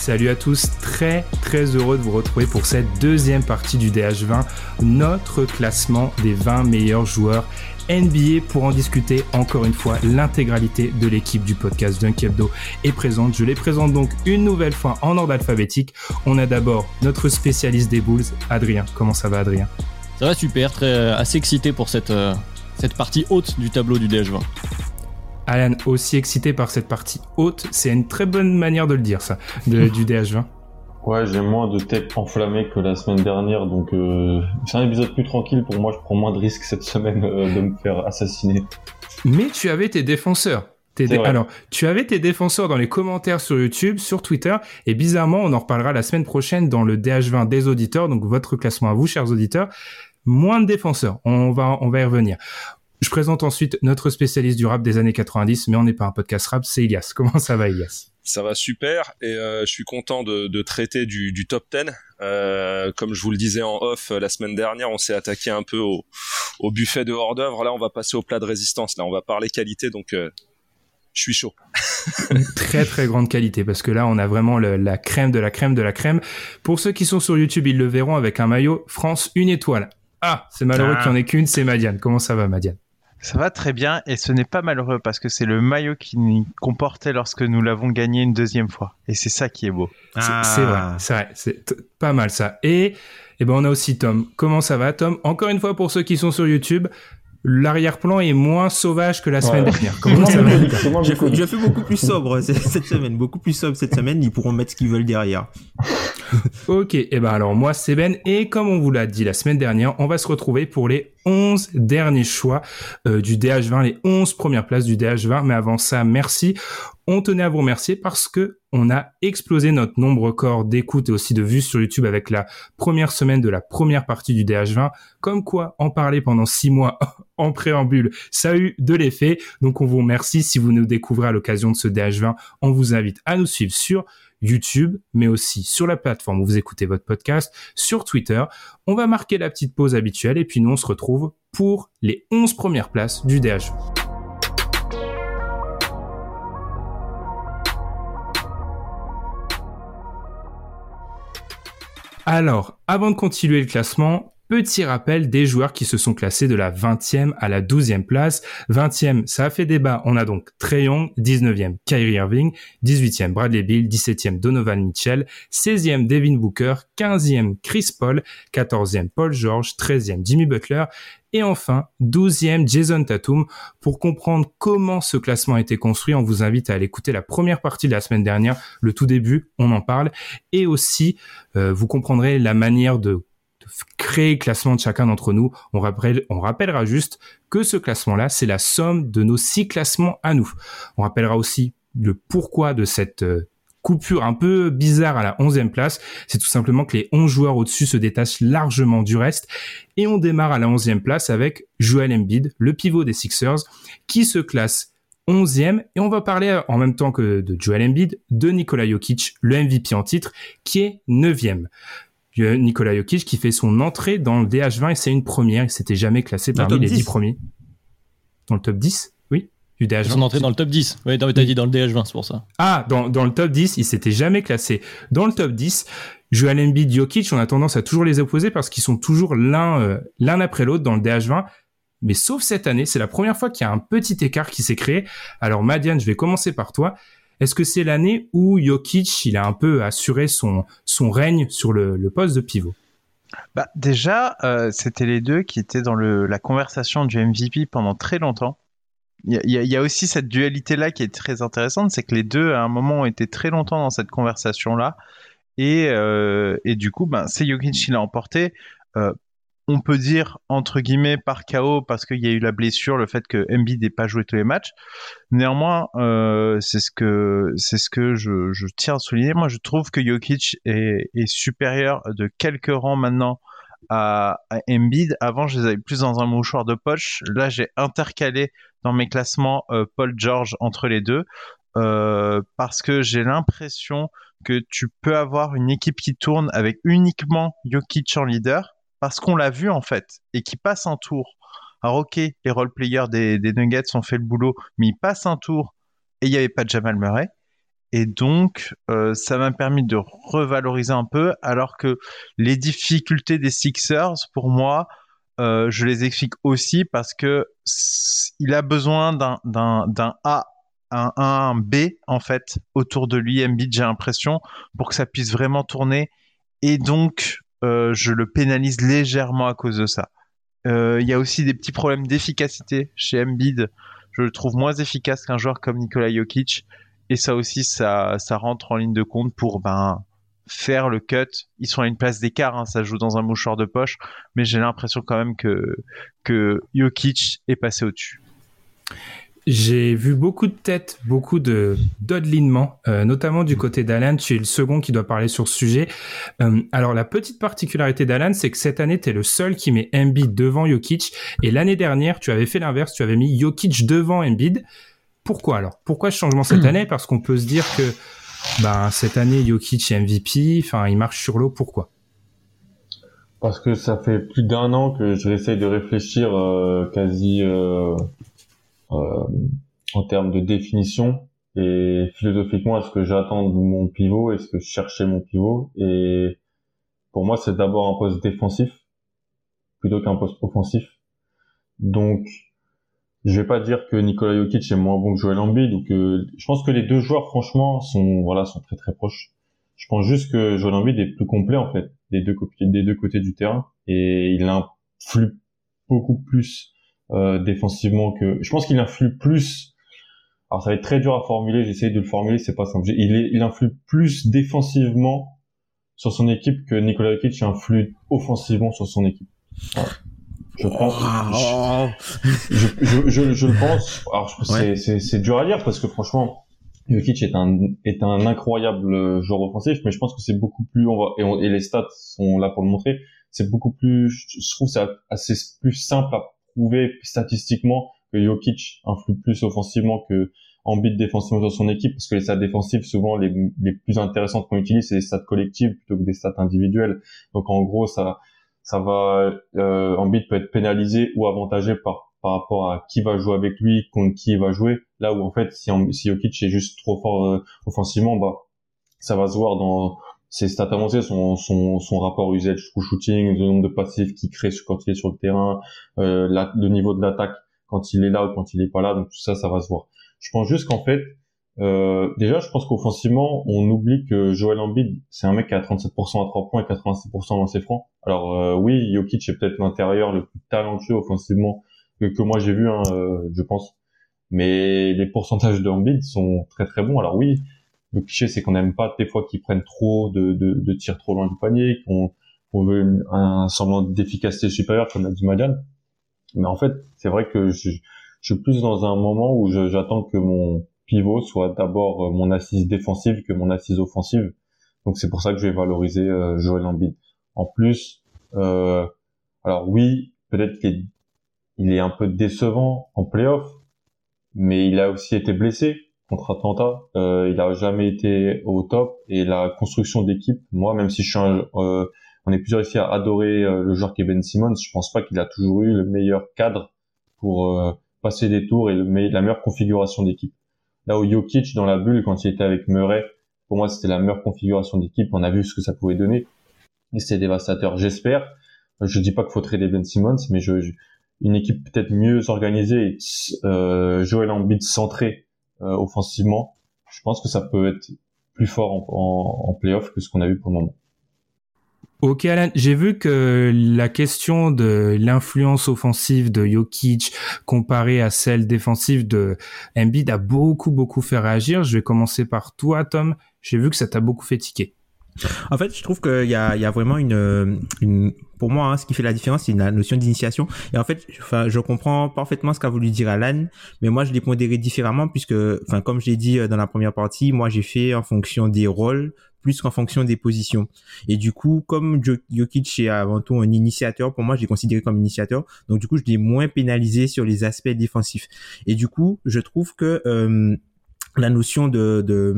Salut à tous, très très heureux de vous retrouver pour cette deuxième partie du DH20, notre classement des 20 meilleurs joueurs NBA pour en discuter encore une fois l'intégralité de l'équipe du podcast Dunk Hebdo est présente. Je les présente donc une nouvelle fois en ordre alphabétique. On a d'abord notre spécialiste des Bulls, Adrien. Comment ça va Adrien? Ça va super, très assez excité pour cette, euh, cette partie haute du tableau du DH20. Alan, aussi excité par cette partie haute, c'est une très bonne manière de le dire, ça, du DH20. Ouais, j'ai moins de tête enflammée que la semaine dernière, donc euh, c'est un épisode plus tranquille pour moi. Je prends moins de risques cette semaine euh, de me faire assassiner. Mais tu avais tes défenseurs. Alors, tu avais tes défenseurs dans les commentaires sur YouTube, sur Twitter, et bizarrement, on en reparlera la semaine prochaine dans le DH20 des auditeurs, donc votre classement à vous, chers auditeurs. Moins de défenseurs, on va, on va y revenir. Je présente ensuite notre spécialiste du rap des années 90, mais on n'est pas un podcast rap, c'est Ilias. Comment ça va, Ilias? Ça va super et euh, je suis content de, de traiter du, du, top 10. Euh, comme je vous le disais en off euh, la semaine dernière, on s'est attaqué un peu au, au buffet de hors d'œuvre. Là, on va passer au plat de résistance. Là, on va parler qualité, donc euh, je suis chaud. très très grande qualité parce que là, on a vraiment le, la crème de la crème de la crème. Pour ceux qui sont sur YouTube, ils le verront avec un maillot France une étoile. Ah, c'est malheureux qu'il n'y en ait qu'une, c'est Madiane. Comment ça va, Madiane? Ça va très bien et ce n'est pas malheureux parce que c'est le maillot qui nous comportait lorsque nous l'avons gagné une deuxième fois. Et c'est ça qui est beau. C'est vrai, c'est vrai, c'est pas mal ça. Et, eh ben on a aussi Tom. Comment ça va Tom? Encore une fois pour ceux qui sont sur YouTube, l'arrière-plan est moins sauvage que la semaine dernière. Comment ça va J'ai fait, fait beaucoup plus sobre cette semaine, beaucoup plus sobre cette semaine. Ils pourront mettre ce qu'ils veulent derrière. ok, et eh ben alors moi c'est Ben et comme on vous l'a dit la semaine dernière, on va se retrouver pour les 11 derniers choix euh, du DH20, les 11 premières places du DH20. Mais avant ça, merci. On tenait à vous remercier parce que on a explosé notre nombre record d'écoutes et aussi de vues sur YouTube avec la première semaine de la première partie du DH20. Comme quoi, en parler pendant six mois en préambule, ça a eu de l'effet. Donc on vous remercie. Si vous nous découvrez à l'occasion de ce DH20, on vous invite à nous suivre sur YouTube, mais aussi sur la plateforme où vous écoutez votre podcast, sur Twitter. On va marquer la petite pause habituelle et puis nous on se retrouve pour les 11 premières places du DH. Alors, avant de continuer le classement, Petit rappel des joueurs qui se sont classés de la 20e à la 12e place. 20e, ça a fait débat. On a donc Trey Young, 19e Kyrie Irving, 18e Bradley Bill, 17e Donovan Mitchell, 16e Devin Booker, 15e Chris Paul, 14e Paul George, 13e Jimmy Butler et enfin, 12e Jason Tatum. Pour comprendre comment ce classement a été construit, on vous invite à aller écouter la première partie de la semaine dernière, le tout début, on en parle. Et aussi, euh, vous comprendrez la manière de créer le classement de chacun d'entre nous. On, rappelle, on rappellera juste que ce classement-là, c'est la somme de nos six classements à nous. On rappellera aussi le pourquoi de cette euh, coupure un peu bizarre à la 11e place. C'est tout simplement que les 11 joueurs au-dessus se détachent largement du reste. Et on démarre à la 11e place avec Joel Embiid, le pivot des Sixers, qui se classe 11e. Et on va parler en même temps que de Joel Embiid, de Nikola Jokic, le MVP en titre, qui est 9e. Nikola Jokic qui fait son entrée dans le DH20 et c'est une première. Il s'était jamais classé parmi les 10 premiers. Dans le top 10 Oui. Du DH20. Son entrée dans le top 10. Oui, t'as dit dans le DH20, c'est pour ça. Ah, dans, dans le top 10, il s'était jamais classé. Dans le top 10, Joel Embiid, Jokic, on a tendance à toujours les opposer parce qu'ils sont toujours l'un euh, l'un après l'autre dans le DH20. Mais sauf cette année, c'est la première fois qu'il y a un petit écart qui s'est créé. Alors Madiane, je vais commencer par toi. Est-ce que c'est l'année où Jokic il a un peu assuré son son règne sur le, poste de pivot? Bah, déjà, euh, c'était les deux qui étaient dans la conversation du MVP pendant très longtemps. il y, a aussi cette dualité là qui est très intéressante, c'est que les deux à un moment ont été très longtemps dans cette conversation là, et, euh, et du coup, ben, c'est Jokic qui l'a emporté. Euh, on peut dire entre guillemets par chaos parce qu'il y a eu la blessure, le fait que Embiid n'ait pas joué tous les matchs. Néanmoins, euh, c'est ce que c'est ce que je, tiens à souligner. Moi, je trouve que Jokic est, est supérieur de quelques rangs maintenant à, à Embiid. Avant, je les avais plus dans un mouchoir de poche. Là, j'ai intercalé dans mes classements euh, Paul George entre les deux euh, parce que j'ai l'impression que tu peux avoir une équipe qui tourne avec uniquement Jokic en leader parce qu'on l'a vu en fait et qui passe un tour. Alors ok, les role players des, Nuggets ont fait le boulot, mais ils passent un tour et il n'y avait pas de Jamal Murray. Et donc, euh, ça m'a permis de revaloriser un peu, alors que les difficultés des Sixers, pour moi, euh, je les explique aussi parce que il a besoin d'un d'un A un, un B en fait autour de lui Embiid j'ai l'impression pour que ça puisse vraiment tourner et donc euh, je le pénalise légèrement à cause de ça euh, il y a aussi des petits problèmes d'efficacité chez Embiid je le trouve moins efficace qu'un joueur comme Nikola Jokic et ça aussi ça rentre en ligne de compte pour ben faire le cut. Ils sont à une place d'écart, hein, ça joue dans un mouchoir de poche, mais j'ai l'impression quand même que, que Jokic est passé au-dessus. J'ai vu beaucoup de têtes, beaucoup de euh, notamment du côté d'Alan. Tu es le second qui doit parler sur ce sujet. Euh, alors la petite particularité d'Alan, c'est que cette année, tu es le seul qui met Embiid devant Jokic. Et l'année dernière, tu avais fait l'inverse, tu avais mis Jokic devant Embiid. Pourquoi alors? Pourquoi ce changement cette année? Parce qu'on peut se dire que bah, cette année, Jokic est MVP. Enfin, il marche sur l'eau. Pourquoi? Parce que ça fait plus d'un an que je j'essaye de réfléchir euh, quasi en termes de définition et philosophiquement à ce que j'attends mon pivot? Et ce que je cherchais mon pivot? Et pour moi, c'est d'abord un poste défensif plutôt qu'un poste offensif. Donc, je vais pas dire que Nikola Jokic est moins bon que Joel Embiid ou que je pense que les deux joueurs franchement sont voilà sont très très proches. Je pense juste que Joel Embiid est plus complet en fait des deux côtés du terrain et il influe beaucoup plus euh, défensivement que je pense qu'il influe plus alors ça va être très dur à formuler, j'essaye de le formuler, c'est pas simple. Il, est, il influe plus défensivement sur son équipe que Nikola Jokic influe offensivement sur son équipe. Je pense. Oh. Je, je, je, je, le pense. Alors, ouais. c'est dur à dire parce que franchement, Jokic est un est un incroyable joueur offensif, mais je pense que c'est beaucoup plus. On va, et, et, les stats sont là pour le montrer. C'est beaucoup plus. Je trouve c'est assez plus simple à prouver statistiquement que Jokic influe plus offensivement que Embiid défensivement sur son équipe, parce que les stats défensives, souvent les, les plus intéressantes qu'on utilise, c'est les stats collectives plutôt que des stats individuelles. Donc en gros, ça ça va euh, peut être pénalisé ou avantagé par par rapport à qui va jouer avec lui contre qui il va jouer là où en fait si, si Jokic est juste trop fort euh, offensivement bah ça va se voir dans ses stats avancées son, son, son rapport usage shooting le nombre de passifs qu'il crée quand il est sur le terrain euh, le niveau de l'attaque quand il est là ou quand il est pas là donc tout ça ça va se voir je pense juste qu'en fait euh, déjà, je pense qu'offensivement, on oublie que Joel Embiid, c'est un mec qui a 37% à 3 points et 86% dans ses francs. Alors euh, oui, Jokic est peut-être l'intérieur le plus talentueux offensivement que, que moi j'ai vu, hein, euh, je pense. Mais les pourcentages de Embiid sont très très bons. Alors oui, le cliché c'est qu'on n'aime pas des fois qu'ils prennent trop de, de, de tirs trop loin du panier, qu'on veut un semblant d'efficacité supérieure comme l'a dit Madiane. Mais en fait, c'est vrai que je, je suis plus dans un moment où j'attends que mon pivot soit d'abord euh, mon assise défensive que mon assise offensive. Donc c'est pour ça que je vais valoriser euh, Joel Embiid. En plus, euh, alors oui, peut-être qu'il est, un peu décevant en playoff, mais il a aussi été blessé contre Atlanta. Euh, il a jamais été au top et la construction d'équipe, moi, même si je suis un, euh, on est plusieurs ici à adorer le joueur qui est Ben Simmons, je pense pas qu'il a toujours eu le meilleur cadre pour passer des tours et le la meilleure configuration d'équipe. Là où Jokic dans la bulle quand il était avec Murray, pour moi c'était la meilleure configuration d'équipe. On a vu ce que ça pouvait donner et c'était dévastateur. J'espère. Je dis pas qu'il faut trader Ben Simmons, mais je, une équipe peut-être mieux organisée, euh, Joel Embiid centré euh, offensivement. Je pense que ça peut être plus fort en, en, en playoff que ce qu'on a vu pour le moment. Ok Alan, j'ai vu que la question de l'influence offensive de Jokic comparée à celle défensive de Embiid a beaucoup beaucoup fait réagir. Je vais commencer par toi Tom. J'ai vu que ça t'a beaucoup fait tiquer. En fait, je trouve qu'il y a, il y a vraiment une, une pour moi, hein, ce qui fait la différence, c'est la notion d'initiation. Et en fait, enfin, je comprends parfaitement ce qu'a voulu dire Alan, mais moi, je l'ai pondéré différemment puisque, enfin, comme je l'ai dit euh, dans la première partie, moi, j'ai fait en fonction des rôles plus qu'en fonction des positions. Et du coup, comme Jokic est avant tout un initiateur, pour moi, je l'ai considéré comme initiateur. Donc, du coup, je l'ai moins pénalisé sur les aspects défensifs. Et du coup, je trouve que euh, la notion de, de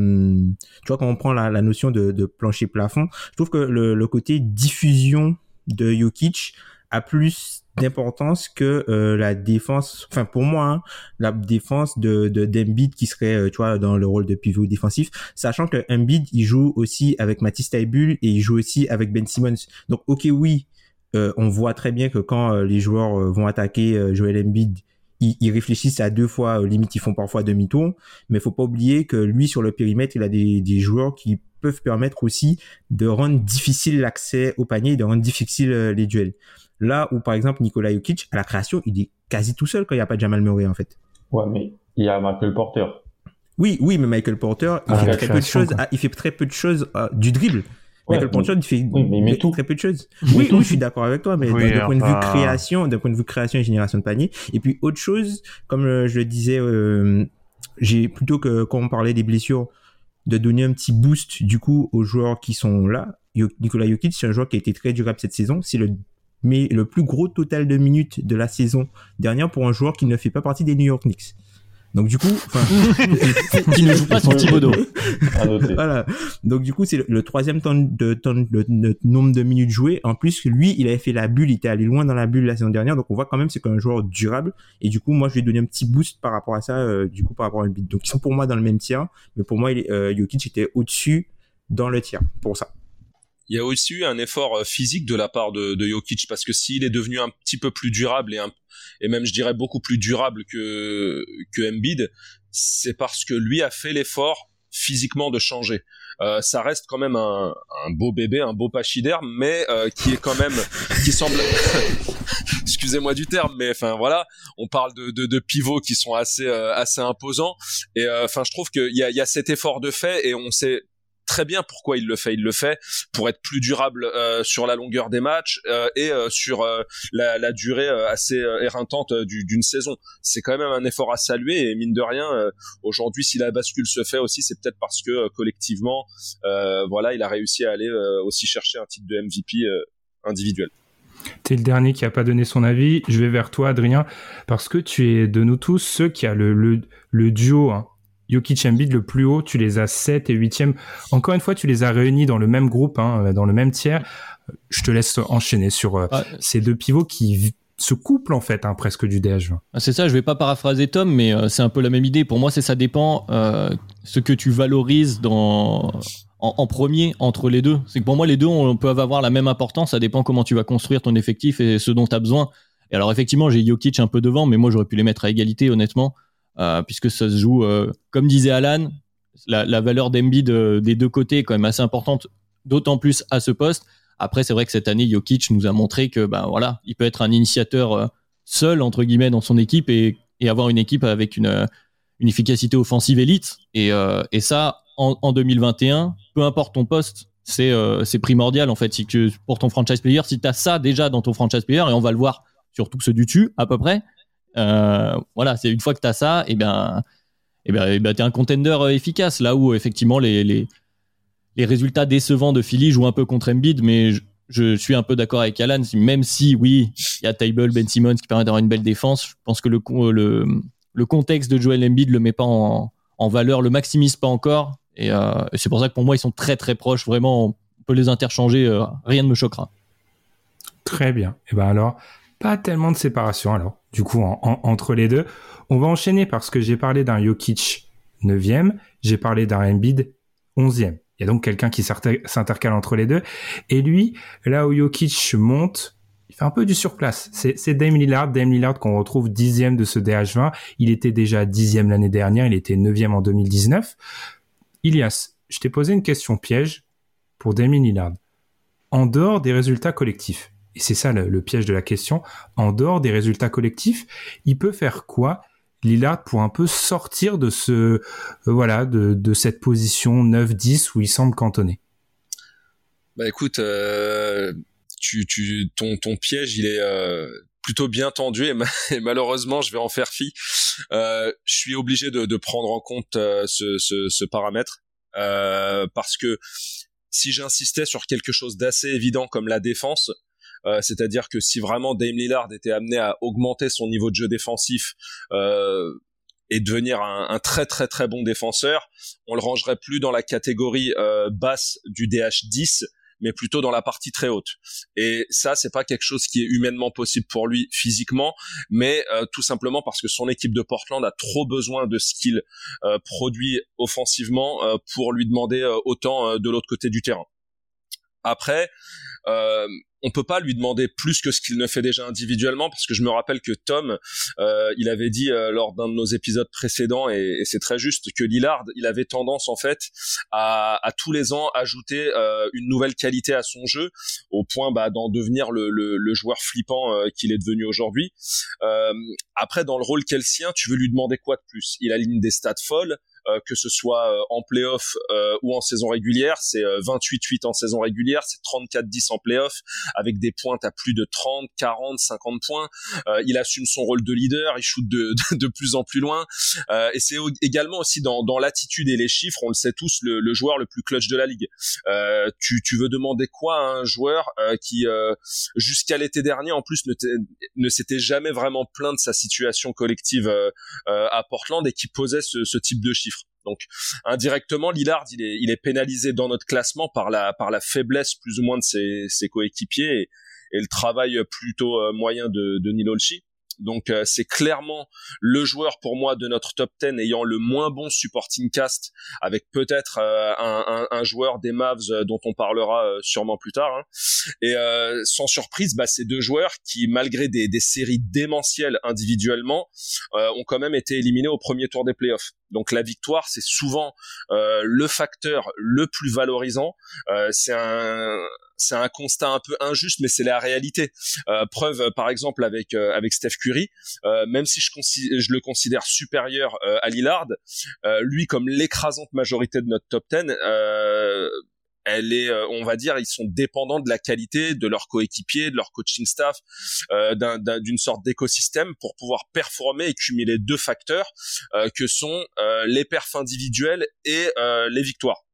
tu vois quand on prend la, la notion de, de plancher plafond je trouve que le, le côté diffusion de Jokic a plus d'importance que euh, la défense enfin pour moi hein, la défense de de qui serait euh, tu vois dans le rôle de pivot défensif sachant que Embiid il joue aussi avec Matisse Taibul et il joue aussi avec Ben Simmons. Donc ok oui euh, on voit très bien que quand les joueurs vont attaquer Joel Embiid ils, réfléchissent à deux fois, limite ils font parfois demi-tour, mais faut pas oublier que lui sur le périmètre, il a des joueurs qui peuvent permettre aussi de rendre difficile l'accès au panier, de rendre difficile euh, les duels. Là où par exemple Nikola Jokic à la création, il est quasi tout seul quand il n'y a pas Jamal Murray en fait. Ouais, mais il y a Michael Porter. Oui, oui, mais Michael Porter, il, fait, très peu de choses, il fait très peu de choses du dribble. Michael Porter, il fait mais tout. très peu de choses. Oui, oui, je suis d'accord avec toi, mais d'un point de vue création, d'un point de vue création et génération de panier. Et puis autre chose, comme euh, je le disais, euh, j'ai plutôt que quand on parlait des blessures, de donner un petit boost du coup aux joueurs qui sont là. Nicolas Jokic, c'est un joueur qui a été très durable cette saison. C'est le le plus gros total de minutes de la saison dernière pour un joueur qui ne fait pas partie des New York Knicks. Donc du coup, qui ne joue pas sur Thibodeau. voilà. Donc du coup, c'est le, troisième temps de, temps de, nombre de minutes jouées. En plus, lui, il avait fait la bulle, il était allé loin dans la bulle la saison dernière. Donc on voit quand même c'est un joueur durable. Et du coup, moi, je lui ai donné un petit boost par rapport à ça, euh, du coup, par rapport à une Donc ils sont pour moi dans le même tiers, mais pour moi, il, euh, Jokic était au-dessus dans le tiers pour ça il y a aussi eu un effort euh, physique de la part de, de Jokic parce que s'il est devenu un petit peu plus durable et, un, et même je dirais beaucoup plus durable que que Embiid, c'est parce que lui a fait l'effort physiquement de changer. Euh, ça reste quand même un, un, beau bébé, un beau pachyderme, mais euh, qui est quand même, qui semble, excusez-moi du terme, mais enfin voilà, on parle de, de, de pivots qui sont assez euh, assez imposants, et euh, enfin je trouve qu'il y a, y a cet effort de fait, et on sait très bien pourquoi il le fait. Il le fait pour être plus durable euh, sur la longueur des matchs euh, et euh, sur la, durée assez éreintante d'une saison. C'est quand même un effort à saluer et mine de rien, aujourd'hui, si la bascule se fait aussi, c'est peut-être parce que collectivement, voilà, il a réussi à aller aussi chercher un titre de MVP individuel. T'es le dernier qui a pas donné son avis. Je vais vers toi, Adrien, parce que tu es de nous tous ceux qui a le duo hein, Jokic Embiid le plus haut, tu les as 7 et 8e. Encore une fois, tu les as réunis dans le même groupe, hein, euh, dans le même tiers. Je te laisse enchaîner sur euh, ces deux pivots qui se couplent en fait hein, presque du DH. Ah, c'est ça, je vais pas paraphraser Tom, mais euh, c'est un peu la même idée. Pour moi, c'est ça dépend ce que tu valorises dans en, premier entre les deux. C'est que pour moi, les deux on, peuvent avoir la même importance. Ça dépend comment tu vas construire ton effectif et ce dont tu as besoin. Et alors effectivement, j'ai Jokic un peu devant, mais moi j'aurais pu les mettre à égalité, honnêtement. Euh, puisque ça se joue, euh, comme disait Alan, la, valeur d'Embiid des deux côtés est quand même assez importante, d'autant plus à ce poste. Après, c'est vrai que cette année, Jokic nous a montré que, ben voilà, il peut être un initiateur euh, seul entre guillemets dans son équipe et, avoir une équipe avec une, efficacité offensive élite. Et, ça, en, 2021, peu importe ton poste, c'est primordial en fait. Si pour ton franchise player, si tu as ça déjà dans ton franchise player, et on va le voir surtout ceux du dessus à peu près, euh, voilà, c'est une fois que tu as ça, et eh bien, et eh bien, et eh bien tu es un contender euh, efficace. Là où effectivement les, les, les, résultats décevants de Philly jouent un peu contre Embiid, mais je, suis un peu d'accord avec Alan, même si oui, il y a Table, Ben Simmons qui permet d'avoir une belle défense, je pense que le, le, le contexte de Joel Embiid le met pas en, en valeur, le maximise pas encore. Et, euh, c'est pour ça que pour moi, ils sont très très proches. Vraiment, on peut les interchanger, rien ne me choquera. Très bien. Et ben alors, pas tellement de séparation alors du coup entre les deux. On va enchaîner parce que j'ai parlé d'un Jokic 9e, j'ai parlé d'un Embiid 11e. Il y a donc quelqu'un qui s'intercale entre les deux. Et lui, là où Jokic monte, il fait un peu du surplace. C'est Dame Lillard, Dame Lillard qu'on retrouve dixième de ce DH20. Il était déjà dixième l'année dernière, il était neuvième en 2019. Ilias, je t'ai posé une question piège pour Dame Lillard. en dehors des résultats collectifs. Et c'est ça le, piège de la question. En dehors des résultats collectifs, il peut faire quoi Lillard pour un peu sortir de ce euh, voilà de, cette position 9-10 où il semble cantonné? Bah écoute, euh, tu, ton, ton piège, il est euh, plutôt bien tendu et, malheureusement, je vais en faire fi. Je suis obligé de, prendre en compte ce, paramètre parce que si j'insistais sur quelque chose d'assez évident comme la défense, euh, c'est-à-dire que si vraiment Dame Lillard était amené à augmenter son niveau de jeu défensif et devenir un, un, très très très bon défenseur, on le rangerait plus dans la catégorie basse du DH10 mais plutôt dans la partie très haute. Et ça, c'est pas quelque chose qui est humainement possible pour lui physiquement, mais euh, tout simplement parce que son équipe de Portland a trop besoin de ce qu'il euh, produit offensivement euh, pour lui demander autant de l'autre côté du terrain. Après, on peut pas lui demander plus que ce qu'il ne fait déjà individuellement parce que je me rappelle que Tom euh, il avait dit euh, lors d'un de nos épisodes précédents et, et c'est très juste que Lillard il avait tendance en fait à, à tous les ans ajouter euh, une nouvelle qualité à son jeu au point bah, d'en devenir le, le, le, joueur flippant euh, qu'il est devenu aujourd'hui. Euh, après dans le rôle qu'elle sien tu veux lui demander quoi de plus? Il aligne des stats folles euh, que ce soit euh, en playoff euh, ou en saison régulière. C'est 28-8 en saison régulière, c'est 34-10 en playoff, avec des pointes à plus de 30, 40, 50 points. il assume son rôle de leader, il shoot de, de, plus en plus loin. et c'est également aussi dans, dans l'attitude et les chiffres, on le sait tous, le, le joueur le plus clutch de la ligue. tu, tu veux demander quoi à un joueur qui, jusqu'à l'été dernier, en plus, ne, ne s'était jamais vraiment plaint de sa situation collective à Portland et qui posait ce, ce type de chiffres? Donc indirectement, Lillard, il est, il est pénalisé dans notre classement par la, par la faiblesse plus ou moins de ses, ses coéquipiers et, le travail plutôt euh, moyen de, de. Donc euh, c'est clairement le joueur pour moi de notre top 10 ayant le moins bon supporting cast, avec peut-être euh, un, un, un, joueur des Mavs euh, dont on parlera sûrement plus tard. Hein. Et sans surprise, bah, ces deux joueurs qui, malgré des, des séries démentielles individuellement, ont quand même été éliminés au premier tour des playoffs. Donc la victoire, c'est souvent le facteur le plus valorisant. c'est un c'est un constat un peu injuste, mais c'est la réalité. Euh, preuve, euh, par exemple, avec euh, avec Steph Curry, même si je, je le considère supérieur à Lillard, lui comme l'écrasante majorité de notre top 10, elle est, on va dire, ils sont dépendants de la qualité de leurs coéquipiers, de leur coaching staff, d'une sorte d'écosystème pour pouvoir performer et cumuler deux facteurs que sont les perfs individuels et les victoires.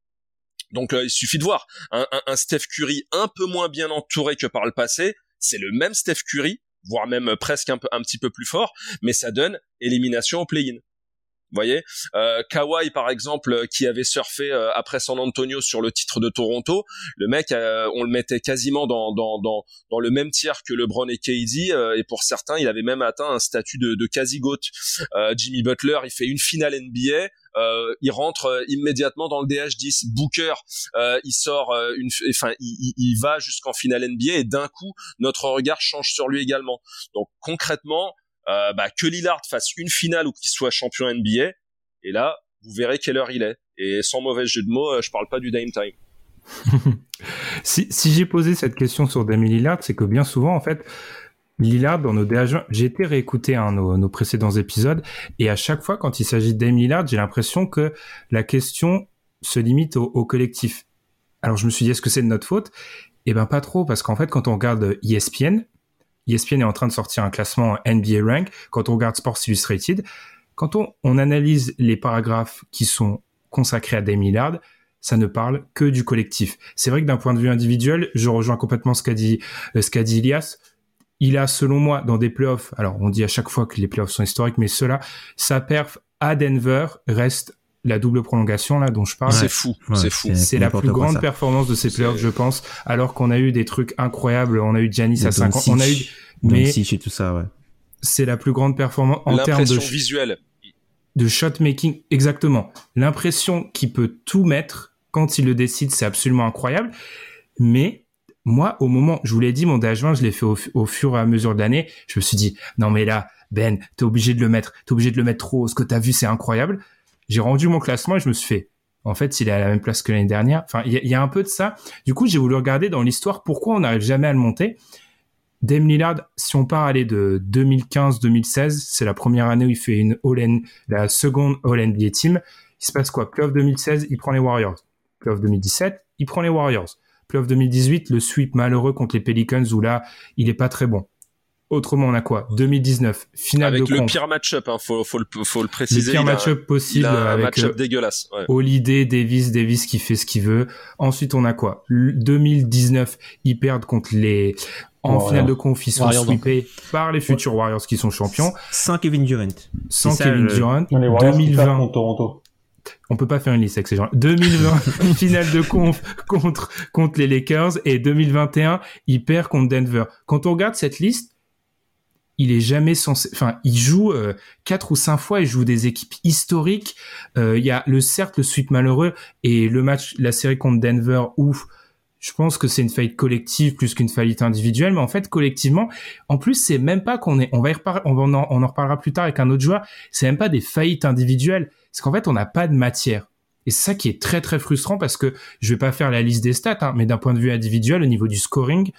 Donc euh, il suffit de voir un, Steph Curry un peu moins bien entouré que par le passé, c'est le même Steph Curry, voire même presque un, peu, un petit peu plus fort, mais ça donne élimination au play-in. Voyez, euh, Kawhi par exemple, euh, qui avait surfé euh, après San Antonio sur le titre de Toronto, le mec, on le mettait quasiment dans, dans, dans, dans le même tiers que LeBron et KD, et pour certains, il avait même atteint un statut de, de quasi goat. Jimmy Butler, il fait une finale NBA, euh, il rentre euh, immédiatement dans le DH10. Booker, euh, il sort une, enfin, il, il va jusqu'en finale NBA et d'un coup, notre regard change sur lui également. Donc concrètement, bah, que Lillard fasse une finale ou qu'il soit champion NBA, et là, vous verrez quelle heure il est. Et sans mauvais jeu de mots, je parle pas du Dame Time. si, j'ai posé cette question sur Dame Lillard, c'est que bien souvent, en fait, Lillard dans nos DH20. J'ai été réécouter hein, nos, précédents épisodes et à chaque fois quand il s'agit d'Aim Lillard, j'ai l'impression que la question se limite au, collectif. Alors je me suis dit est-ce que c'est de notre faute? Eh ben pas trop parce qu'en fait quand on regarde ESPN, ESPN est en train de sortir un classement NBA Rank. Quand on regarde Sports Illustrated, quand on, analyse les paragraphes qui sont consacrés à Dame Lillard, ça ne parle que du collectif. C'est vrai que d'un point de vue individuel, je rejoins complètement ce qu'a dit, euh, ce dit Ilias il a, selon moi, dans des playoffs, alors on dit à chaque fois que les playoffs sont historiques, mais cela, sa perf à Denver reste la double prolongation là dont je parle. c'est fou, c'est fou. C'est la plus grande performance de ces playoffs, je pense. Alors qu'on a eu des trucs incroyables, on a eu Giannis à 50, on a eu, mais et tout ça, ouais. C'est la plus grande performance en termes de visuelle, de shot making, exactement. L'impression qu'il peut tout mettre quand il le décide, c'est absolument incroyable. Mais moi, au moment, je vous l'ai dit, mon DH20, je l'ai fait au, fur et à mesure de l'année. Je me suis dit, non mais là, Ben, t'es obligé de le mettre, t'es obligé de le mettre trop haut. Ce que t'as vu, c'est incroyable. J'ai rendu mon classement et je me suis fait, En fait, il est à la même place que l'année dernière. Enfin, il y, a- un peu de ça. Du coup, j'ai voulu regarder dans l'histoire pourquoi on n'arrive jamais à le monter. Dame Lillard, si on part aller de 2015-2016, c'est la première année où il fait une All la seconde All NBA team. Il se passe quoi? Playoff 2016, il prend les Warriors. Playoff 2017, il prend les Warriors. Playoff 2018, le sweep malheureux contre les Pelicans où là, il est pas très bon. Autrement, on a quoi? 2019, finale Avec de le conf. pire match-up, hein, faut, faut, le, faut le Le préciser. pire il a- match-up possible un avec match-up euh, dégueulasse. Ouais. Holiday, Davis, Davis qui fait ce qu'il veut. Ensuite, on a quoi? L- 2019, ils perdent contre les... En Warriors. finale de conf, ils sont Warriors, sweepés par les futurs Warriors qui sont champions. Sans Kevin Durant. Sans Kevin le- Durant. Non, les Warriors qui perdent 2020, contre Toronto. on peut pas faire une liste avec ces gens. 2020, finale de conf contre contre les Lakers et 2021, il perd contre Denver. Quand on regarde cette liste, il est jamais censé. Enfin, il joue euh, quatre ou cinq fois. Il joue des équipes historiques. Euh, Il y a le certes le sweep malheureux et le match, la série contre Denver où je pense que c'est une faillite collective plus qu'une faillite individuelle, mais en fait collectivement, en plus c'est même pas qu'on est, on va y repar- on, en, on en reparlera plus tard avec un autre joueur, c'est même pas des faillites individuelles, c'est qu'en fait on n'a pas de matière. Et c'est ça qui est très très frustrant parce que je vais pas faire la liste des stats, hein, mais d'un point de vue individuel, au niveau du scoring,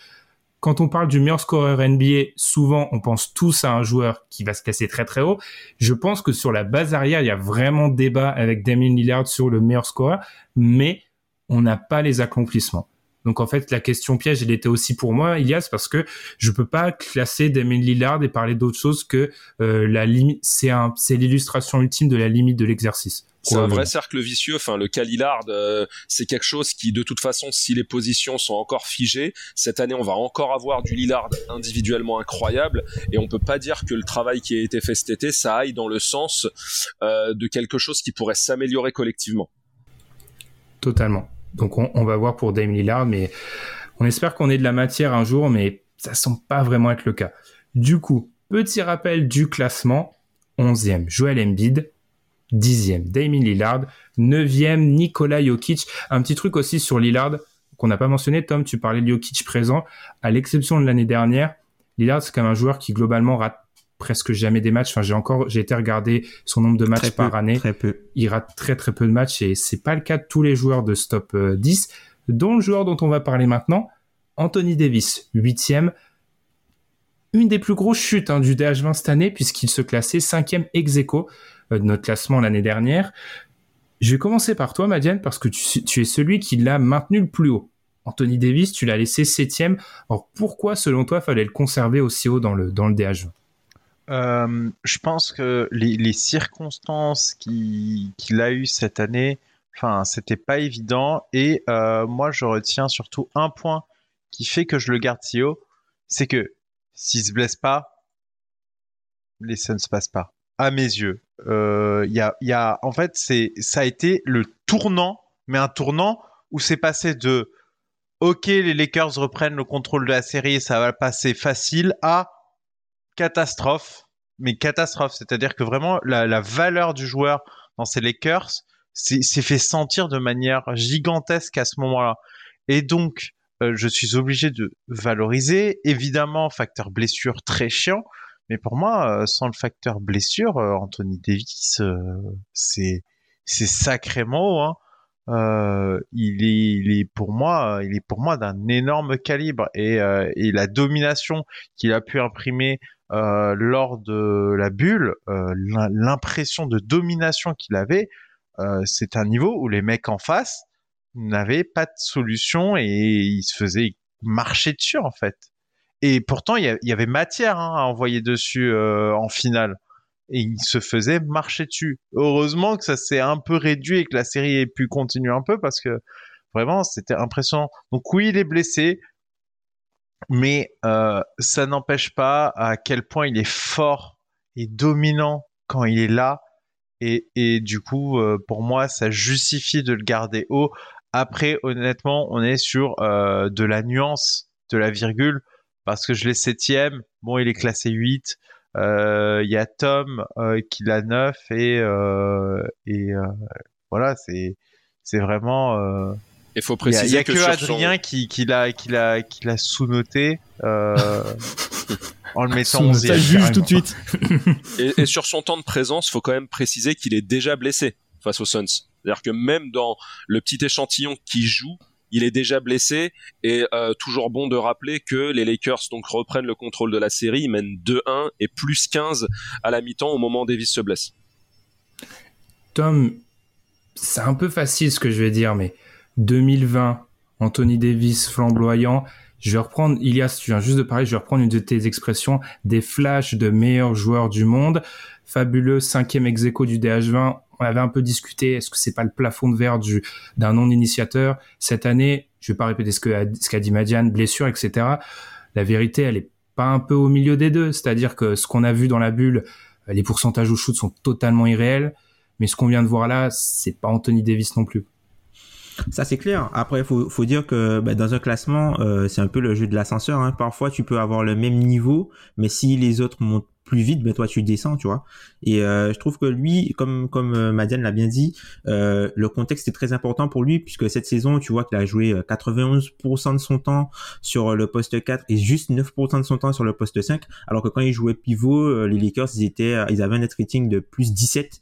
quand on parle du meilleur scoreur NBA, souvent on pense tous à un joueur qui va se classer très très haut. Je pense que sur la base arrière, il y a vraiment débat avec Damien Lillard sur le meilleur scoreur, mais on n'a pas les accomplissements. Donc en fait, la question piège, elle était aussi pour moi, Ilias, parce que je peux pas classer Damien Lillard et parler d'autre chose que euh, la limite. C'est l'illustration ultime de la limite de l'exercice. C'est un vrai cercle vicieux. Enfin, le cas Lillard, euh, c'est quelque chose qui, de toute façon, si les positions sont encore figées, cette année, on va encore avoir du Lillard individuellement incroyable, et on peut pas dire que le travail qui a été fait cet été, ça aille dans le sens euh, de quelque chose qui pourrait s'améliorer collectivement. Totalement. Donc on, on va voir pour Dame Lillard, mais on espère qu'on ait de la matière un jour, mais ça semble pas vraiment être le cas. Du coup, petit rappel du classement 11e, Joel Embiid. 10e, Damien Lillard. 9e, Nikola Jokic. Un petit truc aussi sur Lillard qu'on n'a pas mentionné. Tom, tu parlais de Jokic présent. À l'exception de l'année dernière, Lillard, c'est quand même un joueur qui globalement rate presque jamais des matchs. Enfin, j'ai encore, j'ai été regarder son nombre de matchs Très par peu, année Très peu. il rate très très peu de matchs et c'est pas le cas de tous les joueurs de stop euh, 10, dont le joueur dont on va parler maintenant, Anthony Davis, huitième. Une des plus grosses chutes hein, du DH20 cette année puisqu'il se classait cinquième ex aequo euh, de notre classement l'année dernière. Je vais commencer par toi, Madiane, parce que tu, es celui qui l'a maintenu le plus haut. Anthony Davis, tu l'as laissé septième. Alors pourquoi, selon toi, fallait le conserver aussi haut dans le, dans le DH20 Euh, je pense que les, circonstances qui- qu'il a eues cette année, enfin, c'était pas évident. Et euh, moi, je retiens surtout un point qui fait que je le garde si haut, c'est que s'il se blesse pas, les Suns se passent pas. À mes yeux, Euh, il il y a, en fait, ça a été le tournant, mais un tournant où c'est passé de OK, les Lakers reprennent le contrôle de la série, ça va passer facile, à catastrophe, mais catastrophe. C'est-à-dire que vraiment, la, valeur du joueur dans ces Lakers s'est s'est fait sentir de manière gigantesque à ce moment-là. Et donc, euh, je suis obligé de valoriser. Évidemment, facteur blessure très chiant. Mais pour moi, euh, sans le facteur blessure, euh, Anthony Davis, euh, c'est c'est sacrément. Hein. Euh, il est, il est pour moi, il est pour moi d'un énorme calibre et, euh, et la domination qu'il a pu imprimer euh, lors de la bulle, l'im- l'impression de domination qu'il avait, c'est un niveau où les mecs en face n'avaient pas de solution et ils se faisaient marcher dessus en fait. Et pourtant, il y, avait matière hein, à envoyer dessus euh, en finale. Et il se faisait marcher dessus. Heureusement que ça s'est un peu réduit et que la série ait pu continuer un peu parce que vraiment, c'était impressionnant. Donc oui, il est blessé, mais euh, ça n'empêche pas à quel point il est fort et dominant quand il est là. Et, et du coup, euh, pour moi, ça justifie de le garder haut. Après, honnêtement, on est sur euh, de la nuance, de la virgule, parce que je l'ai septième. Bon, il est classé 8. Euh, Il y a Tom euh, qui l'a 9 et, euh, et euh, voilà, c'est c'est vraiment. euh, Il faut il y a, il y préciser a que, Adrien qui, qui l'a qui l'a qui l'a sous-noté euh, en le mettant Son- 11 ça juge tout de suite. et, et sur son temps de présence, faut quand même préciser qu'il est déjà blessé face aux Suns. C'est-à-dire que même dans le petit échantillon qui joue, il est déjà blessé et euh, toujours bon de rappeler que les Lakers donc reprennent le contrôle de la série, ils mènent 2-1 et plus 15 à la mi-temps au moment où Davis se blesse. Tom, c'est un peu facile ce que je vais dire, mais 2020, Anthony Davis flamboyant. Je vais reprendre, Ilias, tu viens juste de parler, je vais reprendre une de tes expressions, des flashs de meilleurs joueurs du monde. Fabuleux cinquième ex du DH20. On avait un peu discuté, est-ce que c'est pas le plafond de verre du, d'un non-initiateur? Cette année, je vais pas répéter ce que, ce qu'a dit Madiane, blessure, etc. La vérité, elle est pas un peu au milieu des deux. C'est-à-dire que ce qu'on a vu dans la bulle, les pourcentages au shoot sont totalement irréels. Mais ce qu'on vient de voir là, c'est pas Anthony Davis non plus. Ça c'est clair. Après, faut faut dire que bah, dans un classement, euh, c'est un peu le jeu de l'ascenseur. Hein. Parfois, tu peux avoir le même niveau, mais si les autres montent plus vite, ben toi tu descends, tu vois. Et euh, je trouve que lui, comme comme euh, Madiane l'a bien dit, euh, le contexte est très important pour lui puisque cette saison, tu vois qu'il a joué 91% de son temps sur le poste 4 et juste 9% de son temps sur le poste 5, alors que quand il jouait pivot, les Lakers ils étaient, ils avaient un net rating de plus 17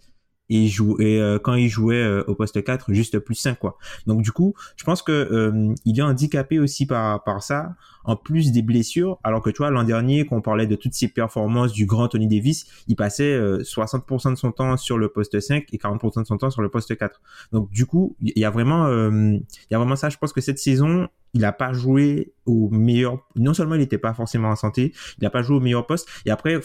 et, joue, et euh, quand il jouait euh, au poste 4 juste plus 5 quoi. Donc du coup je pense que euh, il est handicapé aussi par par ça en plus des blessures. Alors que tu vois l'an dernier quand on parlait de toutes ces performances du grand Tony Davis il passait 60% de son temps sur le poste 5 et 40% de son temps sur le poste 4 donc du coup il y a vraiment il y a vraiment ça. Je pense que cette saison il n'a pas joué au meilleur non seulement il n'était pas forcément en santé il n'a pas joué au meilleur poste. Et après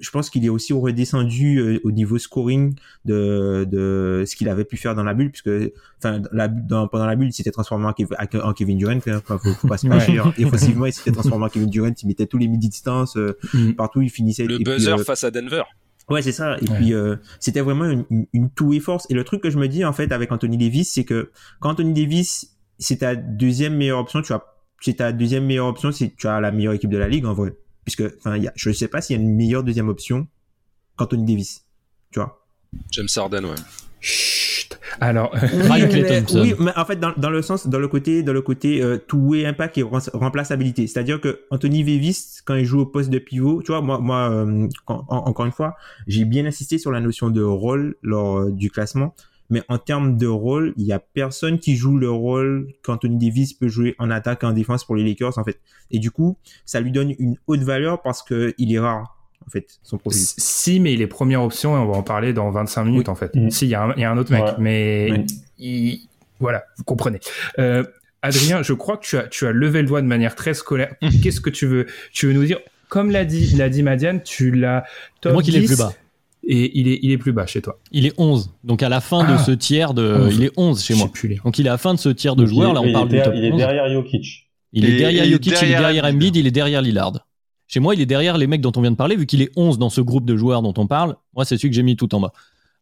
je pense qu'il est aussi redescendu euh, au niveau scoring de, de ce qu'il avait pu faire dans la bulle, puisque enfin la, dans, pendant la bulle, il s'était transformé en, Kevin Durant. Hein, faut, faut pas se cacher. Hein. Effectivement, il s'était transformé en Kevin Durant. Il mettait tous les midi distance euh, mm. partout. Il finissait. Le buzzer euh, face à Denver. Ouais, c'est ça. Et puis c'était vraiment une, une, une et force. Et le truc que je me dis en fait avec Anthony Davis, c'est que quand Anthony Davis c'est ta deuxième meilleure option, tu as c'est ta deuxième meilleure option si tu as la meilleure équipe de la ligue en vrai puisque enfin je ne sais pas s'il y a une meilleure deuxième option qu'Anthony Davis tu vois James Harden ouais Chut. Alors, oui, mais, en fait, dans, dans, le sens, dans le côté, dans le côté euh, tout impact et remplaçabilité. C'est-à-dire que Anthony Davis, quand il joue au poste de pivot, tu vois, moi, moi, euh, encore une fois, j'ai bien insisté sur la notion de rôle lors euh, du classement. Mais en termes de rôle, il y a personne qui joue le rôle qu'Anthony Davis peut jouer en attaque et en défense pour les Lakers, en fait. Et du coup, ça lui donne une haute valeur parce que il est rare, en fait, son profil. Si, mais il est première option et on va en parler dans 25 minutes, en fait. Mm. Si, il y, a un, autre mec, mais voilà, vous comprenez. Euh, Adrien, je crois que tu as, tu as levé le doigt de manière très scolaire. Qu'est-ce que tu veux, tu veux nous dire? Comme l'a dit, l'a dit Madiane, tu l'as Moi qui l'ai plus bas et il est, il est plus bas chez toi. Il est 11. Donc à la fin de ah. ce tiers de, il est 11 chez moi. Donc il est à la fin de ce tiers de joueurs. Là, on parle du top Il est derrière Jokic. Il est derrière Jokic, il est derrière Embiid, il est derrière Lillard. Chez moi, il est derrière les mecs dont on vient de parler, vu qu'il est 11 dans ce groupe de joueurs dont on parle. Moi, c'est celui que j'ai mis tout en bas.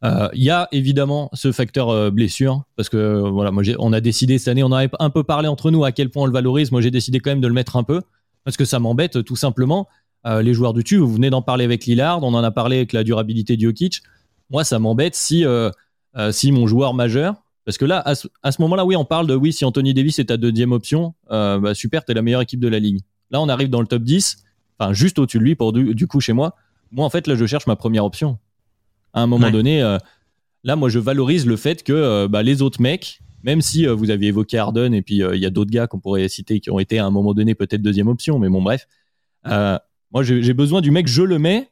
Euh, il y a évidemment ce facteur euh, blessure, parce que voilà, moi, on a décidé cette année, on a un peu parlé entre nous à quel point on le valorise. Moi, j'ai décidé quand même de le mettre un peu, parce que ça m'embête tout simplement. Euh, les joueurs du tu, vous venez d'en parler avec Lillard, on en a parlé avec la durabilité de Jokic moi, ça m'embête si, euh, euh, si mon joueur majeur, parce que là, à ce, moment-là, oui, on parle de oui, si Anthony Davis est ta deuxième option, euh, bah, super, t'es la meilleure équipe de la ligne. Là, on arrive dans le top 10, enfin, juste au-dessus de lui, pour du, coup, chez moi. Moi, en fait, là, je cherche ma première option. À un moment donné, là, moi, je valorise le fait que bah, les autres mecs, même si vous aviez évoqué Harden et puis il y a d'autres gars qu'on pourrait citer qui ont été à un moment donné peut-être deuxième option, mais bon, bref. Moi, j'ai besoin du mec, je le mets,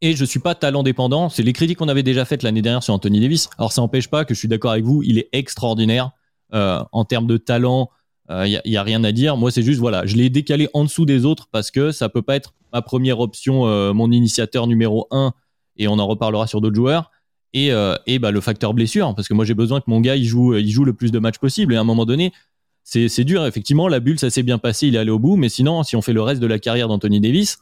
et je suis pas talent dépendant. C'est les critiques qu'on avait déjà faites l'année dernière sur Anthony Davis. Alors ça n'empêche pas que je suis d'accord avec vous, il est extraordinaire euh, en termes de talent. Il euh, y, a rien à dire. Moi, c'est juste voilà, je l'ai décalé en dessous des autres parce que ça peut pas être ma première option, euh, mon initiateur numéro 1 et on en reparlera sur d'autres joueurs. Et, et bah, le facteur blessure, parce que moi j'ai besoin que mon gars il joue, il joue le plus de matchs possible. Et à un moment donné, c'est dur. Effectivement, la bulle, ça s'est bien passé, il est allé au bout. Mais sinon, si on fait le reste de la carrière d'Anthony Davis,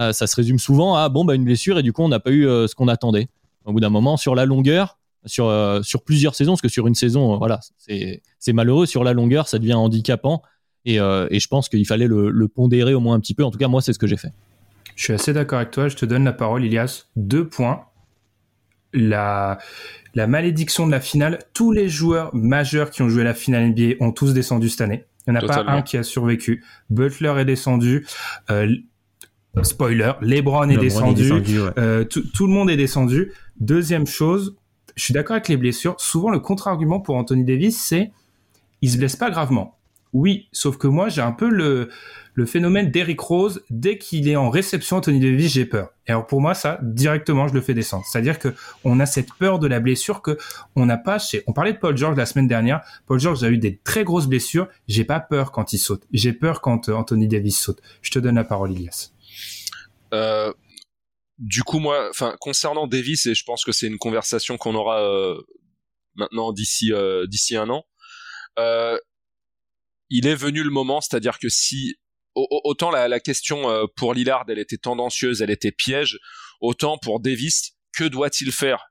euh, ça se résume souvent à bon bah une blessure et du coup on n'a pas eu euh, ce qu'on attendait. Au bout d'un moment, sur la longueur, sur euh, sur plusieurs saisons, parce que sur une saison, voilà, c'est malheureux. Sur la longueur, ça devient handicapant et, et je pense qu'il fallait le, le pondérer au moins un petit peu. En tout cas, moi, c'est ce que j'ai fait. Je suis assez d'accord avec toi. Je te donne la parole, Ilias. Deux points. La, la malédiction de la finale. Tous les joueurs majeurs qui ont joué la finale NBA ont tous descendu cette année. Il n'y en a pas un qui a survécu. Butler est descendu. Euh, Spoiler, LeBron est descendu, euh, tout le monde est descendu. Deuxième chose, je suis d'accord avec les blessures. Souvent, le contre-argument pour Anthony Davis, c'est il se blesse pas gravement. Oui, sauf que moi, j'ai un peu le, le phénomène d'Eric Rose. Dès qu'il est en réception, Anthony Davis, j'ai peur. Et alors pour moi, ça, directement, je le fais descendre. C'est-à-dire que on a cette peur de la blessure que on n'a pas chez. On parlait de Paul George la semaine dernière. Paul George a eu des très grosses blessures. J'ai pas peur quand il saute. J'ai peur quand euh, Anthony Davis saute. Je te donne la parole, Ilias. Euh, du coup, moi, enfin, concernant Davis, et je pense que c'est une conversation qu'on aura euh, maintenant d'ici euh, d'ici un an. Il est venu le moment, c'est-à-dire que si autant la, question euh, pour Lillard, elle était tendancieuse, elle était piège, autant pour Davis, que doit-il faire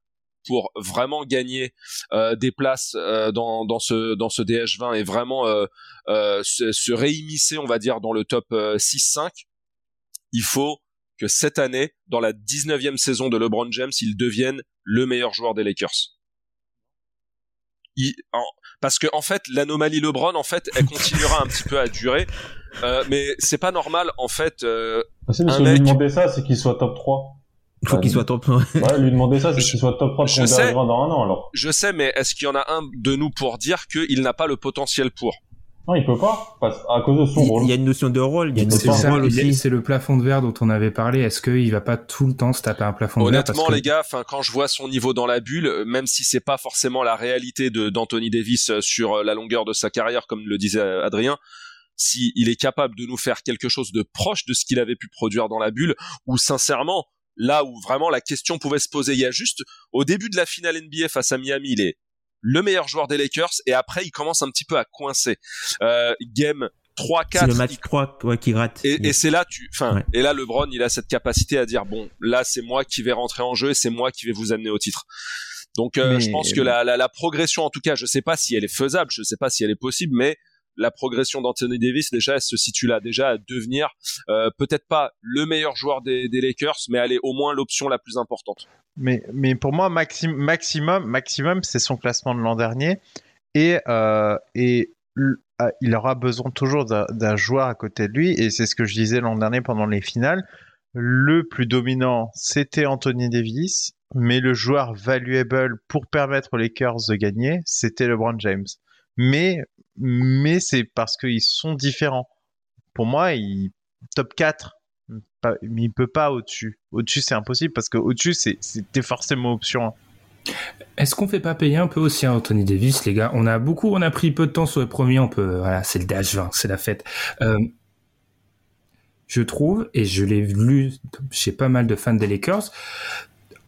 pour vraiment gagner euh, des places euh, dans, dans ce dans ce DH20 et vraiment se, se, on va dire, dans le top 6-5, il faut que cette année, dans la 19e saison de LeBron James, il devienne le meilleur joueur des Lakers. Parce que en fait, l'anomalie LeBron, en fait, elle continuera un petit peu à durer, euh, mais c'est pas normal, en fait. Euh, ah, si, un mec... lui demander ça, c'est qu'il soit top 3. Il faut qu'il soit top 3. ouais, lui demander ça, c'est qu'il soit top 3 je sais, dans un an, alors. Je sais, mais est-ce qu'il y en a un de nous pour dire qu'il n'a pas le potentiel pour? Non, il peut pas, parce, à cause de son il, rôle. Il y a une notion de rôle, il y a une notion de rôle aussi. C'est le plafond de verre dont on avait parlé. Est-ce qu'il va pas tout le temps se taper un plafond de verre Honnêtement, les gars, enfin, quand je vois son niveau dans la bulle, même si c'est pas forcément la réalité de d'Anthony Davis sur la longueur de sa carrière, comme le disait Adrien, si il est capable de nous faire quelque chose de proche de ce qu'il avait pu produire dans la bulle, ou sincèrement, là où vraiment la question pouvait se poser, il y a juste au début de la finale NBA face à Miami, il est le meilleur joueur des Lakers et après il commence un petit peu à coincer. Euh, game 3 4 c'est le match 3 ouais, qui rate et, et c'est là tu enfin ouais. et là LeBron il a cette capacité à dire bon là c'est moi qui vais rentrer en jeu et c'est moi qui vais vous amener au titre donc euh, mais... je pense que la, la, la, progression en tout cas je sais pas si elle est faisable je sais pas si elle est possible mais la progression d'Anthony Davis déjà elle se situe là déjà à devenir euh, peut-être pas le meilleur joueur des, des Lakers mais elle est au moins l'option la plus importante mais, mais pour moi, maxi maximum, maximum c'est son classement de l'an dernier. Et, euh, et il aura besoin toujours d'un joueur à côté de lui. Et c'est ce que je disais l'an dernier pendant les finales. Le plus dominant, c'était Anthony Davis. Mais le joueur valuable pour permettre aux Lakers de gagner, c'était LeBron James. Mais, mais c'est parce qu'ils sont différents. Pour moi, top 4, pas, mais il peut pas au-dessus. Au-dessus, c'est impossible parce que au-dessus, c'était forcément option. Est-ce qu'on fait pas payer un peu aussi à Anthony Davis, les gars? On a beaucoup, on a pris peu de temps sur les premiers, on peut, voilà, c'est le DH20, c'est la fête. Euh, je trouve, et je l'ai lu chez pas mal de fans des Lakers,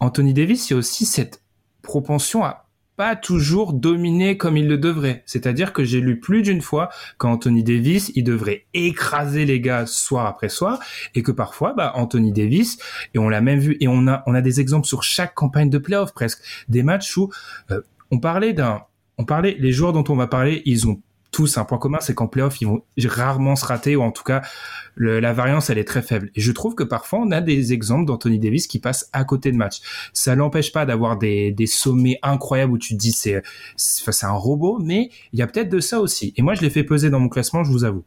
Anthony Davis, il y a aussi cette propension à pas toujours dominer comme il le devrait. C'est-à-dire que j'ai lu plus d'une fois qu'Anthony Davis, il devrait écraser les gars soir après soir et que parfois, bah, Anthony Davis, et on l'a même vu, et on a, on a des exemples sur chaque campagne de playoff presque, des matchs où euh, on parlait d'un, on parlait, les joueurs dont on va parler, ils ont tous un point commun, c'est qu'en playoff, ils vont rarement se rater, ou en tout cas, la variance, elle est très faible. Et je trouve que parfois, on a des exemples d'Anthony Davis qui passent à côté de match. Ça n'empêche pas d'avoir des, sommets incroyables où tu te dis c'est c'est un robot, mais il y a peut-être de ça aussi. Et moi, je l'ai fait peser dans mon classement, je vous avoue.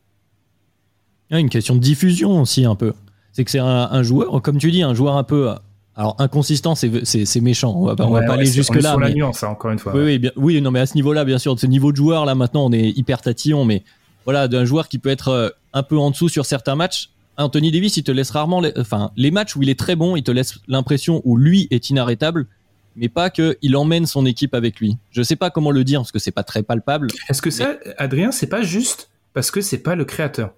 Il y a une question de diffusion aussi un peu. C'est que c'est un, joueur, comme tu dis, un joueur un peu alors inconsistant, c'est méchant. On va pas, on va pas aller jusque là. Sur mais... la nuance, hein, encore une fois. Oui, oui, bien, oui, non, mais à ce niveau-là, bien sûr, de ce niveau de joueur là, maintenant, on est hyper tatillon, mais voilà, d'un joueur qui peut être un peu en dessous sur certains matchs. Anthony Davis, il te laisse rarement, les... enfin, les matchs où il est très bon, il te laisse l'impression où lui est inarrêtable, mais pas que il emmène son équipe avec lui. Je sais pas comment le dire parce que c'est pas très palpable. Est-ce que ça. Adrien, c'est pas juste parce que c'est pas le créateur?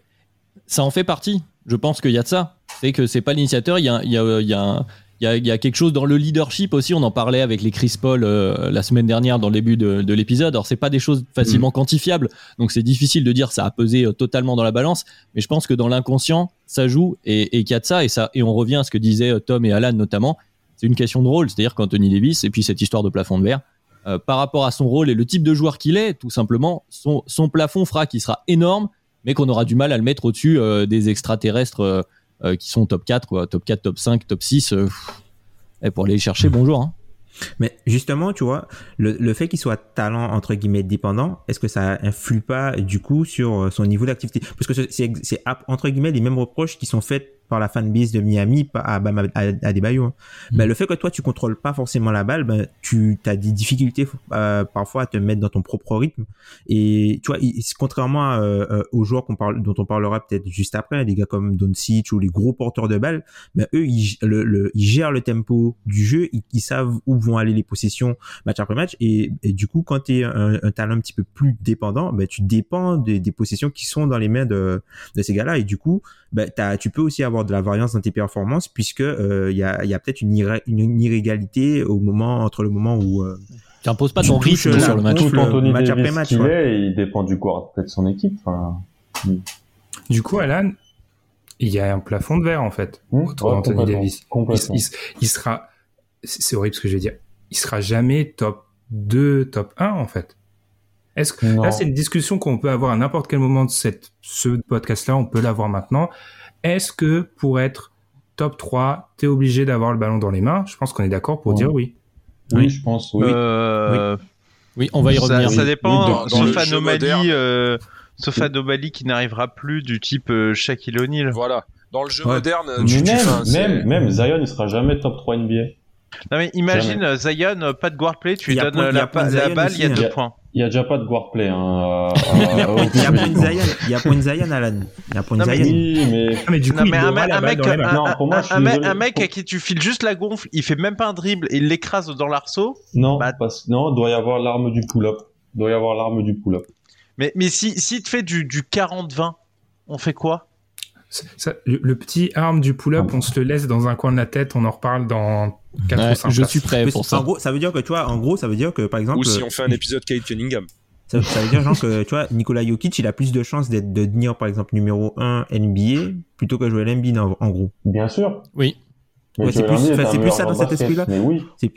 Ça en fait partie. Je pense qu'il y a de ça. C'est que c'est pas l'initiateur. Il y a, il y a, il y a un il y, a, il y a, quelque chose dans le leadership aussi. On en parlait avec les Chris Paul euh, la semaine dernière dans le début de, de l'épisode. Alors c'est pas des choses facilement mmh. quantifiables, donc c'est difficile de dire ça a pesé euh, totalement dans la balance. Mais je pense que dans l'inconscient, ça joue et, et qu'il y a de ça et ça et on revient à ce que disaient Tom et Alan notamment. C'est une question de rôle, c'est-à-dire qu'Anthony Davis et puis cette histoire de plafond de verre. Euh, par rapport à son rôle et le type de joueur qu'il est, tout simplement, son, son plafond fera qu'il sera énorme, mais qu'on aura du mal à le mettre au-dessus euh, des extraterrestres euh, euh, qui sont top 4, quoi. Top 4, top 5, top 6. Euh, et pour aller les chercher, bonjour. Hein. Mais justement, tu vois, le, le fait qu'il soit talent entre guillemets dépendant, est-ce que ça influe pas du coup sur son niveau d'activité? Parce que c'est entre guillemets les mêmes reproches qui sont faits par la fanbase de Miami à, Bam Adebayo. Hein. Mm. Ben, le fait que toi tu contrôles pas forcément la balle, ben, tu as des difficultés euh, parfois à te mettre dans ton propre rythme. Et tu vois, il- contrairement à, euh, aux joueurs qu'on parle, dont on parlera peut-être juste après, des gars comme Doncic ou les gros porteurs de balles, ben, eux ils, le, le- ils gèrent le tempo du jeu, ils, ils savent où vont aller les possessions match après match. Et, et du coup, quand tu es un, un talent un petit peu plus dépendant, ben, tu dépends des, des possessions qui sont dans les mains de, de ces gars-là. Et du coup, ben, t'as- tu peux aussi avoir de la variance dans tes performances puisque euh, il y a, il y a peut-être une, une, une inégalité au moment entre le moment où euh, Tu imposes pas ton rythme sur le match. Tout le Anthony match Davis après match, ouais. est, il dépend du corps peut-être son équipe. Enfin, Du coup, Alan, il y a un plafond de verre en fait autour ouais, d'Anthony complètement, Davis. Il, complètement. il- il sera, c'est c'est horrible ce que je vais dire, il sera jamais top 2, top 1 en fait. Est-ce que Non. là c'est une discussion qu'on peut avoir à n'importe quel moment de cette, ce podcast-là, on peut l'avoir maintenant. Est-ce que pour être top 3, t'es obligé d'avoir le ballon dans les mains? Je pense qu'on est d'accord pour Ouais. dire oui. Oui, Oui. je pense, oui. Euh, Oui, on va y ça, revenir. ça dépend. dans- dans sauf anomalie, euh, sauf anomalie qui n'arrivera plus du type euh, Shaquille O'Neal. Voilà. Dans le jeu Ouais. moderne, tu, tu même, même, même Zion, il sera jamais top 3 NBA. Non mais imagine euh, Zion, euh, pas de guard play, tu Il lui donnes point- euh, il la, balle, il y a deux hein. points. Il y a déjà pas de guard play. Hein, il y a point- il y a point de Zion, il y a point de Zion, Alan. Il y a point de Non, mais- Zion. Oui, mais Ah, mais du coup, Non, il mais un, mec- un un, un- à qui tu files juste la gonfle, il fait même pas un dribble, et il l'écrase dans l'arceau. non, Bah- parce, non, doit y avoir l'arme du pull-up. Doit y avoir l'arme du pull-up. Mais, mais si, si te fait du, du 40-20, on fait quoi? Ça- le, le petit arme du pull-up, on se le laisse dans un coin de la tête, on en reparle dans 4 Ouais, ou 5 je suis prêt pour en ça. gros, ça veut dire que tu vois, en gros, ça veut dire que par exemple, Ou si on fait un épisode Kate Cunningham. ça, ça veut dire genre que tu vois, Nikola Jokic, il a plus de chances d'être de devenir par exemple numéro 1 NBA plutôt que jouer l'NB en, en gros. Bien sûr. Oui. Ouais, c'est Joel plus- Embiid c'est plus ça dans cet esprit-là. Mais oui, C'est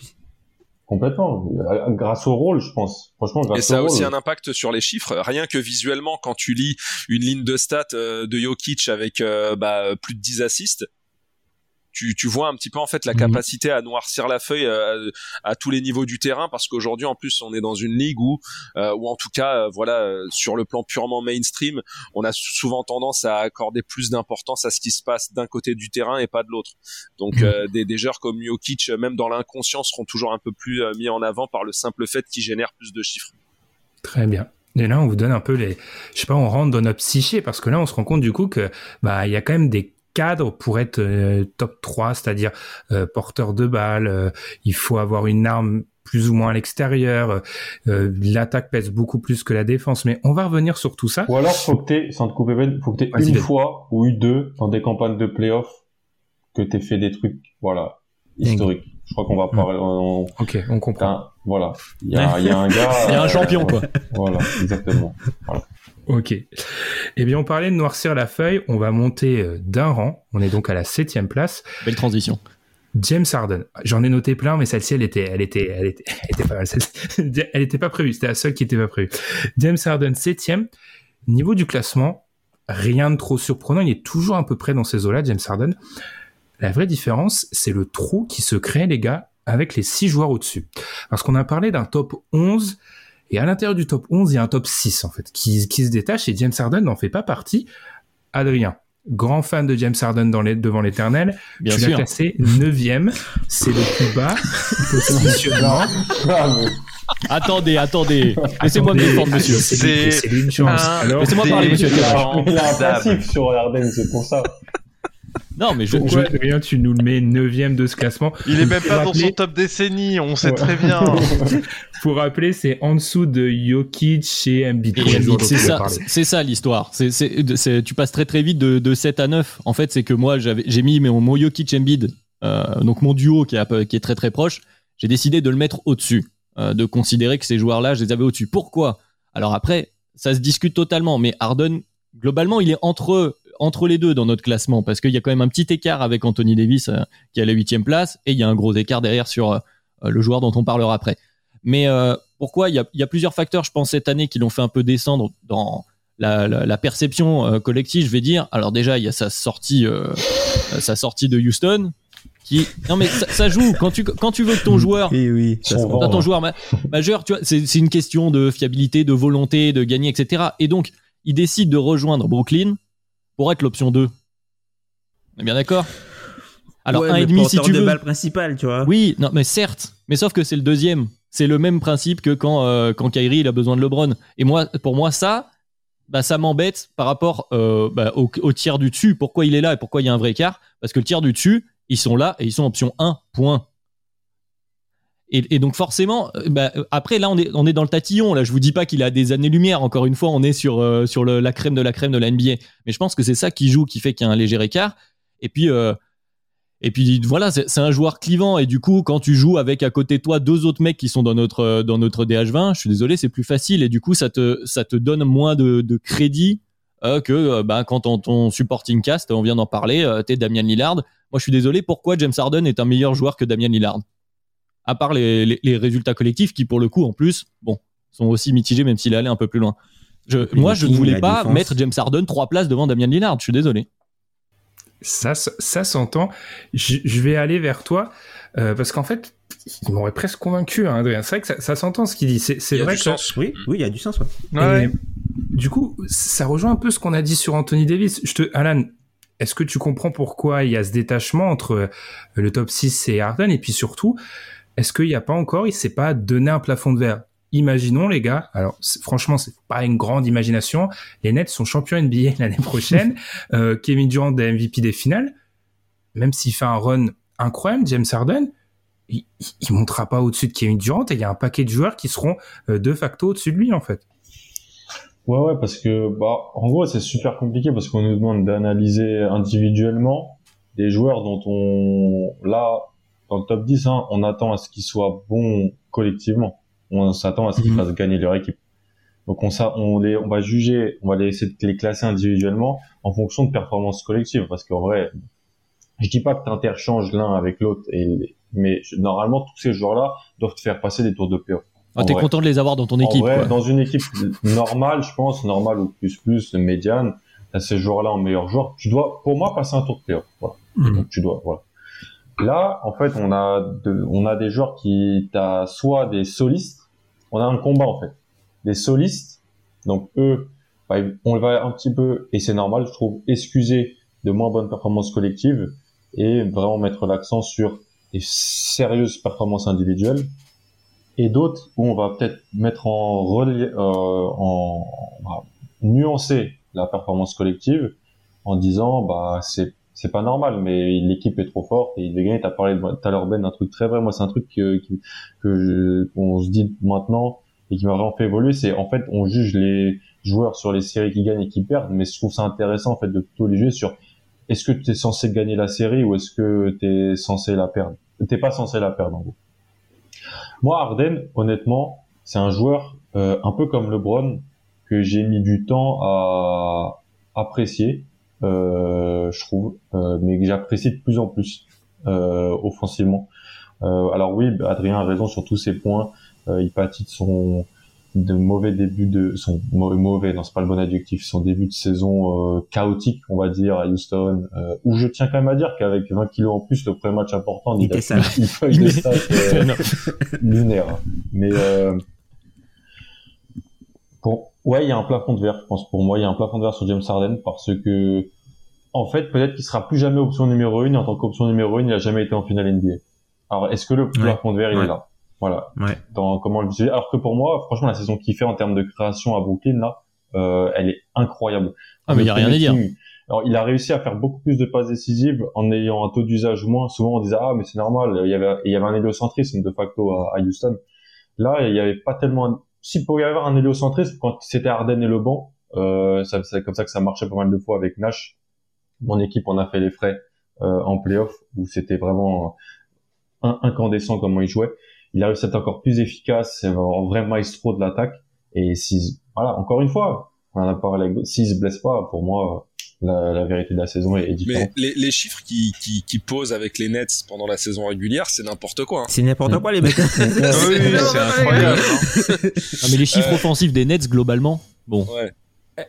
complètement. Grâce au rôle, je pense. Franchement, grâce Et ça a au aussi un impact sur les chiffres. Rien que visuellement, quand tu lis une ligne de stats euh, de Jokic avec euh, bah, plus de 10 assists, tu, tu vois un petit peu en fait la Mhm. capacité à noircir la feuille euh, à, tous les niveaux du terrain parce qu'aujourd'hui en plus on est dans une ligue où euh, ou en tout cas euh, voilà sur le plan purement mainstream on a souvent tendance à accorder plus d'importance à ce qui se passe d'un côté du terrain et pas de l'autre donc Mhm. euh, des, des joueurs comme Jokic même dans l'inconscient seront toujours un peu plus euh, mis en avant par le simple fait qu'ils génèrent plus de chiffres Très bien. Et là, on vous donne un peu les, je sais pas, on rentre dans notre psyché parce que là, on se rend compte du coup que, bah, il y a quand même des cadres pour être euh, top 3, c'est-à-dire euh, porteur de balle, euh, il faut avoir une arme plus ou moins à l'extérieur, euh, l'attaque pèse beaucoup plus que la défense, mais on va revenir sur tout ça. Ou alors, faut que t'aies, sans te couper, faut que t'aies une fois ou eu deux dans des campagnes de playoff que t'aies fait des trucs, voilà, historiques. Je crois qu'on va parler, on, Ok, on comprend. Voilà. Il y a, il y a un gars. Il y a un euh, champion, quoi. Voilà, exactement. Ok. Eh bien, on parlait de noircir la feuille, on va monter euh, d'un rang, on est donc à la septième place. Belle transition. James Harden. J'en ai noté plein, mais celle-ci, elle était, elle était, elle était, elle était pas mal. Elle était pas prévue. C'était la seule qui était pas prévue. James Harden, septième. Niveau du classement, rien de trop surprenant. Il est toujours à peu près dans ces eaux-là, James Harden. La vraie différence, c'est le trou qui se crée, les gars, avec les six joueurs au-dessus. Parce qu'on a parlé d'un top 11, et à l'intérieur du top 11, il y a un top 6, en fait, qui, qui se détache, et James Harden n'en fait pas partie. Adrien, grand fan de James Harden dans les, devant l'éternel, Bien tu l'as sûr. classé neuvième. C'est le plus bas positionnement. Ah, Attendez, attendez. Laissez-moi me défendre, monsieur. c'est- C'est C'est une chance. un Alors, Laissez-moi parler, monsieur. il, a, Dame. il a un passif sur Harden, c'est pour ça. Non, mais je, pourquoi, je- Adrien, tu nous le mets neuvième de ce classement Il est même pas dans son top décennie, on sait Ouais. très bien. Pour rappeler, c'est en dessous de Jokic et Embiid. C'est ça, ça l'histoire. C'est, c'est, c'est- tu passes très très vite de, de 7 à 9. En fait, c'est que moi, j'avais, j'ai mis mon, mon Jokic Embiid, euh, donc mon duo est, qui est très très proche. J'ai décidé de le mettre au-dessus, euh, de considérer que ces joueurs-là, je les avais au-dessus. Pourquoi? Alors après, ça se discute totalement, mais Harden, globalement, il est entre entre les deux dans notre classement parce qu'il y a quand même un petit écart avec Anthony Davis euh, qui est à la huitième place et il y a un gros écart derrière sur euh, le joueur dont on parlera après. Mais euh, pourquoi? Il y, a, il y a plusieurs facteurs, je pense, cette année qui l'ont fait un peu descendre dans la, la- la perception euh, collective, je vais dire. Alors déjà, il y a sa sortie, euh, euh, sa sortie de Houston, qui non mais ça, ça joue quand tu quand tu veux que ton joueur Oui, oui. ça ton joueur ma- majeur, tu vois, c'est c'est une question de fiabilité, de volonté, de gagner, etc. Et donc, il décide de rejoindre Brooklyn pour être l'option 2. On est bien d'accord? Alors Ouais, un et demi si tu de veux. balle tu vois. Oui, non, mais certes. Mais sauf que c'est le deuxième. C'est le même principe que quand, euh, quand Kyrie il a besoin de LeBron. Et moi, pour moi, ça, bah, ça m'embête par rapport euh, bah, au, au tiers du dessus. Pourquoi il est là et pourquoi il y a un vrai écart? Parce que le tiers du dessus, ils sont là et ils sont option 1, point. Et, donc forcément, euh, bah, euh, après là on est, on dans le tatillon. Là, je vous dis pas qu'il a des années-lumière. Encore une fois, on est sur, euh, la crème de la crème de la NBA. Mais je pense que c'est ça qui joue, qui fait qu'il y a un léger écart. Et puis, et puis voilà, c'est un joueur clivant. Et du coup, quand tu joues avec à côté de toi deux autres mecs qui sont dans notre, dans notre DH20, je suis désolé, c'est plus facile. Et du coup, ça te, ça te donne moins de, crédit que bah, quand ton, ton supporting cast, on vient d'en parler, euh, t'es Damien Lillard. Moi, je suis désolé, pourquoi James Harden est un meilleur joueur que Damien Lillard? À part les, les, les résultats collectifs qui, pour le coup, en plus, bon, sont aussi mitigés, même s'il est allé un peu plus loin. Je, moi, je ne voulais la pas défense. mettre James Harden trois places devant Damien Lillard. Je suis désolé. Ça, ça, ça s'entend. Je, je vais aller vers toi euh, parce qu'en fait, il m'aurait presque convaincu, hein, Adrien. C'est vrai que ça, ça s'entend ce qu'il dit. C'est c'est Il y a vrai du que sens. Oui, oui, il y a du sens. Ouais. Et Du coup, ça rejoint un peu ce qu'on a dit sur Anthony Davis. Je te, Alan, est-ce que tu comprends pourquoi il y a ce détachement entre euh, le top 6 et Harden? Et puis surtout, est-ce qu'il n'y a pas encore, il s'est pas donné un plafond de verre? Imaginons les gars, alors franchement c'est pas une grande imagination, les Nets sont champions NBA l'année prochaine, euh, Kevin Durant est MVP des finales, même s'il fait un run incroyable, James Harden, il, il montera pas au-dessus de Kevin Durant et il y a un paquet de joueurs qui seront euh, de facto au-dessus de lui en fait. Ouais, ouais, parce que, bah, en gros, c'est super compliqué parce qu'on nous demande d'analyser individuellement des joueurs dont on, là, dans le top 10, hein, on attend à ce qu'ils soient bons collectivement. On s'attend à ce qu'ils Mhm. fassent gagner leur équipe. Donc, on, ça, on les, on va juger, on va les essayer de les classer individuellement en fonction de performances collectives parce qu'en vrai, je dis pas que tu interchanges l'un avec l'autre et, mais normalement, tous ces joueurs-là doivent te faire passer des tours de playoff. Ah, En T'es vrai. content de les avoir dans ton En équipe. vrai, quoi. dans une équipe normale, je pense, normale ou plus plus, médiane, t'as ces joueurs-là en meilleur joueur. Tu dois, pour moi, passer un tour de playoff. Voilà. Donc, tu dois, voilà. Là, en fait, on a, de- on a des joueurs qui, t'as soit des solistes, on a un combat en fait, des solistes. Donc eux, bah, on va un petit peu, et c'est normal, je trouve, excuser de moins bonnes performances collectives et vraiment mettre l'accent sur des sérieuses performances individuelles. Et d'autres où on va peut-être mettre en euh, en, va nuancer la performance collective en disant, bah, c'est c'est pas normal, mais l'équipe est trop forte et il devait gagner. T'as parlé de- tout à l'heure Ben d'un truc très vrai. Moi, c'est un truc que que, que qu'on se dit maintenant et qui m'a vraiment fait évoluer. C'est en fait, on juge les joueurs sur les séries qui gagnent et qui perdent, mais je trouve ça intéressant en fait de plutôt les juger sur est-ce que tu es censé gagner la série ou est-ce que tu es censé la perdre? T'es pas censé la perdre en gros. Moi, Arden, honnêtement, c'est un joueur euh, un peu comme LeBron que j'ai mis du temps à apprécier, euh, je trouve, euh, mais que j'apprécie de plus en plus euh, offensivement. Euh, alors oui, Adrien a raison sur tous ces points. Euh, il pâtit de son de mauvais début de son mauvais, non c'est pas le bon adjectif son début de saison euh, chaotique on va dire à Houston euh, où je tiens quand même à dire qu'avec 20 kilos en plus le premier match important Il il a fait une feuille de stats euh, lunaire mais euh, pour ouais il y a un plafond de verre je pense pour moi il y a un plafond de verre sur James Harden parce que en fait peut-être qu'il sera plus jamais option numéro une et en tant qu'option numéro une il a jamais été en finale NBA alors est-ce que le plafond de verre il Ouais. est là? Voilà Ouais. dans comment le visualiser. Alors que pour moi, franchement, la saison qu'il fait en termes de création à Brooklyn, là, euh, elle est incroyable. Ah, mais il y a rien à dire. Alors, il a réussi à faire beaucoup plus de passes décisives en ayant un taux d'usage moins. Souvent, on disait, ah, mais c'est normal. Il y avait, il y avait un héliocentrisme de facto à, à Houston. Là, il y avait pas tellement, si pour y avoir un héliocentrisme, quand c'était Harden et le banc, euh, c'est comme ça que ça marchait pas mal de fois avec Nash. Mon équipe en a fait les frais, euh, en playoff, où c'était vraiment un- incandescent comment il jouait. Il a réussi à être encore plus efficace, c'est un vrai maestro de l'attaque. Et si, voilà, encore une fois, on en a parlé, avec- s'il se blesse pas, pour moi, la, la vérité de la saison est, est Mais différente. les, les chiffres qui, qui, qui posent avec les Nets pendant la saison régulière, c'est n'importe quoi. hein. C'est n'importe quoi, les mecs. Oui, oui, c'est incroyable. hein. Ah, mais les chiffres Euh. offensifs des Nets, globalement, bon. Ouais.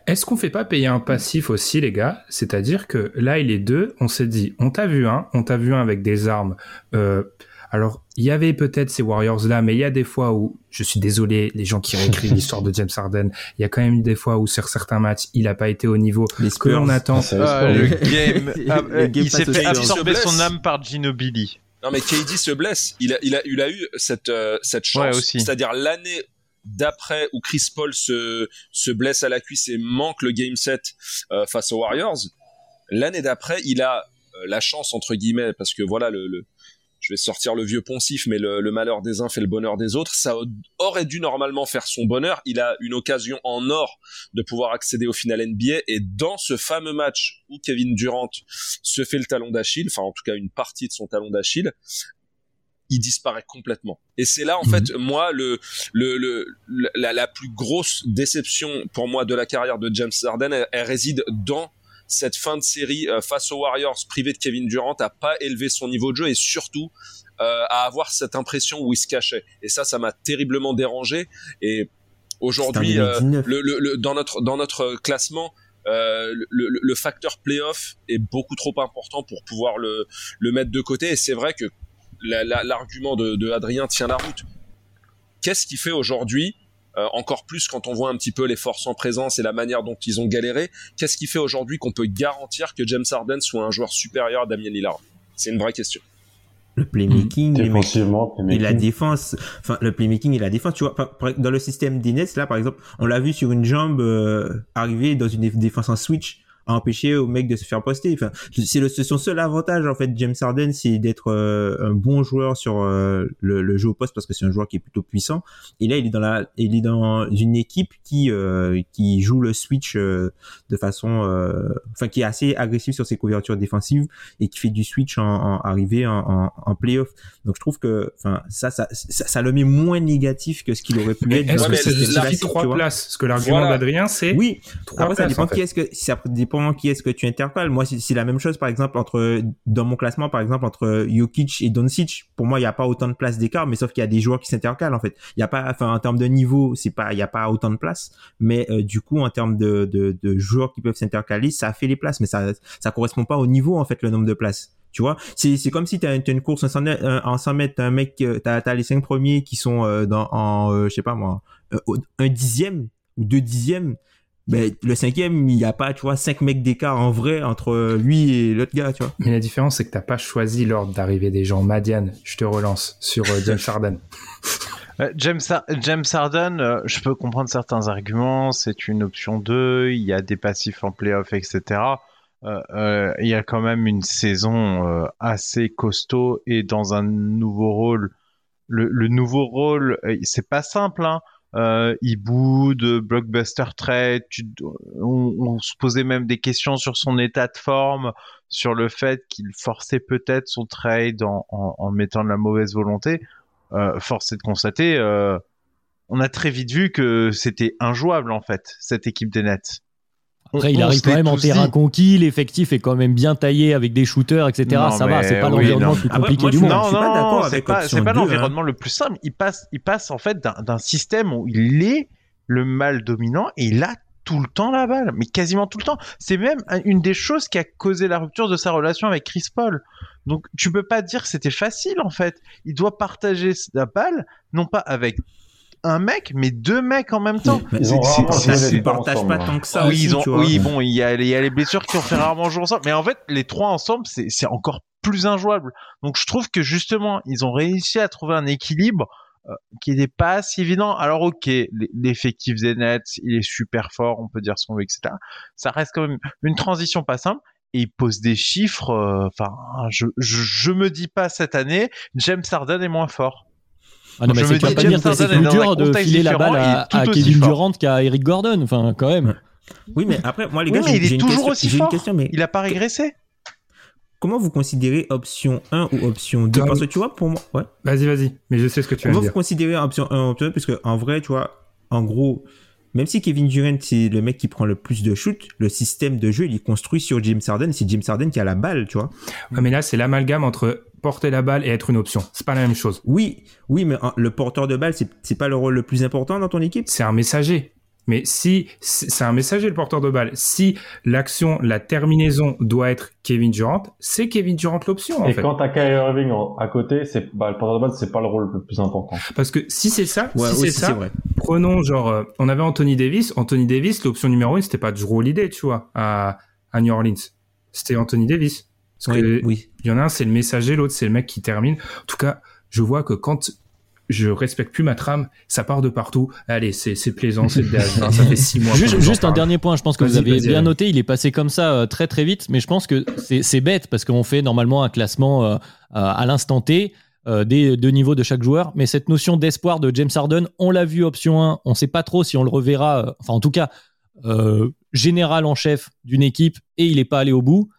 Est-ce qu'on fait pas payer un passif aussi, les gars? C'est-à-dire que là, il est deux, on s'est dit, on t'a vu un, on t'a vu un avec des armes. Euh, Alors, il y avait peut-être ces Warriors-là, mais il y a des fois où, je suis désolé, les gens qui réécrivent l'histoire de James Harden, il y a quand même eu des fois où sur certains matchs, il n'a pas été au niveau Les que l'on attend. Ah, le game, ah, Le game il s'est fait absorber son âme par Ginobili. Non mais KD se blesse. Il a, il a, il a eu cette, euh, cette Ouais, chance. aussi. C'est-à-dire l'année d'après où Chris Paul se, se blesse à la cuisse et manque le game set euh, face aux Warriors. L'année d'après, il a euh, la chance entre guillemets parce que voilà le, le- je vais sortir le vieux poncif, mais le, le malheur des uns fait le bonheur des autres. Ça aurait dû normalement faire son bonheur. Il a une occasion en or de pouvoir accéder au final NBA. Et dans ce fameux match où Kevin Durant se fait le talon d'Achille, enfin en tout cas une partie de son talon d'Achille, il disparaît complètement. Et c'est là en Mhm. fait moi le, le, le la, la plus grosse déception pour moi de la carrière de James Harden, elle, elle réside dans cette fin de série euh, face aux Warriors privé de Kevin Durant à pas élever son niveau de jeu et surtout euh, à avoir cette impression où il se cachait. Et ça, ça m'a terriblement dérangé. Et aujourd'hui, euh, 2019. le, le, le- dans notre dans notre classement, euh, le, le- le facteur playoff est beaucoup trop important pour pouvoir le le mettre de côté. Et c'est vrai que la- la- l'argument de, de Adrien tient la route. Qu'est-ce qui fait aujourd'hui euh, encore plus quand on voit un petit peu les forces en présence et la manière dont ils ont galéré, qu'est-ce qui fait aujourd'hui qu'on peut garantir que James Harden soit un joueur supérieur à Damien Lillard? C'est une vraie question. Le playmaking, les Défensivement, et la défense, enfin le playmaking et la défense, tu vois, dans le système Nets là par exemple, on l'a vu sur une jambe euh, arriver dans une dé- défense en switch à empêcher au mec de se faire poster. Enfin, c'est le c'est son seul avantage en fait James Harden, c'est d'être euh, un bon joueur sur euh, le, le jeu au poste parce que c'est un joueur qui est plutôt puissant. Et là, il est dans la il est dans une équipe qui euh, qui joue le switch euh, de façon euh, enfin qui est assez agressif sur ses couvertures défensives et qui fait du switch en, en arrivé en, en, en playoff. Donc je trouve que, enfin, ça, ça, ça, ça le met moins négatif que ce qu'il aurait pu être. est-ce que ça tu trois places? Parce que l'argument Voilà. d'Adrien, c'est Oui. trois Après, ça places, dépend en fait. qui est-ce que, ça dépend qui est-ce que tu intercales. Moi, c'est la même chose, par exemple, entre, dans mon classement, par exemple, entre Jokic et Doncic. Pour moi, il n'y a pas autant de place d'écart, mais sauf qu'il y a des joueurs qui s'intercalent, en fait. Il y a pas, enfin, en termes de niveau, c'est pas, il y a pas autant de place. Mais, euh, du coup, en termes de, de, de joueurs qui peuvent s'intercaler, ça fait les places, mais ça, ça correspond pas au niveau, en fait, le nombre de places. Tu vois, c'est c'est comme si t'as t'as une course en 100 mètres, euh, en 100 mètres, t'as un mec, euh, t'as as les cinq premiers qui sont euh, dans en, euh, je sais pas moi, un dixième ou deux dixièmes. Ben le cinquième, il y a pas, tu vois, cinq mecs d'écart en vrai entre lui et l'autre gars, tu vois. Mais la différence, c'est que t'as pas choisi l'ordre d'arrivée des gens. Madiane, je te relance sur euh, James Harden. Euh, James, James Harden, euh, je peux comprendre certains arguments. C'est une option 2, il y a des passifs en playoff, etc. Euh, euh, il y a quand même une saison euh, assez costaud et dans un nouveau rôle. Le, le nouveau rôle, c'est pas simple. Hein. Euh, hibou, de blockbuster trade, tu- on, on se posait même des questions sur son état de forme, sur le fait qu'il forçait peut-être son trade en, en, en mettant de la mauvaise volonté euh, force est de constater, euh, on a très vite vu que c'était injouable en fait cette équipe des Nets. On- Après, il arrive quand même en terrain dit. conquis, l'effectif est quand même bien taillé avec des shooters, etc. Non, ça va, c'est pas oui, l'environnement le plus Après, compliqué moi, du monde. Non, non, d'accord c'est pas, option c'est pas 2, l'environnement le plus simple. Il passe, il passe en fait d'un système où il est le mâle dominant et il a tout le temps la balle, mais quasiment tout le temps. C'est même un- une des choses qui a causé la rupture de sa relation avec Chris Paul. Donc tu peux pas dire que c'était facile en fait. Il doit partager la balle, non pas avec un mec, mais deux mecs en même temps. Ils ont c'est- rarement c'est- joué ça les se deux partage ensemble, pas hein. tant que ça oui, aussi, ils ont, tu vois. oui, bon, il y, a, il y a les blessures qui ont fait rarement jouer ensemble, mais en fait, les trois ensemble, c'est c'est encore plus injouable. Donc, je trouve que justement, ils ont réussi à trouver un équilibre euh, qui n'était pas si évident. Alors, ok, l'effectif des Nets, il est super fort, on peut dire ce qu'on veut, etc. Ça reste quand même une transition pas simple. Et il pose des chiffres. euh, Enfin, je, je, je me dis pas cette année, James Harden est moins fort. Ah non, mais c'est pas dire que c'est plus dur de filer la balle à, Kevin. Durant qu'à Eric Gordon. Enfin, quand même. Oui, mais après, moi, les Oui, gars, mais j'ai il est toujours question- aussi fort. question, mais Il a pas régressé. comment vous considérez option 1 ou option 2 Tom. Parce que tu vois, pour moi, ouais. Vas-y, vas-y. Mais je sais ce que tu vas Comment dire. vous considérez option 1 ou option 2 Parce que, en vrai, tu vois, en gros, même si Kevin Durant, c'est le mec qui prend le plus de shoot, le système de jeu, il est construit sur James Harden. C'est James Harden qui a la balle, tu vois. Ouais, mais là, c'est l'amalgame entre porter la balle et être une option. C'est pas la même chose. Oui, oui, mais le porteur de balle, c'est pas le rôle le plus important dans ton équipe? C'est un messager. Mais si c'est un messager le porteur de balle, si l'action, la terminaison doit être Kevin Durant, c'est Kevin Durant l'option. Et fait. quand t'as Kyrie Irving à côté, c'est bah, le porteur de balle, c'est pas le rôle le plus important. Parce que si c'est ça, si c'est ça, prenons genre, euh, on avait Anthony Davis. Anthony Davis, l'option numéro une, c'était pas Drew Holiday, tu vois, à, à New Orleans. C'était Anthony Davis. Parce que oui. il y en a un, c'est le messager, l'autre, c'est le mec qui termine. En tout cas, je vois que quand je respecte plus ma trame, ça part de partout. Allez, c'est plaisant, c'est ça fait six mois. Juste, juste un dernier point, je pense que vous avez bien noté, il est passé comme ça euh, très très vite, mais je pense que c'est bête parce qu'on fait normalement un classement euh, à l'instant T. Euh, des deux niveaux de chaque joueur, mais cette notion d'espoir de James Harden, on l'a vu option 1, on sait pas trop si on le reverra, enfin en tout cas, général en chef d'une équipe et il n'est pas allé au bout.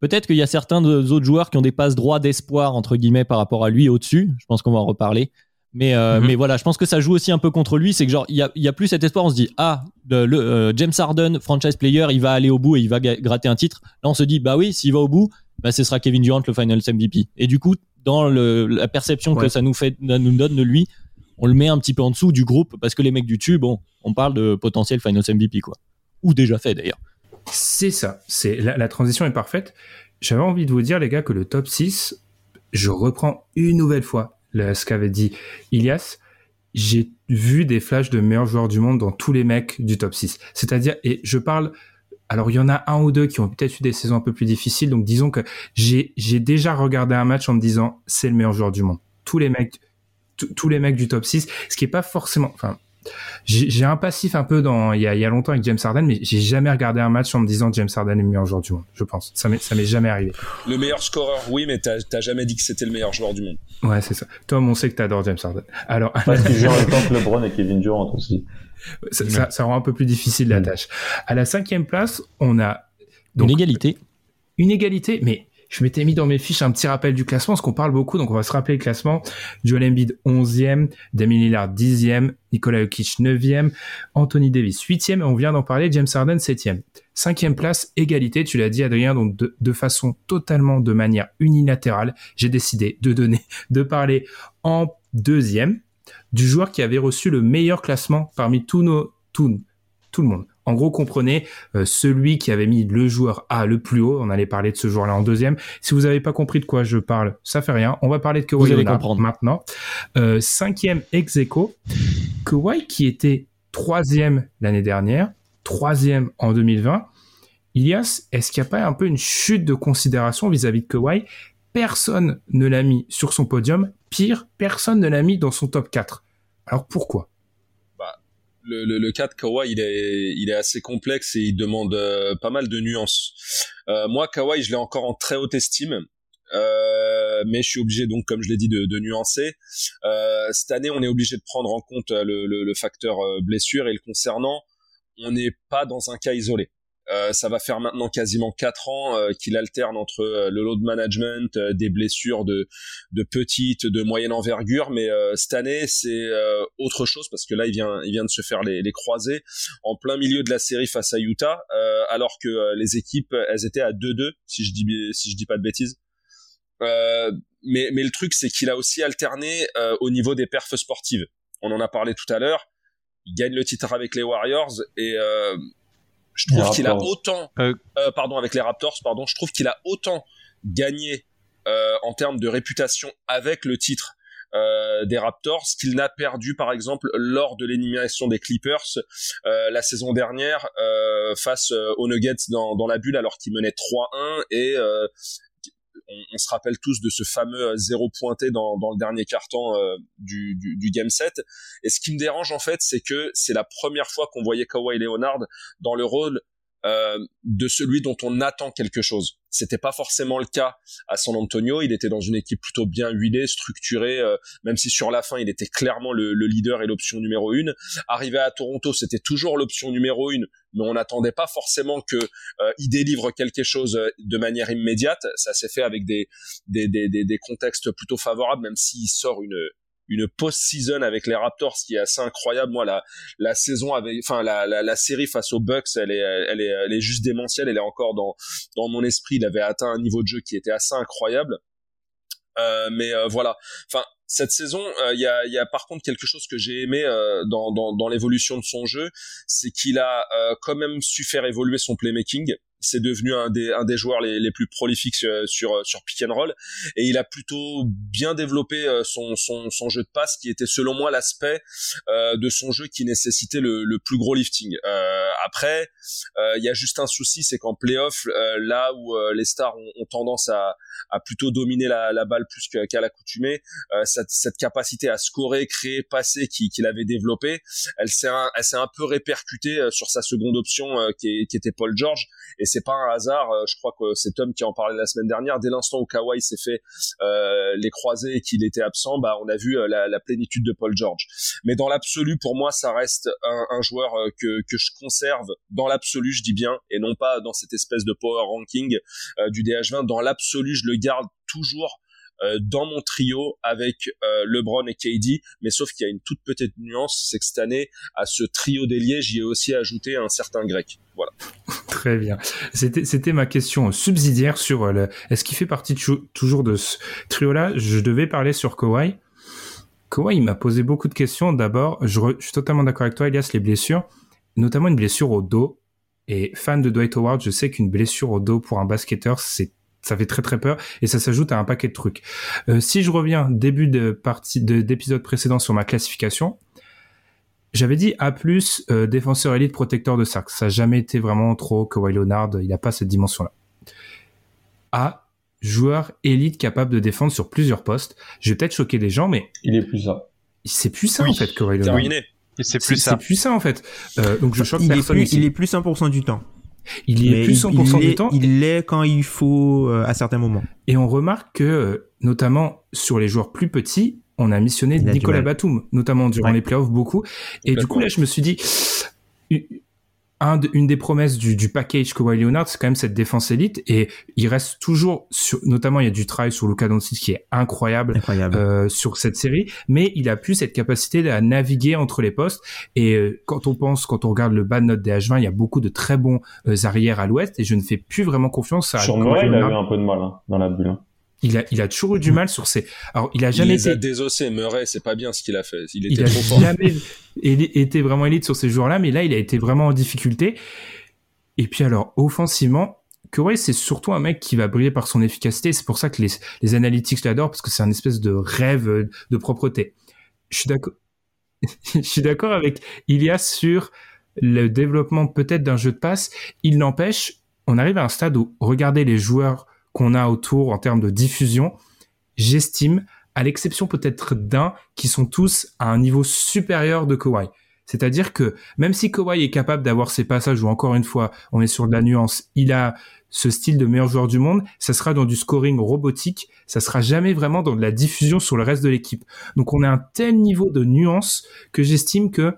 Peut-être qu'il y a certains autres joueurs qui ont des passes droits d'espoir, entre guillemets, par rapport à lui au-dessus. Je pense qu'on va en reparler. Mais, euh, mhm. mais voilà, je pense que ça joue aussi un peu contre lui. C'est que genre, il y a, y a, plus cet espoir. On se dit, ah, le, euh, James Harden, franchise player, il va aller au bout et il va gratter un titre. Là, on se dit, bah oui, s'il va au bout, bah, ce sera Kevin Durant le Finals MVP. Et du coup, dans le, la perception que ça nous fait, nous donne de lui, on le met un petit peu en dessous du groupe parce que les mecs du tube, bon, on parle de potentiel Finals MVP, quoi. Ou déjà fait d'ailleurs. C'est ça. C'est la, transition est parfaite. J'avais envie de vous dire, les gars, que le top 6, je reprends une nouvelle fois ce qu'avait dit Ilias, j'ai vu des flashs de meilleurs joueurs du monde dans tous les mecs du top 6. C'est-à-dire, et je parle, alors il y en a un ou deux qui ont peut-être eu des saisons un peu plus difficiles, donc disons que j'ai, j'ai déjà regardé un match en me disant, c'est le meilleur joueur du monde. Tous les mecs, tous les mecs du top 6, ce qui est pas forcément, enfin, j'ai un passif un peu dans il y a, il y a longtemps avec James Harden, mais j'ai jamais regardé un match en me disant James Harden est le meilleur joueur du monde. Je pense ça m'est ça m'est jamais arrivé. Le meilleur scoreur, oui, mais t'as jamais dit que c'était le meilleur joueur du monde. Ouais, c'est ça. Tom, on sait que t'adores James Harden. Alors parce qu'il joue en même temps que LeBron et Kevin Durant aussi. Ça, ça, ça, rend un peu plus difficile la mm. tâche. À la cinquième place, on a donc, une égalité. Une égalité, mais je m'étais mis dans mes fiches un petit rappel du classement, parce qu'on parle beaucoup, donc on va se rappeler le classement. Joel Embiid 11e, Damien Lillard 10e, Nikola Jokic 9e, Anthony Davis 8e, et on vient d'en parler, James Harden 7e. Cinquième place, égalité, tu l'as dit Adrien, donc de, façon totalement de manière unilatérale, j'ai décidé de donner, de parler en deuxième du joueur qui avait reçu le meilleur classement parmi tous nos, tout le monde. En gros, comprenez euh, celui qui avait mis le joueur A le plus haut. On allait parler de ce joueur-là en deuxième. Si vous n'avez pas compris de quoi je parle, ça fait rien. On va parler de Kawhi Leonard maintenant. Euh, cinquième ex aequo. Kawhi qui était troisième l'année dernière, troisième en 2020. Ilias, est-ce qu'il n'y a pas un peu une chute de considération vis-à-vis de Kawhi? Personne ne l'a mis sur son podium. Pire, personne ne l'a mis dans son top 4. Alors pourquoi? Le, cas de Kawhi, il est, assez complexe et il demande euh, pas mal de nuances. Euh, moi, Kawhi, je l'ai encore en très haute estime. Euh, mais je suis obligé donc, comme je l'ai dit, de, de nuancer. Cette année, on est obligé de prendre en compte le facteur blessure et le concernant, on n'est pas dans un cas isolé. Euh, ça va faire maintenant quasiment quatre ans euh, qu'il alterne entre euh, le load management, des blessures de, de petite, de moyenne envergure, mais cette année c'est autre chose parce que là il vient, il vient de se faire les, les croisés en plein milieu de la série face à Utah, alors que les équipes elles étaient à 2-2 si je dis si je dis pas de bêtises. mais, mais le truc c'est qu'il a aussi alterné au niveau des perfs sportives. On en a parlé tout à l'heure. Il gagne le titre avec les Warriors et je trouve qu'il a autant, euh, euh, pardon, avec les Raptors, pardon, je trouve qu'il a autant gagné euh, en termes de réputation avec le titre euh, des Raptors qu'il n'a perdu par exemple lors de l'élimination des Clippers euh, la saison dernière euh, face aux Nuggets dans, dans la bulle alors qu'ils menaient 3-1 et on, se rappelle tous de ce fameux euh, zéro pointé dans, le dernier carton euh, du, du, game set. Et ce qui me dérange en fait, c'est que c'est la première fois qu'on voyait Kawhi Leonard dans le rôle euh, de celui dont on attend quelque chose. C'était pas forcément le cas à San Antonio. Il était dans une équipe plutôt bien huilée, structurée, euh, même si sur la fin il était clairement le, leader et l'option numéro une. Arrivé à Toronto, c'était toujours l'option numéro une, mais on n'attendait pas forcément que euh, il délivre quelque chose de manière immédiate. Ça s'est fait avec des des, des, des contextes plutôt favorables, même s'il sort une une post-season avec les Raptors qui est assez incroyable. Moi, la, la saison avec, enfin, la, la, la, série face aux Bucks, elle est, elle est, elle est juste démentielle. Elle est encore dans, dans mon esprit. Il avait atteint un niveau de jeu qui était assez incroyable. Euh, mais euh, voilà. Enfin, cette saison, il y, a, y, a, par contre quelque chose que j'ai aimé dans, dans, dans l'évolution de son jeu, c'est qu'il a quand même su faire évoluer son playmaking c'est devenu un des, un des joueurs les, les plus prolifiques sur, sur, sur pick and roll et il a plutôt bien développé euh, son, son, son jeu de passe qui était selon moi l'aspect euh, de son jeu qui nécessitait le, le plus gros lifting. Euh, après, euh, il y a juste un souci, c'est qu'en playoff, là où les stars ont, ont, tendance à, à plutôt dominer la, la balle plus qu'à l'accoutumée, cette, cette capacité à scorer, créer, passer qu'il avait développé, elle s'est un, un peu répercutée sur sa seconde option qui, qui était Paul George et c'est pas un hasard. Euh, je crois que c'est Tom qui en parlait la semaine dernière. Dès l'instant où Kawhi s'est fait euh, les croisés et qu'il était absent, bah on a vu euh, la, plénitude de Paul George. Mais dans l'absolu, pour moi, ça reste un, joueur que que je conserve dans l'absolu, je dis bien, et non pas dans cette espèce de power ranking du DH20. Dans l'absolu, je le garde toujours dans mon trio avec euh, LeBron et KD, mais sauf qu'il y a une toute petite nuance, c'est que cette année, à ce trio d'ailier, j'y ai aussi ajouté un certain grec. Voilà. Très bien. C'était, ma question subsidiaire sur euh, le, est-ce qu'il fait partie toujours de ce trio-là? Je devais parler sur Kawhi. Kawhi, m'a posé beaucoup de questions. D'abord, je, je suis totalement d'accord avec toi, Elias, les blessures, notamment une blessure au dos. Et fan de Dwight Howard, je sais qu'une blessure au dos pour un basketteur, c'est ça fait très très peur et ça s'ajoute à un paquet de trucs. Euh, si je reviens début de partie d'épisode précédent sur ma classification, j'avais dit A+, euh, défenseur élite, protecteur de sac. Ça n'a jamais été vraiment trop Kawhi Leonard, il n'a pas cette dimension-là. A, joueur élite capable de défendre sur plusieurs postes. Je vais peut-être choquer des gens, mais... Il est plus ça. C'est plus ça, en fait, Kawhi Leonard. Terminé. C'est plus ça. C'est plus ça, en fait. Euh, donc je choque il personne est plus. Il est plus 100% du temps. Il y est plus 100% il, du est- temps. Il l'est quand il faut euh, à certains moments. Et on remarque que, euh, notamment sur les joueurs plus petits, on a missionné Il Nicolas. Batum, notamment durant Ouais. les playoffs beaucoup. Et du coup, là, je me suis dit, un de- une des promesses du, du package Kawhi Leonard, c'est quand même cette défense élite. Et il reste toujours, sur, notamment, il y a du travail sur Luka Doncic qui est incroyable. Incroyable. euh, sur cette série, mais il a plus cette capacité à naviguer entre les postes. Et euh, quand on pense, quand on regarde le bas de notre DH20, il y a beaucoup de très bons euh, arrières à l'ouest, et je ne fais plus vraiment confiance à Sur Kawhi Murray, il a Leonard. eu un peu de mal hein, dans la bulle. hein. Il a, il a toujours eu du mal sur ses. Alors, il a Il jamais a été. désossés. Murray, c'est pas bien ce qu'il a fait. Il Il était a trop fort. jamais éli- été vraiment élite sur ces joueurs-là, mais là, il a été vraiment en difficulté. Et puis alors, offensivement, Kawhi, c'est surtout un mec qui va briller par son efficacité. C'est pour ça que les, les analytics l'adorent, parce que c'est un espèce de rêve euh, de propreté. Je suis d'accord. Je suis d'accord avec Ilias sur le développement peut-être d'un jeu de passe. Il n'empêche, on arrive à un stade où regardez les joueurs qu'on a autour en termes de diffusion. J'estime, à l'exception peut-être d'un, qui sont tous à un niveau supérieur de Kawhi. C'est-à-dire que même si Kawhi est capable d'avoir ses passages où encore une fois on est sur de la nuance, il a ce style de meilleur joueur du monde, ça sera dans du scoring robotique, ça sera jamais vraiment dans de la diffusion sur le reste de l'équipe. Donc on a un tel niveau de nuance que j'estime que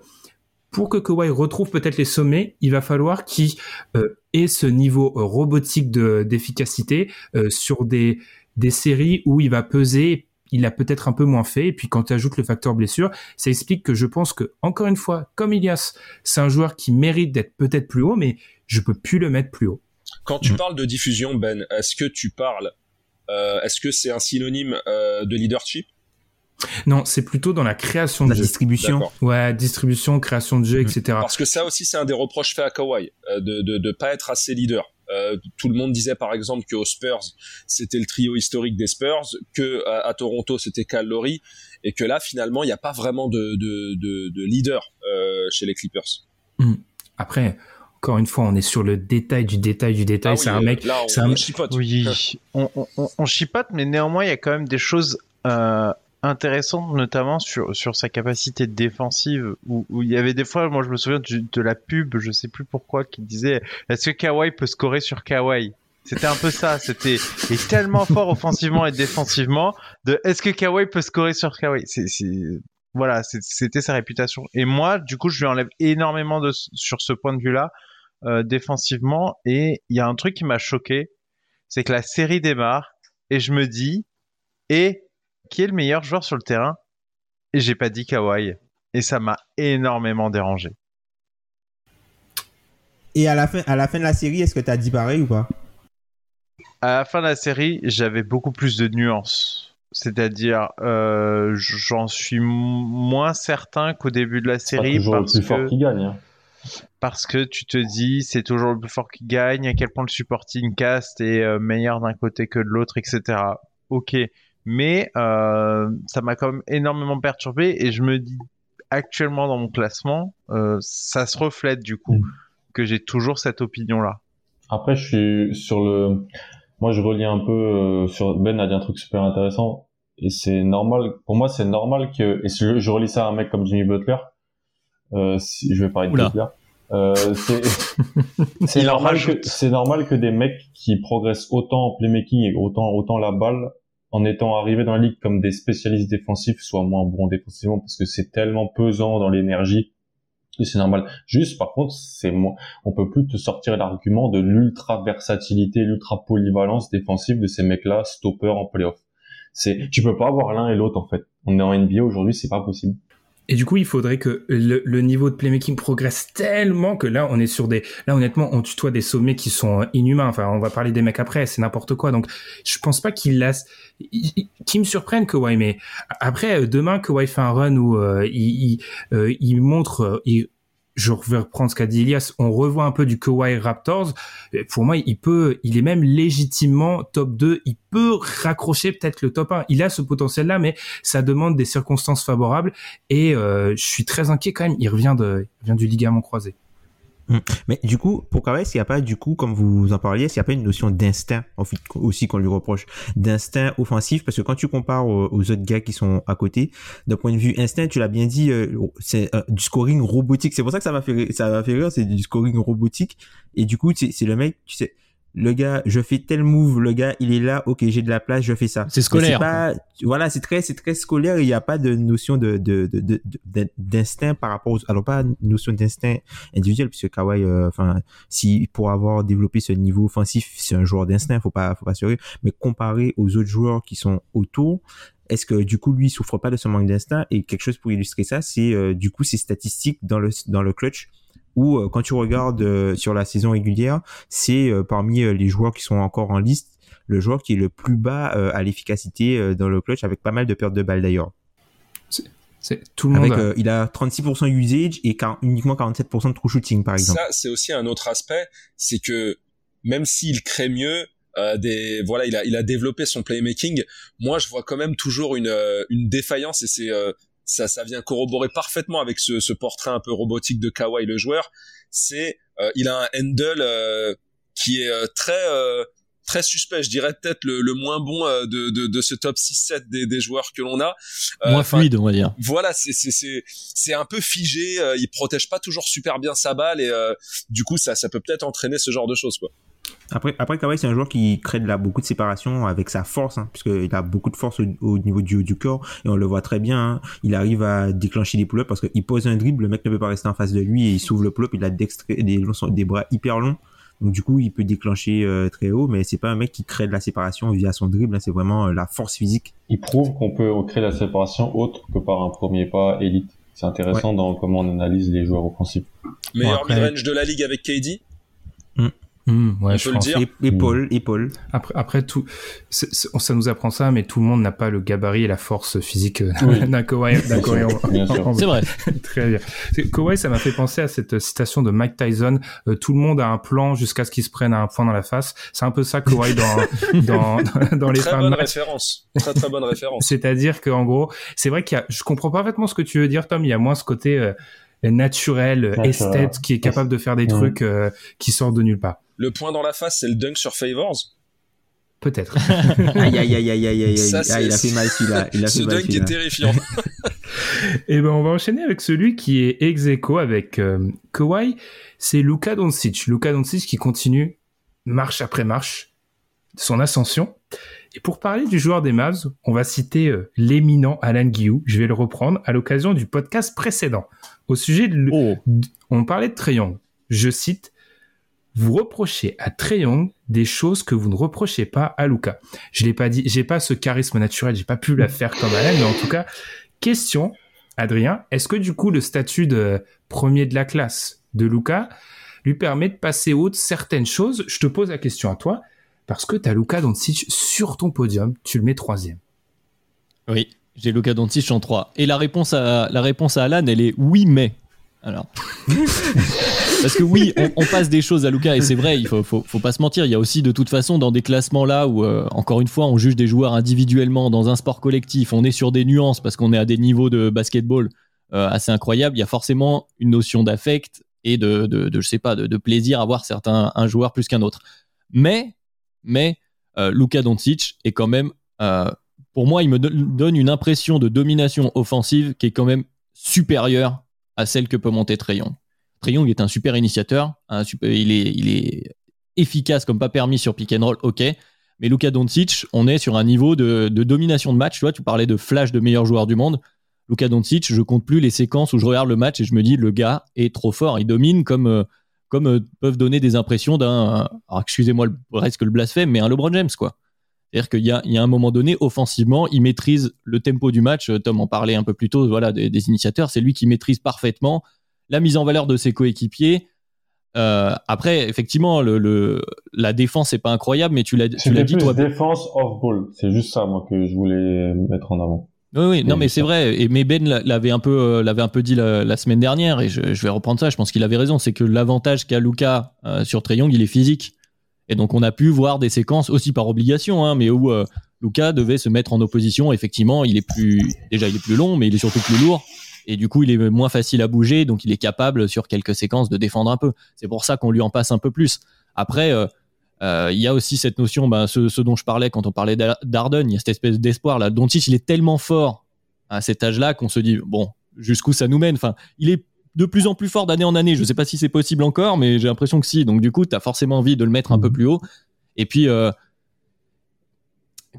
pour que Kawhi retrouve peut-être les sommets, il va falloir qu'il euh, ait ce niveau euh, robotique de d'efficacité euh, sur des des séries où il va peser, il a peut-être un peu moins fait. Et puis quand tu ajoutes le facteur blessure, ça explique que je pense que encore une fois, comme Ilias, c'est un joueur qui mérite d'être peut-être plus haut, mais je peux plus le mettre plus haut. Quand tu Mhm. parles de diffusion, Ben, est-ce que tu parles, euh, est-ce que c'est un synonyme euh, de leadership? Non, c'est plutôt dans la création de La distribution. Ouais, distribution, création de jeu, Mhm. etc. Parce que ça aussi, c'est un des reproches faits à Kawhi, euh, de, de de pas être assez leader. Euh, tout le monde disait par exemple qu'aux Spurs, c'était le trio historique des Spurs, que à, à Toronto, c'était Cal Lowry, et que là, finalement, il n'y a pas vraiment de, de, de, de leader euh, chez les Clippers. Après, encore une fois, on est sur le détail du détail du détail. Ah c'est oui, un euh, mec. Là, on, c'est un- on chipote. Oui, on, on, on, on chipote, mais néanmoins, il y a quand même des choses euh, intéressantes, notamment sur, sur sa capacité défensive, où, où il y avait des fois, moi je me souviens du- de la pub, je sais plus pourquoi, qui disait est-ce que Kawhi peut scorer sur Kawhi? C'était un peu ça, c'était est tellement fort offensivement et défensivement, de est-ce que Kawhi peut scorer sur Kawhi? C'est c'est- voilà, c'était sa réputation. Et moi, du coup, je lui enlève énormément de, sur ce point de vue-là, euh, défensivement. Et il y a un truc qui m'a choqué, c'est que la série démarre et je me dis, et qui est le meilleur joueur sur le terrain Et j'ai pas dit Kawhi. Et ça m'a énormément dérangé. Et à la fin, à la fin de la série, est-ce que tu as dit pareil ou pas? À la fin de la série, j'avais beaucoup plus de nuances. C'est-à-dire, euh, j'en suis moins certain qu'au début de la série. toujours parce le plus que, fort qui gagne. hein. Parce que tu te dis, c'est toujours le plus fort qui gagne, à quel point le supporting cast est euh, meilleur d'un côté que de l'autre, etc. Ok. Mais euh, ça m'a quand même énormément perturbé et je me dis, actuellement dans mon classement, euh, ça se reflète du coup, Mm. que j'ai toujours cette opinion-là. Après, je suis sur le. Moi, je relis un peu euh, sur Ben a dit un truc super intéressant et c'est normal. Pour moi, c'est normal que et je, je relis ça à un mec comme Jimmy Butler. Euh, si je vais parler de Oula. Butler. Euh, c'est normal que normal que des mecs qui progressent autant en playmaking et autant autant la balle en étant arrivés dans la ligue comme des spécialistes défensifs soient moins bons défensivement parce que c'est tellement pesant dans l'énergie et c'est normal. Juste par contre, c'est moi on peut plus te sortir l'argument de l'ultra versatilité, l'ultra polyvalence défensive de ces mecs-là, stoppers en playoff. C'est, tu peux pas avoir l'un et l'autre en fait. On est en NBA aujourd'hui, c'est pas possible. Et du coup, il faudrait que le, le niveau de playmaking progresse tellement que là, on est sur des, là, honnêtement, on tutoie des sommets qui sont euh, inhumains. Enfin, on va parler des mecs après, c'est n'importe quoi. Donc, je pense pas qu'il laisse, qui me surprenne Kawhi, mais après, euh, demain, Kawhi fait un run où euh, il, il, euh, il montre, euh, il, je vais reprendre ce qu'a dit Elias, on revoit un peu du Kawhi Raptors. Pour moi, il peut, il est même légitimement top 2. Il peut raccrocher peut-être le top 1. Il a ce potentiel-là, mais ça demande des circonstances favorables. Et euh, je suis très inquiet quand même. Il revient de, il revient du ligament croisé. Mais du coup, pour Kawhi, s'il n'y a pas, du coup, comme vous en parliez, s'il n'y a pas une notion d'instinct en fait, aussi qu'on lui reproche, d'instinct offensif, parce que quand tu compares aux, autres gars qui sont à côté, d'un point de vue instinct, tu l'as bien dit, euh, c'est euh, du scoring robotique. C'est pour ça que ça m'a fait, ça m'a fait rire, c'est du scoring robotique. Et du coup, c'est le mec, tu sais, le gars, je fais tel move, le gars, il est là, ok, j'ai de la place, je fais ça. C'est scolaire. pas, voilà, c'est très, c'est très scolaire. Il n'y a pas de notion de, de, de, de- de- d'instinct par rapport aux, alors pas une notion d'instinct individuel, puisque Kawhi, euh, enfin, si pour avoir développé ce niveau offensif, c'est un joueur d'instinct, faut pas, faut pas se rire. Mais comparé aux autres joueurs qui sont autour, est-ce que du coup lui il souffre pas de ce manque d'instinct? Et quelque chose pour illustrer ça, c'est euh, du coup ses statistiques dans le dans le clutch. Où euh, quand tu regardes euh, sur la saison régulière, c'est euh, parmi euh, les joueurs qui sont encore en liste le joueur qui est le plus bas euh, à l'efficacité euh, dans le clutch avec pas mal de pertes de balles d'ailleurs. C'est tout le monde. Avec, euh, il a 36% usage et uniquement 47% de true shooting par exemple. Ça, c'est aussi un autre aspect, c'est que même s'il crée mieux, euh, des voilà, il a il a développé son playmaking. Moi, je vois quand même toujours une euh, une défaillance et c'est euh, ça ça vient corroborer parfaitement avec ce, ce portrait un peu robotique de Kawhi le joueur. C'est euh, il a un handle euh, qui est euh, très euh, très suspect, je dirais peut-être le, le moins bon euh, de, de, de ce top 6-7 des, des joueurs que l'on a. Euh, Moins fluide, on va dire. voilà, c'est c'est c'est c'est un peu figé. euh, il protège pas toujours super bien sa balle et euh, du coup ça ça peut peut-être entraîner ce genre de choses quoi. Après, après Kawhi, c'est un joueur qui crée de la, beaucoup de séparation avec sa force, hein, puisqu'il a beaucoup de force au, au niveau du haut du corps, et on le voit très bien. hein. il arrive à déclencher des pull-ups parce qu'il pose un dribble, le mec ne peut pas rester en face de lui, et il s'ouvre le pull-up, il a des, longs- des bras hyper longs. Donc du coup, il peut déclencher euh, très haut, mais c'est pas un mec qui crée de la séparation via son dribble, hein, c'est vraiment euh, la force physique. Il prouve qu'on peut créer la séparation autre que par un premier pas élite. C'est intéressant dans comment on analyse les joueurs offensifs. Meilleur mid-range de la ligue avec KD. Hmm, ouais, on je peut le pense. dire. Et, épaule, épaule. Après, après tout, c'est- c'est- ça nous apprend ça, mais tout le monde n'a pas le gabarit et la force physique euh, Oui. d'un Kawhi. C'est vrai. Très bien. Kawhi, ça m'a fait penser à cette citation de Mike Tyson. euh, tout le monde a un plan jusqu'à ce qu'il se prenne un point dans la face. C'est un peu ça Kawhi dans dans dans les Très bonne référence. Très très bonne référence. C'est-à-dire qu'en gros, c'est vrai qu'il y a, je comprends parfaitement ce que tu veux dire, Tom. Il y a moins ce côté euh, naturel, euh, Naturel. esthète, qui est capable de faire des Ouais. trucs euh, qui sortent de nulle part. Le point dans la face, c'est le dunk sur Favors. Peut-être. aïe, aïe, aïe, aïe, aïe, aïe, Ça, Ah, il a fait mal celui-là. Il a Ce fait mal dunk est terrifiant. Et ben, on va enchaîner avec celui qui est ex aequo avec euh, Kawhi. C'est Luka Doncic. Luka Doncic qui continue marche après marche son ascension. Et pour parler du joueur des Mavs, on va citer euh, l'éminent Alan Guillou. Je vais le reprendre à l'occasion du podcast précédent. Au sujet de, Oh, on parlait de Trey Young. Je cite, vous reprochez à Trey Young des choses que vous ne reprochez pas à Luca. Je l'ai pas dit, j'ai pas ce charisme naturel, j'ai pas pu la faire comme Alan, mais en tout cas, question, Adrien, est-ce que du coup le statut de premier de la classe de Luca lui permet de passer haute certaines choses? Je te pose la question à toi, parce que tu as Luca Doncic sur ton podium, tu le mets troisième. Oui, j'ai Luka Doncic en 3. Et la réponse à, la réponse à Alan, elle est oui, mais. Alors. Parce que oui, on, passe des choses à Luka et c'est vrai, il faut, faut, pas se mentir. Il y a aussi de toute façon dans des classements là où, euh, encore une fois, on juge des joueurs individuellement dans un sport collectif, on est sur des nuances parce qu'on est à des niveaux de basketball euh, assez incroyables. Il y a forcément une notion d'affect et de, je sais pas, de, plaisir à voir certains un joueur plus qu'un autre. Mais, mais euh, Doncic est quand même, euh, pour moi, il me do- donne une impression de domination offensive qui est quand même supérieure à celle que peut monter Trae Young. Est un super initiateur, il, est, efficace comme pas permis sur pick and roll, ok. Mais Luka Doncic, on est sur un niveau de, domination de match. Tu vois, tu parlais de flash de meilleur joueur du monde. Luka Doncic, je compte plus les séquences où je regarde le match et je me dis le gars est trop fort. Il domine comme euh, comme euh, peuvent donner des impressions d'un. Excusez-moi le reste que le blasphème, mais un LeBron James quoi. C'est-à-dire qu'il y a, il y a un moment donné, offensivement, il maîtrise le tempo du match. Euh, Tom en parlait un peu plus tôt, voilà, des, des initiateurs. C'est lui qui maîtrise parfaitement la mise en valeur de ses coéquipiers. Euh, après, effectivement, le, le- la défense c'est pas incroyable, mais tu l'as, tu l'as dit plus toi. défense off ball. C'est juste ça, moi, que je voulais mettre en avant. Oui, oui, non, mais c'est vrai. Et mais Ben l'a- l'avait un peu, euh, l'avait un peu dit la, la semaine dernière, et je, je vais reprendre ça. Je pense qu'il avait raison. C'est que l'avantage qu'a Luca euh, sur Trae Young, il est physique. Et donc on a pu voir des séquences aussi par obligation, hein, mais où euh, Luca devait se mettre en opposition. Effectivement, il est plus, déjà il est plus long, mais il est surtout plus lourd. Et du coup, il est moins facile à bouger, donc il est capable sur quelques séquences de défendre un peu. C'est pour ça qu'on lui en passe un peu plus. Après, euh, euh, il y a aussi cette notion, ben, ce, ce dont je parlais quand on parlait d'Ar- d'Arden, il y a cette espèce d'espoir là. Doncic, il est tellement fort à cet âge-là qu'on se dit bon, jusqu'où ça nous mène? Enfin, il est de plus en plus fort d'année en année. Je sais pas si c'est possible encore, mais j'ai l'impression que si. Donc du coup, tu as forcément envie de le mettre un peu plus haut. Et puis, euh,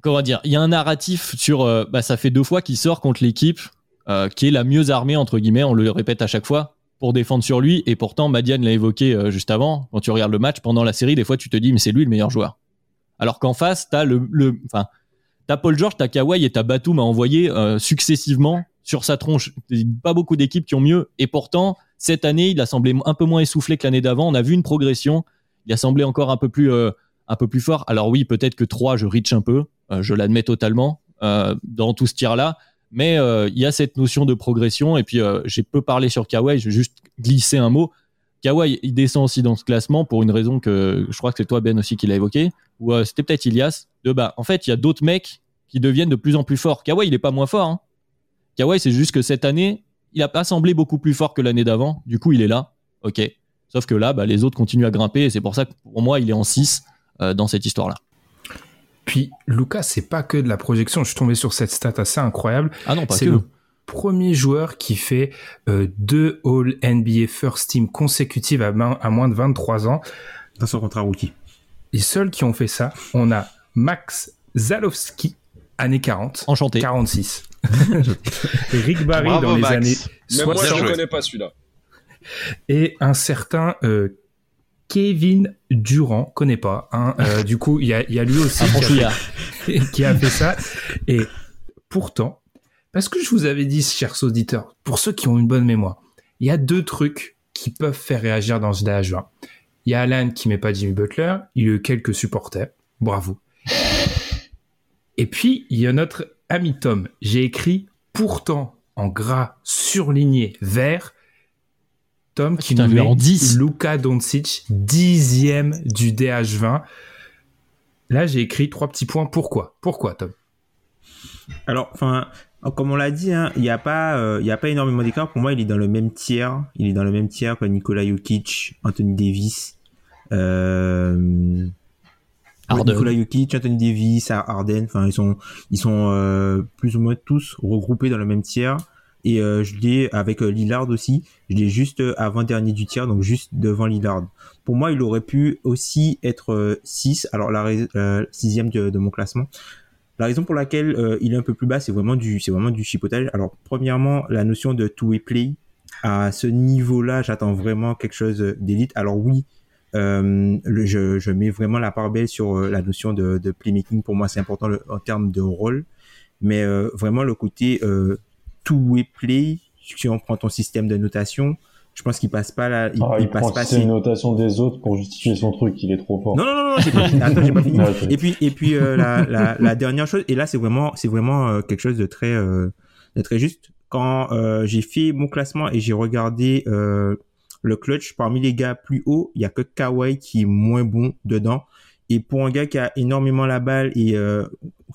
comment dire, il y a un narratif sur, euh, bah, ça fait deux fois qu'il sort contre l'équipe euh, qui est la mieux armée entre guillemets. On le répète à chaque fois pour défendre sur lui. Et pourtant, Madiane l'a évoqué euh, juste avant. Quand tu regardes le match pendant la série, des fois, tu te dis mais c'est lui le meilleur joueur. Alors qu'en face, t'as le, t'as Paul George, t'as Kawhi et t'as Batum à envoyer euh, successivement sur sa tronche. Pas beaucoup d'équipes qui ont mieux. Et pourtant, cette année, il a semblé un peu moins essoufflé que l'année d'avant. On a vu une progression. Il a semblé encore un peu plus, un peu plus fort. Alors oui, peut-être que 3, je reach un peu. Je l'admets totalement dans tout ce tir-là. Mais euh, il y a cette notion de progression. Et puis, euh, j'ai peu parlé sur Kawhi. Je vais juste glisser un mot. Kawhi, il descend aussi dans ce classement pour une raison que je crois que c'est toi, Ben, aussi, qui l'a évoqué. Ou euh, c'était peut-être Ilias. De bah, en fait, il y a d'autres mecs qui deviennent de plus en plus forts. Kawhi, il est pas moins fort. Hein. Kawhi, c'est juste que cette année, il a pas semblé beaucoup plus fort que l'année d'avant. Du coup, il est là. Ok. Sauf que là, bah, les autres continuent à grimper. Et c'est pour ça que pour moi, il est en 6 euh, dans cette histoire-là. Puis Lucas, c'est pas que de la projection. Je suis tombé sur cette stat assez incroyable. Ah non, pas C'est que. le premier joueur qui fait euh, deux All NBA First Team consécutives à, main- à moins de 23 ans. Dans son contrat rookie. Les seuls qui ont fait ça, on a Max Zalowski, année 40, Enchanté. 46. Et Rick Barry Bravo, dans les Max. années Même moi, je 60 ne connais pas celui-là. et un certain euh, Kevin Durant, connais pas. Hein, euh, du coup, il y a, il y a lui aussi Un qui a, franchouillard. fait, qui a fait ça. Et pourtant, parce que je vous avais dit, chers auditeurs, pour ceux qui ont une bonne mémoire, il y a deux trucs qui peuvent faire réagir dans ce DH20. Il y a Alan qui met pas Jimmy Butler, il y a eu quelques supporters, bravo. Et puis, il y a notre ami Tom. J'ai écrit pourtant en gras surligné vert. Tom qui putain, nous met en 10. Luka Doncic, dixième du DH20. Là, j'ai écrit trois petits points. Pourquoi? Pourquoi, Tom? Alors, enfin, comme on l'a dit, hein, il n'y a pas, euh, il y a pas énormément d'écart. Pour moi, il est dans le même tiers. Il est dans le même tiers que Nikola Jokic, Anthony Davis, euh, Harden. Nikola Jokic, Anthony Davis, Harden. Enfin, ils sont, ils sont euh, plus ou moins tous regroupés dans le même tiers. Et euh, je l'ai avec euh, Lillard aussi. Je l'ai juste euh, avant dernier du tiers, donc juste devant Lillard. Pour moi, il aurait pu aussi être 6. Alors la sixième de, de mon classement. La raison pour laquelle il est un peu plus bas, c'est vraiment du, c'est vraiment du chipotage. Alors, premièrement, la notion de two-way play. À ce niveau-là, j'attends vraiment quelque chose d'élite. Alors oui, je, je mets vraiment la part belle sur la notion de, de playmaking. Pour moi, c'est important en termes de rôle. Mais vraiment, le côté euh, two-way play, si on prend ton système de notation, Je pense qu'il passe pas là. Il, ah, il, passe pas. C'est une notation des autres pour justifier son truc. Il est trop fort. Non, non, non, non j'ai pas fini. Attends, j'ai pas fini. Ah, et puis, et puis euh, la, la, la, dernière chose. Et là, c'est vraiment, c'est vraiment euh, quelque chose de très, euh, de très juste. Quand j'ai fait mon classement et j'ai regardé le clutch parmi les gars plus hauts, il y a que Kawhi qui est moins bon dedans. Et pour un gars qui a énormément la balle et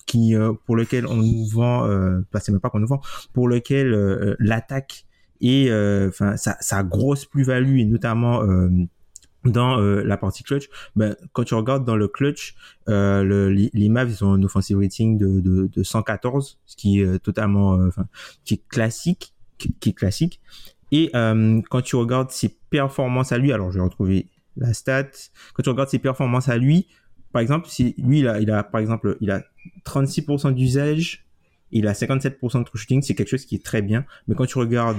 qui pour lequel on nous vend, euh, c'est même pas qu'on nous vend, pour lequel l'attaque et euh, enfin sa, sa, grosse plus-value et notamment euh, dans euh, la partie clutch, ben, quand tu regardes dans le clutch, euh, le, les Mavs ont un offensive rating de, de, de 114, ce qui est totalement, qui est classique, qui, qui est classique. Et quand tu regardes ses performances à lui, alors je vais retrouver la stat. Quand tu regardes ses performances à lui, par exemple, si lui il a, il a par exemple, il a 36% d'usage il a 57% de true shooting, c'est quelque chose qui est très bien. Mais quand tu regardes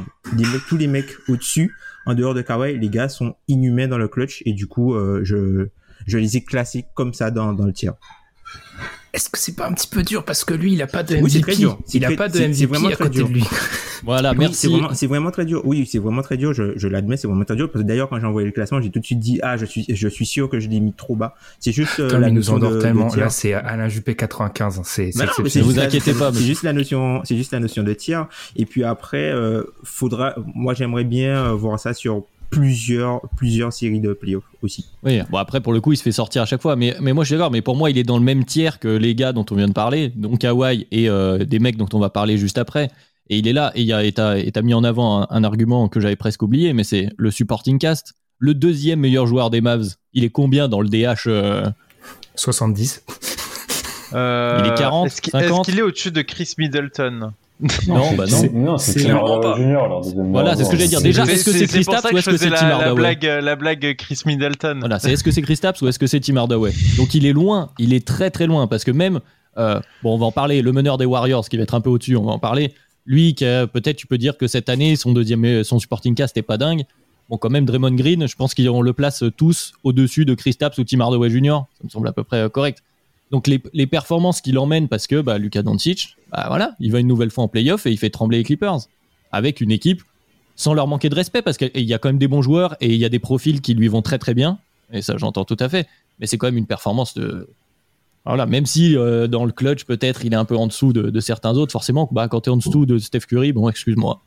tous les mecs au-dessus, en dehors de Kawhi, les gars sont inhumains dans le clutch et du coup, euh, je, je les ai classés comme ça dans, dans le tir est-ce que c'est pas un petit peu dur parce que lui il a pas de MVP oui, très dur. Il a pas de MVP vraiment à côté dur. de lui. voilà, merci. C'est vraiment, très dur. Oui, c'est vraiment très dur. Je, je l'admets, c'est vraiment très dur parce que d'ailleurs quand j'ai envoyé le classement, j'ai tout de suite dit ah je suis je suis sûr que je l'ai mis trop bas. C'est juste euh, la nous endort tellement. Là c'est Alain Juppé 95. Hein. C'est bah ne vous inquiétez pas. C'est juste la notion c'est juste la notion de tir. Et puis après euh, faudra moi j'aimerais bien euh, voir ça sur plusieurs, plusieurs séries de playoffs aussi. Oui, bon après pour le coup il se fait sortir à chaque fois, mais, mais moi je suis d'accord, mais pour moi il est dans le même tiers que les gars dont on vient de parler, donc Hawaii et euh, des mecs dont on va parler juste après. Et il est là, et tu as, mis en avant un, argument que j'avais presque oublié, mais c'est le supporting cast. Le deuxième meilleur joueur des Mavs, il est combien dans le DH 70 euh, Il est 40 Est-ce qu'il est au-dessus de Chris Middleton? Non, bah non. Non, c'est Tim Junior. Voilà, c'est ce que j'allais dire. Déjà, est-ce que c'est Chris Tapps ou est-ce que c'est Tim Hardaway la blague, la blague Chris Middleton. Voilà, c'est est-ce que c'est Chris Tapps ou est-ce que c'est Tim Hardaway? Donc il est loin, il est très très loin parce que même, euh, bon, on va en parler. Le meneur des Warriors, qui va être un peu au-dessus, on va en parler. Lui, peut-être tu peux dire que cette année, son deuxième, son supporting cast est pas dingue. Bon, quand même, Draymond Green, je pense qu'on le place tous au-dessus de Chris Tapps ou Tim Hardaway Jr. Ça me semble à peu près euh, correct. Donc les, performances qu'il emmène, parce que bah, Lucas Doncic, bah, voilà, il va une nouvelle fois en playoff et il fait trembler les Clippers. Avec une équipe sans leur manquer de respect, parce qu'il y a quand même des bons joueurs et il y a des profils qui lui vont très très bien. Et ça, j'entends tout à fait. Mais c'est quand même une performance de. Voilà, même si euh, dans le clutch, peut-être, il est un peu en dessous de, certains autres, forcément, bah, quand tu es en dessous de Steph Curry, bon, excuse-moi.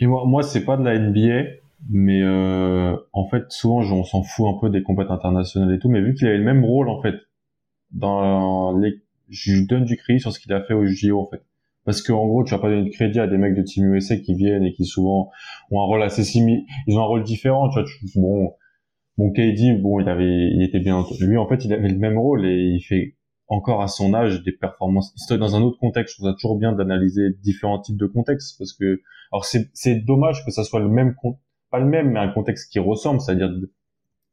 Et moi, moi c'est pas de la NBA, mais euh, en fait, souvent, on s'en fout un peu des compétitions internationales et tout, mais vu qu'il avait le même rôle, en fait, dans les, je donne du crédit sur ce qu'il a fait au JO en fait. Parce que en gros, tu vas pas donner de crédit à des mecs de Team USA qui viennent et qui souvent ont un rôle assez similaire. Ils ont un rôle différent, tu vois. Tu, bon, mon KD, bon, il avait, il était bien. Lui, en fait, il avait le même rôle et il fait encore à son âge des performances. Dans un autre contexte, je trouve ça toujours bien d'analyser différents types de contextes parce que, alors c'est, c'est dommage que ça soit le même, pas le même, mais un contexte qui ressemble, c'est-à-dire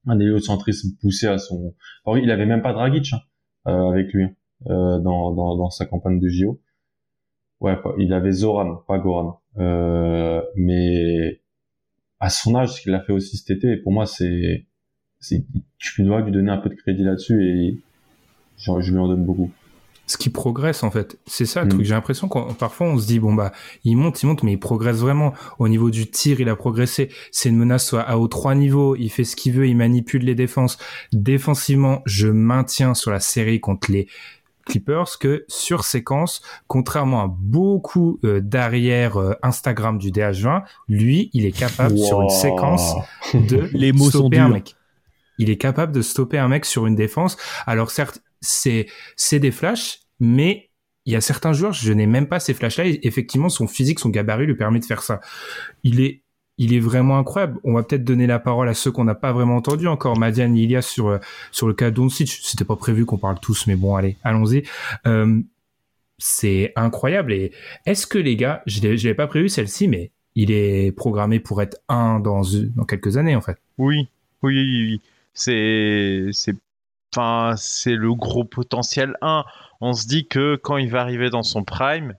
un héliocentrisme poussé à son. Alors, il avait même pas Dragic. Hein. Euh, avec lui euh, dans, dans, sa campagne de JO. Ouais, il avait Zoran, pas Goran. Euh, mais à son âge, ce qu'il a fait aussi cet été, pour moi, c'est, c'est, tu dois lui donner un peu de crédit là-dessus et je lui en donne beaucoup ce qui progresse en fait. C'est ça le mm. truc. J'ai l'impression qu'on parfois on se dit bon bah il monte, il monte, mais il progresse vraiment. Au niveau du tir, il a progressé. C'est une menace soit à haut trois niveaux. Il fait ce qu'il veut, il manipule les défenses. Défensivement, je maintiens sur la série contre les Clippers que sur séquence, contrairement à beaucoup euh, d'arrière euh, Instagram du DH20, lui, il est capable sur une séquence de les mots stopper un mec. Il est capable de stopper un mec sur une défense. Alors certes, c'est c'est des flashs, mais il y a certains joueurs, je n'ai même pas ces flashs-là. effectivement, son physique, son gabarit lui permet de faire ça. Il est il est vraiment incroyable. On va peut-être donner la parole à ceux qu'on n'a pas vraiment entendu encore. Madiane, Ilias sur sur le cas d'Oncic. C'était pas prévu qu'on parle tous, mais bon, allez, allons-y. Euh, c'est incroyable. Et est-ce que les gars, je l'avais pas prévu celle-ci, mais il est programmé pour être un dans dans quelques années en fait. Oui, oui, oui. oui. C'est c'est Enfin, c'est le gros potentiel 1. On se dit que quand il va arriver dans son prime,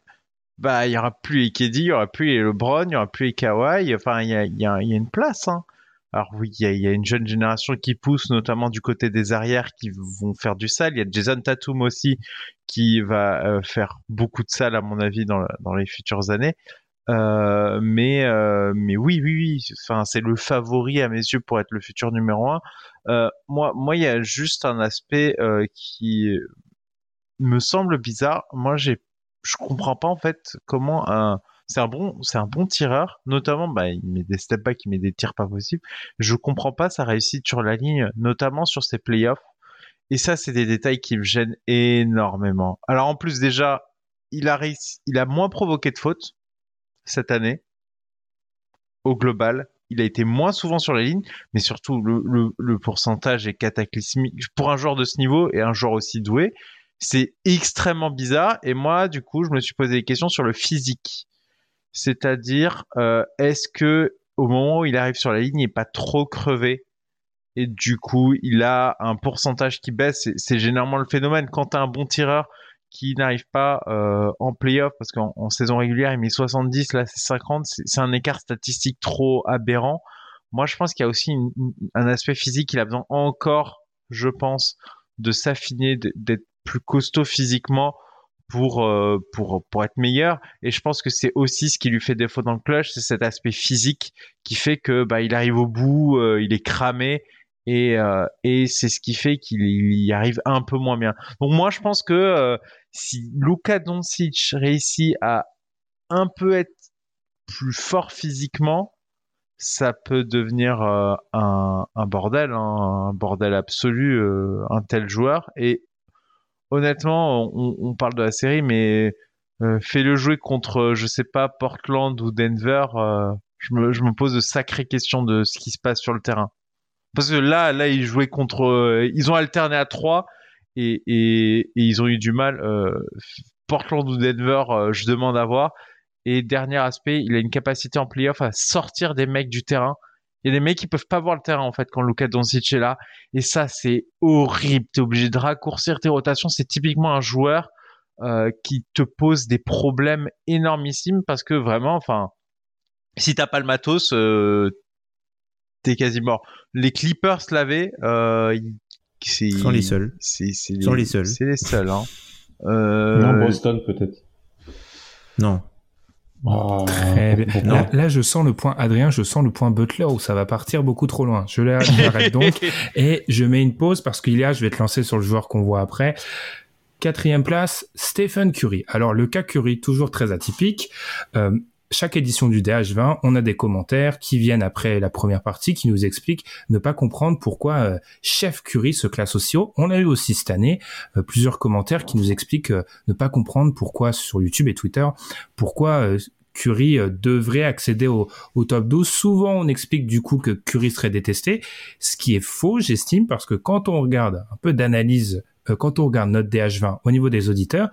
bah, il y aura plus les KD, il y aura plus les LeBron, il y aura plus les Kawhi. Enfin, il y a, une place. Hein. Alors oui, il y, a, une jeune génération qui pousse, notamment du côté des arrières, qui vont faire du sale. Il y a Jason Tatum aussi qui va euh, faire beaucoup de sale, à mon avis, dans, dans les futures années. Euh, mais euh, mais oui oui oui enfin c'est le favori à mes yeux pour être le futur numéro un euh, moi moi il y a juste un aspect euh, qui me semble bizarre. Moi j'ai je comprends pas en fait comment un c'est un bon c'est un bon tireur notamment bah il met des step back il met des tirs pas possibles. Je comprends pas sa réussite sur la ligne notamment sur ses playoffs. Et ça c'est des détails qui me gênent énormément. Alors en plus déjà il a il a moins provoqué de fautes cette année au global. Il a été moins souvent sur la ligne, mais surtout le, pourcentage est cataclysmique pour un joueur de ce niveau et un joueur aussi doué. C'est extrêmement bizarre. Et moi, du coup, je me suis posé des questions sur le physique. C'est-à-dire, euh, est-ce que au moment où il arrive sur la ligne, il n'est pas trop crevé et du coup, il a un pourcentage qui baisse? C'est généralement le phénomène. Quand tu un bon tireur, qui n'arrive pas euh, en playoff parce qu'en en saison régulière il met 70 là c'est 50 c'est un écart statistique trop aberrant. Moi je pense qu'il y a aussi un aspect physique il a besoin encore je pense de s'affiner d'être plus costaud physiquement pour euh, pour pour être meilleur. Et je pense que c'est aussi ce qui lui fait défaut dans le clutch c'est cet aspect physique qui fait que bah il arrive au bout euh, il est cramé et, euh, et c'est ce qui fait qu'il y arrive un peu moins bien. Donc moi je pense que euh, si Luka Doncic réussit à un peu être plus fort physiquement, ça peut devenir euh, un, un, bordel, hein, un bordel absolu, euh, un tel joueur. Et honnêtement, on, on, parle de la série, mais euh, fais-le jouer contre, je sais pas, Portland ou Denver. je, me, je me pose de sacrées questions de ce qui se passe sur le terrain. Parce que là, là, ils jouaient contre, ils ont alterné à 3 et, et, et, ils ont eu du mal. Euh, Portland ou Denver, euh, je demande à voir. Et dernier aspect, il a une capacité en playoff à sortir des mecs du terrain. Il y a des mecs qui peuvent pas voir le terrain en fait quand Luka Doncic est là. Et ça, c'est horrible. T'es obligé de raccourcir tes rotations. C'est typiquement un joueur euh, qui te pose des problèmes énormissimes parce que vraiment, enfin, si t'as pas le matos, euh, t'es quasi mort. Les Clippers l'avaient. Euh, c'est sont les seuls. C'est les, sont les seuls. C'est les seuls. Hein. Euh... Non, Boston peut-être. Non. Oh, Très bien. Là, là, je sens le point Adrien, je sens le point Butler où ça va partir beaucoup trop loin. Je l'arrête donc et je mets une pause parce qu'il y a, je vais te lancer sur le joueur qu'on voit après. Quatrième place, Stephen Curry. Alors le cas Curry, toujours très atypique. Euh, chaque édition du DH20, on a des commentaires qui viennent après la première partie qui nous expliquent ne pas comprendre pourquoi euh, Chef Curry se classe aussi haut. On a eu aussi cette année euh, plusieurs commentaires qui nous expliquent euh, ne pas comprendre pourquoi sur YouTube et Twitter, pourquoi Curry devrait accéder au, au, top 12. Souvent, on explique du coup que Curry serait détesté, ce qui est faux, j'estime, parce que quand on regarde un peu d'analyse, quand on regarde notre DH20 au niveau des auditeurs,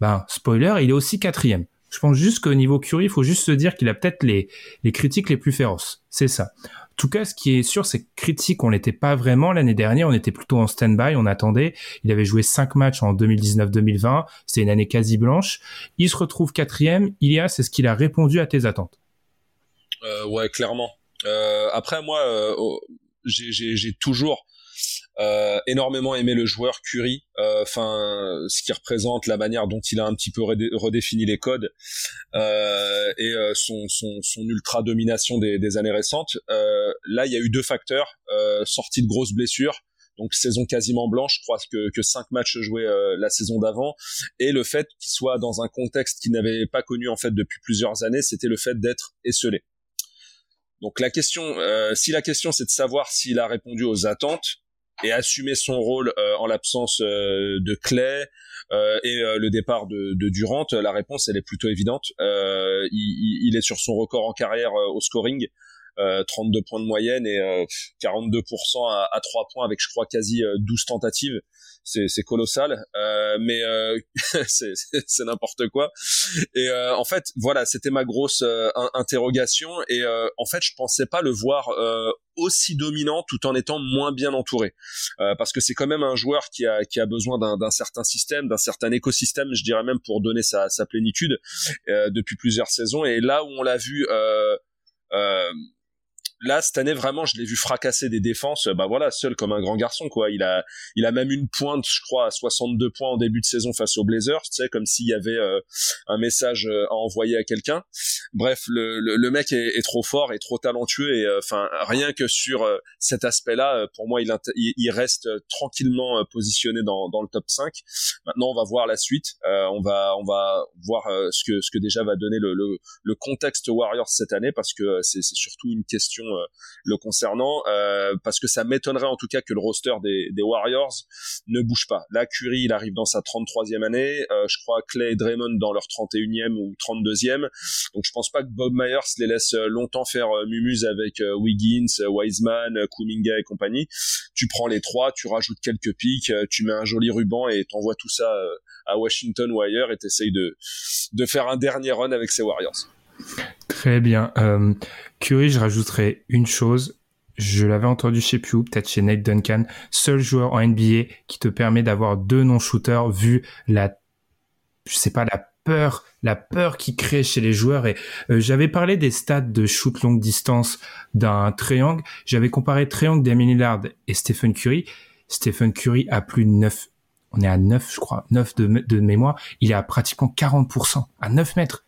ben, spoiler, il est aussi quatrième. Je pense juste qu'au niveau Curry, il faut juste se dire qu'il a peut-être les, les critiques les plus féroces. C'est ça. En tout cas, ce qui est sûr, c'est que critique, on n'était pas vraiment l'année dernière. On était plutôt en stand-by, on attendait. Il avait joué cinq matchs en 2019-2020. C'était une année quasi blanche. Il se retrouve quatrième. Ilias, c'est ce qu'il a répondu à tes attentes? Euh, Ouais, clairement. Euh, après, moi, euh, j'ai toujours euh, énormément aimé le joueur Curry, euh, enfin ce qui représente la manière dont il a un petit peu redéfini les codes euh, et euh, son, son, son, ultra domination des, des années récentes. Euh, là, il y a eu deux facteurs sortie de grosses blessures. Donc saison quasiment blanche, je crois que, que cinq matchs joués la saison d'avant, et le fait qu'il soit dans un contexte qu'il n'avait pas connu en fait depuis plusieurs années, c'était le fait d'être esselé. Donc la question, si la question c'est de savoir s'il a répondu aux attentes, et assumer son rôle euh, en l'absence euh, de Clay euh, et le départ de, de, Durant La réponse, elle est plutôt évidente. Il, est sur son record en carrière au scoring. 32 points de moyenne et 42% à, à 3 points avec je crois quasi 12 tentatives c'est colossal, euh, mais euh, c'est n'importe quoi. Et euh, en fait, voilà, c'était ma grosse euh, interrogation. Et euh, en fait, je pensais pas le voir aussi dominant tout en étant moins bien entouré, parce que c'est quand même un joueur qui a qui a besoin d'un certain système, d'un certain écosystème, je dirais même pour donner sa, sa plénitude depuis plusieurs saisons. Et là où on l'a vu là cette année vraiment je l'ai vu fracasser des défenses bah voilà seul comme un grand garçon quoi. Il a il a même une pointe je crois à 62 points en début de saison face aux Blazers tu sais comme s'il y avait euh, un message euh, à envoyer à quelqu'un. Bref le, le, mec est, est, trop fort et trop talentueux et euh, enfin rien que sur cet aspect là pour moi il, il reste tranquillement positionné dans, dans le top 5 maintenant on va voir la suite. On va on va voir ce que ce que déjà va donner le, le, le contexte Warriors cette année parce que c'est surtout une question euh, le concernant, euh, parce que ça m'étonnerait en tout cas que le roster des, Warriors ne bouge pas. Là, Curry, il arrive dans sa 33e année, euh, je crois Clay et Draymond dans leur 31e ou 32e, donc je pense pas que Bob Myers les laisse longtemps faire mumuse avec Wiggins, Wiseman, Kuminga et compagnie. Tu prends les trois, tu rajoutes quelques pics, tu mets un joli ruban et t'envoies tout ça à Washington ou ailleurs et t'essayes de, de faire un dernier run avec ces Warriors. Très bien. Euh, Curry, je rajouterais une chose. Je l'avais entendu chez Pew, peut-être chez Nate Duncan, seul joueur en NBA qui te permet d'avoir deux non-shooters vu la, je sais pas, la peur, la peur qui crée chez les joueurs. Et euh, j'avais parlé des stats de shoot longue distance d'un triangle. J'avais comparé triangle d'Emily Lillard et Stephen Curry. Stephen Curry a plus de 9, on est à 9, je crois, 9 de, de mémoire. Il est à pratiquement 40%, à 9 mètres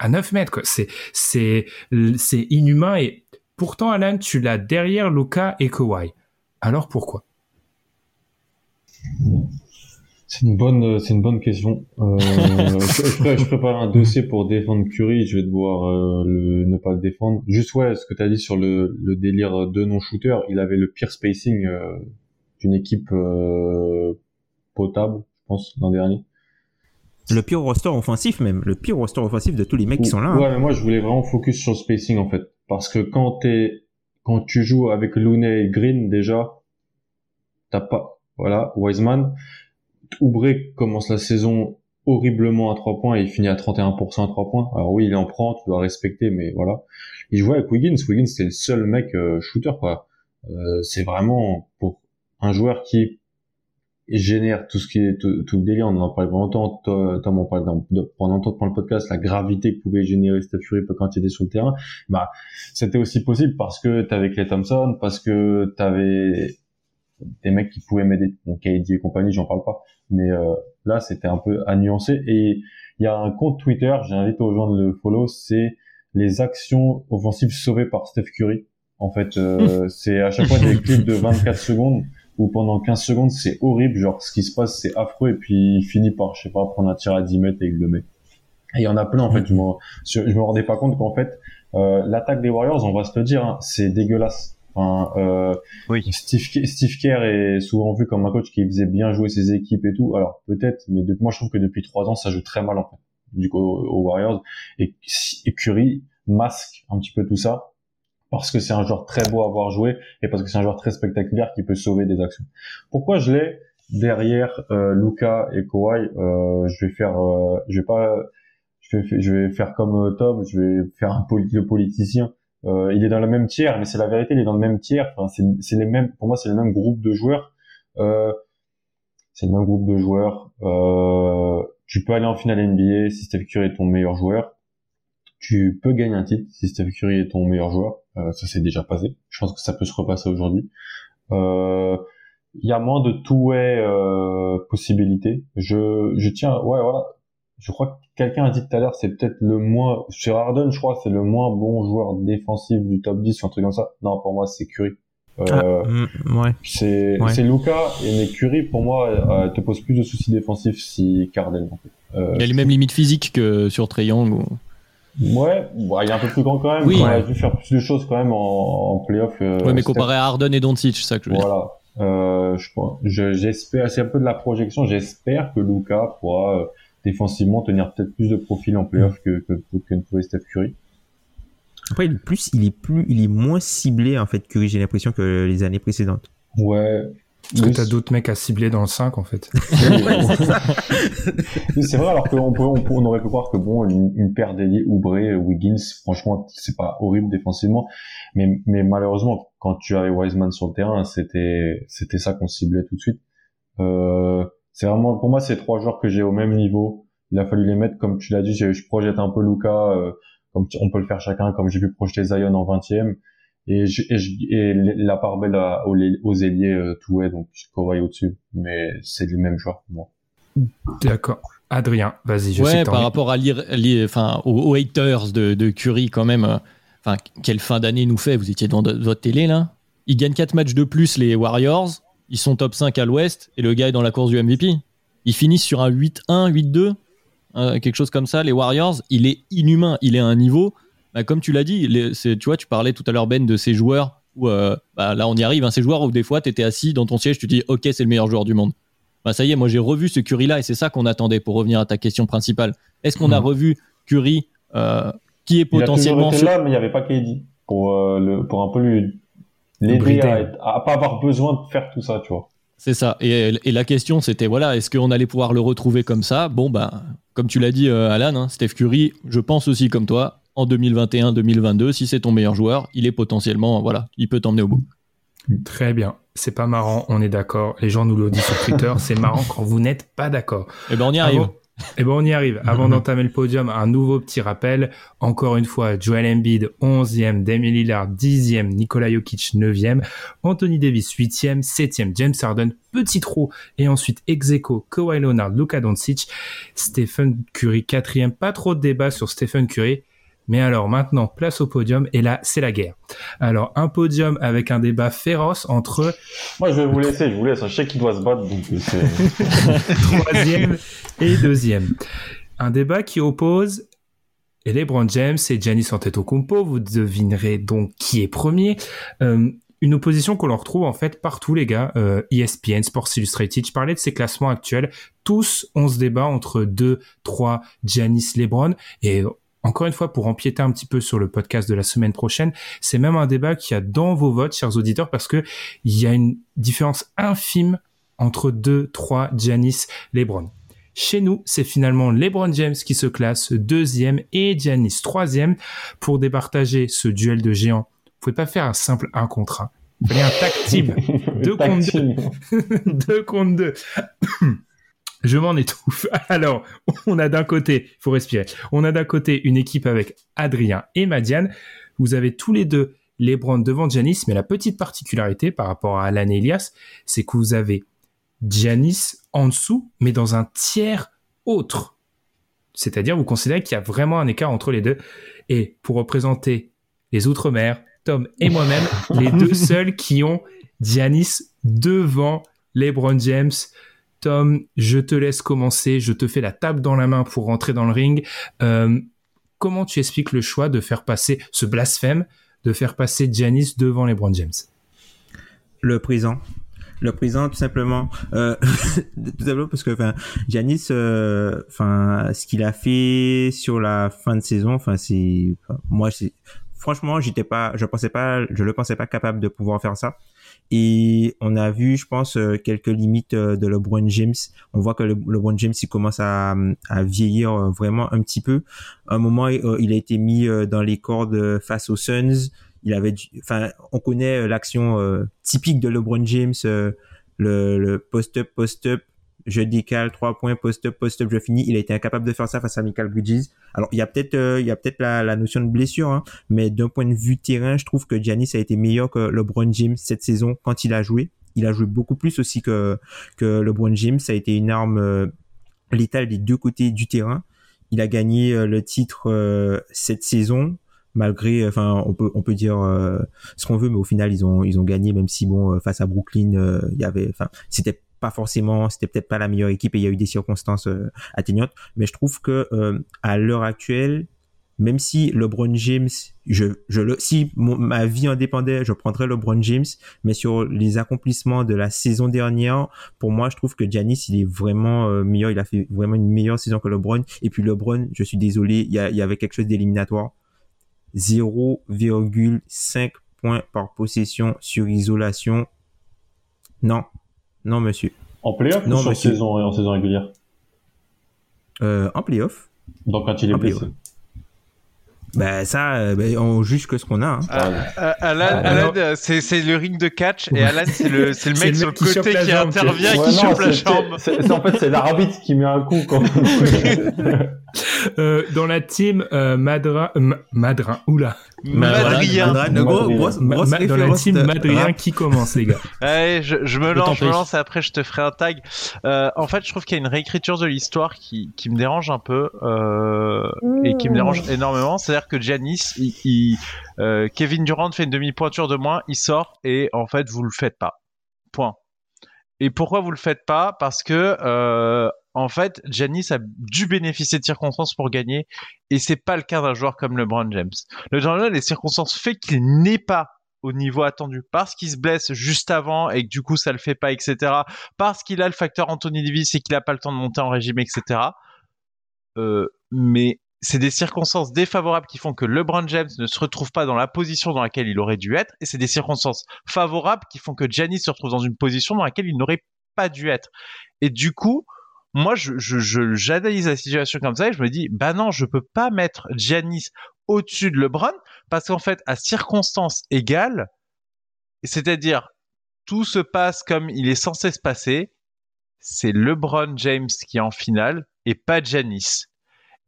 à 9 mètres. Quoi. C'est, c'est, c'est inhumain et pourtant, Alan, tu l'as derrière Luca et Kawhi. Alors pourquoi? C'est une bonne, c'est une bonne question. Euh, je, prépare un dossier pour défendre Curry. Je vais devoir euh, le, ne pas le défendre. Juste ouais, ce que tu as dit sur le, le délire de non-shooter, il avait le pire spacing euh, d'une équipe potable, je pense, l'an dernier. Le pire roster offensif même, le pire roster offensif de tous les mecs qui sont là. Hein. Ouais, mais moi je voulais vraiment focus sur le spacing en fait, parce que quand t'es, quand tu joues avec Looney et Green déjà, t'as pas, voilà, Wiseman, Oubre commence la saison horriblement à 3 points et il finit à 31% à 3 points. Alors oui, il en prend, tu dois respecter, mais voilà. Il jouait avec Wiggins. Wiggins, c'est le seul mec euh, shooter, quoi. Euh, c'est vraiment pour un joueur qui génère tout ce qui est tout, le délire. On en parlait pendant longtemps. Tom en parlait pendant longtemps pendant le podcast. La gravité que pouvait générer Steph Curry quand il était sur le terrain. Bah, c'était aussi possible parce que t'avais Clay Thompson, parce que t'avais des mecs qui pouvaient m'aider. Bon, KD et compagnie, j'en parle pas. Mais euh, là, c'était un peu à nuancer. Et il y a un compte Twitter, j'invite aux gens de le follow, c'est les actions offensives sauvées par Steph Curry. En fait, euh, c'est à chaque fois des clips de 24 secondes où pendant 15 secondes c'est horrible, genre ce qui se passe c'est affreux et puis il finit par, je sais pas, prendre un tir à 10 mètres et il le met. Et il y en a plein en fait, je me, je me rendais pas compte qu'en fait euh, l'attaque des Warriors, on va se le dire, hein, c'est dégueulasse. Enfin, euh, oui. Steve, Steve Kerr est souvent vu comme un coach qui faisait bien jouer ses équipes et tout. Alors peut-être, mais de, moi je trouve que depuis trois ans ça joue très mal en fait, du coup aux, Warriors. Et, et Curry masque un petit peu tout ça parce que c'est un joueur très beau à voir jouer et parce que c'est un joueur très spectaculaire qui peut sauver des actions. Pourquoi je l'ai derrière euh, Luca et Kawhi euh, Je vais faire, euh, je vais pas, je vais, faire comme euh, Tom, je vais faire un le politicien. Euh, il est dans le même tiers, mais c'est la vérité, il est dans le même tiers. Enfin, c'est les mêmes, pour moi, c'est le même groupe de joueurs. c'est le même groupe de joueurs. tu peux aller en finale NBA si Steph Curry est ton meilleur joueur tu peux gagner un titre si Steph Curry est ton meilleur joueur. Euh, ça s'est déjà passé. Je pense que ça peut se repasser aujourd'hui. Euh, il y a moins de two-way euh, possibilités. Je, je tiens, ouais, voilà. Je crois que quelqu'un a dit tout à l'heure, c'est peut-être le moins, sur Harden, je crois, c'est le moins bon joueur défensif du top 10 ou un truc comme ça. Non, pour moi, c'est Curry. Euh, ah, mm, ouais. C'est c'est Luca et mais Curry pour moi euh, te pose plus de soucis défensifs si Carden. En fait. Euh, il a les mêmes limites physiques que sur Young Ou... Ouais, il est un peu plus grand quand même. Oui. On a dû faire plus de choses quand même en, en playoff. Euh, ouais, mais comparé à Harden et Doncic, c'est ça que je veux voilà. dire. Voilà. Euh, je, j'espère, c'est un peu de la projection. J'espère que Luca pourra euh, défensivement tenir peut-être plus de profil en playoff que, que, que ne pouvait Steph Curry. Après, plus, il est plus, il est moins ciblé en fait Curry. J'ai l'impression que les années précédentes. Ouais, parce que t'as d'autres mecs à cibler dans le 5 en fait. c'est vrai alors qu'on peut, on, aurait pu croire que bon une, une paire d'ailiers Oubre, Wiggins, franchement c'est pas horrible défensivement, mais, mais malheureusement quand tu avais Wiseman sur le terrain c'était c'était ça qu'on ciblait tout de suite. Euh, c'est vraiment pour moi c'est trois joueurs que j'ai au même niveau. Il a fallu les mettre comme tu l'as dit, je, projette un peu Luca, euh, comme on peut le faire chacun, comme j'ai pu projeter Zion en 20 e et, je, et, je- et la part belle à- aux, aux ailiers euh, tout est donc Kawhi au-dessus. Mais c'est le même joueur pour moi. D'accord. Adrien, vas-y, je sais ouais, que t'as par rapport à lire, lire- enfin, aux, aux haters de, de Curry, quand même. euh, Enfin, quelle fin d'année il nous fait? Vous étiez devant de- votre télé, là Ils gagnent 4 matchs de plus, les Warriors. Ils sont top 5 à l'ouest. Et le gars est dans la course du MVP. Ils finissent sur un 8-1, 8-2. euh, quelque chose comme ça. Les Warriors, il est inhumain. Il est à un niveau. Bah, comme tu l'as dit, les- tu vois, tu parlais tout à l'heure, Ben, de ces joueurs où, euh, bah, là, on y arrive. hein, ces joueurs où des fois, tu étais assis dans ton siège, tu te dis, OK, c'est le meilleur joueur du monde. Bah, ça y est, moi, j'ai revu ce Curry-là et c'est ça qu'on attendait pour revenir à ta question principale. Est-ce qu'on a Mhm. revu Curry euh, qui est Il a potentiellement été là, mais il n'y avait pas KD pour euh, le pour un peu lui l'aider à, à pas avoir besoin de faire tout ça, tu vois. C'est ça. Et, et la question, c'était voilà, est-ce qu'on allait pouvoir le retrouver comme ça? Bon, ben, comme tu l'as dit, Alan, hein, Steph Curry, je pense aussi comme toi, en 2021-2022, si c'est ton meilleur joueur, il est potentiellement, voilà, il peut t'emmener au bout. Très bien. C'est pas marrant, on est d'accord. Les gens nous le disent sur Twitter. c'est marrant quand vous n'êtes pas d'accord. Et ben, on y arrive. Avant- Eh ben on y arrive. Avant d'entamer le podium, un nouveau petit rappel. Encore une fois, Joel Embiid 11e, Damien Lillard 10e, Nikola Jokic 9e, Anthony Davis 8e, 7e, James Harden, petit trou, et ensuite Execo, Kawhi Leonard, Luka Doncic, Stephen Curry 4e. Pas trop de débat sur Stephen Curry. Mais alors maintenant, place au podium, et là, c'est la guerre. Alors, un podium avec un débat féroce entre Moi, je vais vous laisser, je vous laisse. Je sais qu'il doit se battre, donc euh, troisième et deuxième. Un débat qui oppose LeBron James et Giannis Antetokounmpo. Vous devinerez donc qui est premier. Euh, une opposition qu'on leur retrouve en fait partout les gars. Euh, ESPN, Sports Illustrated. Je parlais de ces classements actuels. Tous on se débat entre 2, 3, Giannis, LeBron. Et encore une fois, pour empiéter un petit peu sur le podcast de la semaine prochaine, c'est même un débat qu'il y a dans vos votes, chers auditeurs, parce que il y a une différence infime entre 2, 3, Giannis, LeBron. Chez nous, c'est finalement LeBron James qui se classe deuxième et Giannis troisième pour départager ce duel de géants. Vous pouvez pas faire un simple 1 contre 1. Il fallait un tag team. Contre team. deux contre deux. Je m'en étouffe. Alors, on a d'un côté, il faut respirer. On a d'un côté une équipe avec Adrien et Madiane. Vous avez tous les deux LeBron devant Giannis, mais la petite particularité par rapport à Alan et Elias, c'est que vous avez Giannis en dessous, mais dans un tiers autre. C'est-à-dire, vous considérez qu'il y a vraiment un écart entre les deux. Et pour représenter les Outre-mer, Tom et moi-même, les deux seuls qui ont Giannis devant LeBron James. Tom, je te laisse commencer. Je te fais la table dans la main pour rentrer dans le ring. Euh, comment tu expliques le choix de faire passer ce blasphème, de faire passer Giannis devant LeBron James? Le présent. Le présent, tout simplement. Euh, tout simplement parce que, Giannis, euh, ce qu'il a fait sur la fin de saison, moi, franchement, pas, je pensais pas, je le pensais pas capable de pouvoir faire ça. Et on a vu, je pense, euh, quelques limites euh, de LeBron James. On voit que le, LeBron James, il commence à, à vieillir euh, vraiment un petit peu. À un moment, il a été mis dans les cordes face aux Suns il avait du, enfin on connaît l'action typique de LeBron James le, le post-up post-up je décale trois points post-up post-up je finis. Il a été incapable de faire ça face à Michael Bridges. Alors il y a peut-être euh, il y a peut-être la, la notion de blessure hein, mais d'un point de vue terrain je trouve que Giannis a été meilleur que LeBron James cette saison quand il a joué. Il a joué beaucoup plus aussi que que LeBron James. Ça a été une arme euh, létale des deux côtés du terrain. Il a gagné euh, le titre euh, cette saison malgré enfin on peut on peut dire euh, ce qu'on veut mais au final ils ont ils ont gagné même si bon face à Brooklyn il y avait enfin c'était pas forcément c'était peut-être pas la meilleure équipe et il y a eu des circonstances euh, atteignantes mais je trouve que euh, à l'heure actuelle même si LeBron James je je le si ma vie en dépendait je prendrais LeBron James mais sur les accomplissements de la saison dernière pour moi je trouve que Giannis il est vraiment euh, meilleur. Il a fait vraiment une meilleure saison que LeBron. Et puis LeBron je suis désolé il y, a, il y avait quelque chose d'éliminatoire. 0,5 points par possession sur isolation. Non, non monsieur. En playoff Non, ou sur monsieur. saison, en saison régulière? Euh, en playoff, Donc quand il est En blessé. playoff. ben ça, euh, ben, on juge que ce qu'on a. Hein. Ah, ah, Alan, euh, c'est le ring de catch et Alan c'est le c'est le mec sur le qui côté qui intervient Ouais, qui chope la jambe. en fait, c'est l'arbitre qui met un coup quand Euh, dans la team euh, Madra, M- Madrin, oula, Madrien. Dans la référence team Madrien qui commence les gars. Allez, je, je me lance, je me lance et après je te ferai un tag. Euh, en fait, je trouve qu'il y a une réécriture de l'histoire qui, qui me dérange un peu euh, et qui me dérange énormément. C'est-à-dire que Giannis, il, il- euh, Kevin Durant fait une demi-pointure de moins, il sort et en fait vous le faites pas. Point. Et pourquoi vous le faites pas? Parce que euh, en fait, Giannis a dû bénéficier de circonstances pour gagner et c'est pas le cas d'un joueur comme LeBron James. Le James, les circonstances fait qu'il n'est pas au niveau attendu parce qu'il se blesse juste avant et que du coup ça le fait pas, etc. Parce qu'il a le facteur Anthony Davis et qu'il a pas le temps de monter en régime, etc. Euh, mais c'est des circonstances défavorables qui font que LeBron James ne se retrouve pas dans la position dans laquelle il aurait dû être, et c'est des circonstances favorables qui font que Giannis se retrouve dans une position dans laquelle il n'aurait pas dû être. Et du coup, moi, je, je, j'analyse la situation comme ça et je me dis, bah non, je peux pas mettre Giannis au-dessus de LeBron parce qu'en fait, à circonstances égales, c'est-à-dire tout se passe comme il est censé se passer, c'est LeBron James qui est en finale et pas Giannis.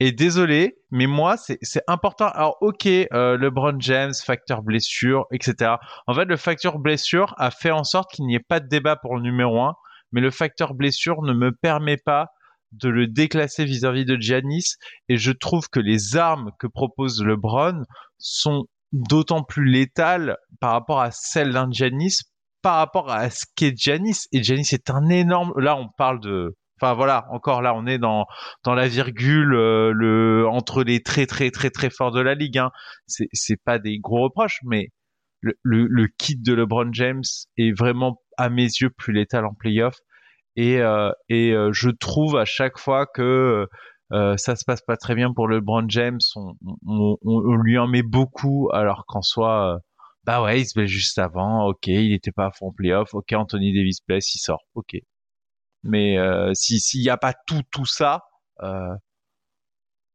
Et désolé, mais moi, c'est c'est important. Alors, ok, euh, LeBron James, facteur blessure, etc. En fait, le facteur blessure a fait en sorte qu'il n'y ait pas de débat pour le numéro 1, mais le facteur blessure ne me permet pas de le déclasser vis-à-vis de Giannis. Et je trouve que les armes que propose LeBron sont d'autant plus létales par rapport à celles d'un Giannis, par rapport à ce qu'est Giannis. Et Giannis est un énorme. Là, on parle de. Enfin voilà, encore là, on est dans dans la virgule euh, le entre les très très très très forts de la ligue. Hein. C'est c'est pas des gros reproches, mais le, le le kit de LeBron James est vraiment à mes yeux plus létal en playoff. Et euh, et euh, je trouve à chaque fois que euh, ça se passe pas très bien pour LeBron James, on, on, on, lui en met beaucoup, alors qu'en soi, bah ouais, il se blesse juste avant, ok, il était pas à fond en playoff, ok, Anthony Davis blesse, il sort, ok. Mais euh, si s'il y a pas tout tout ça, euh,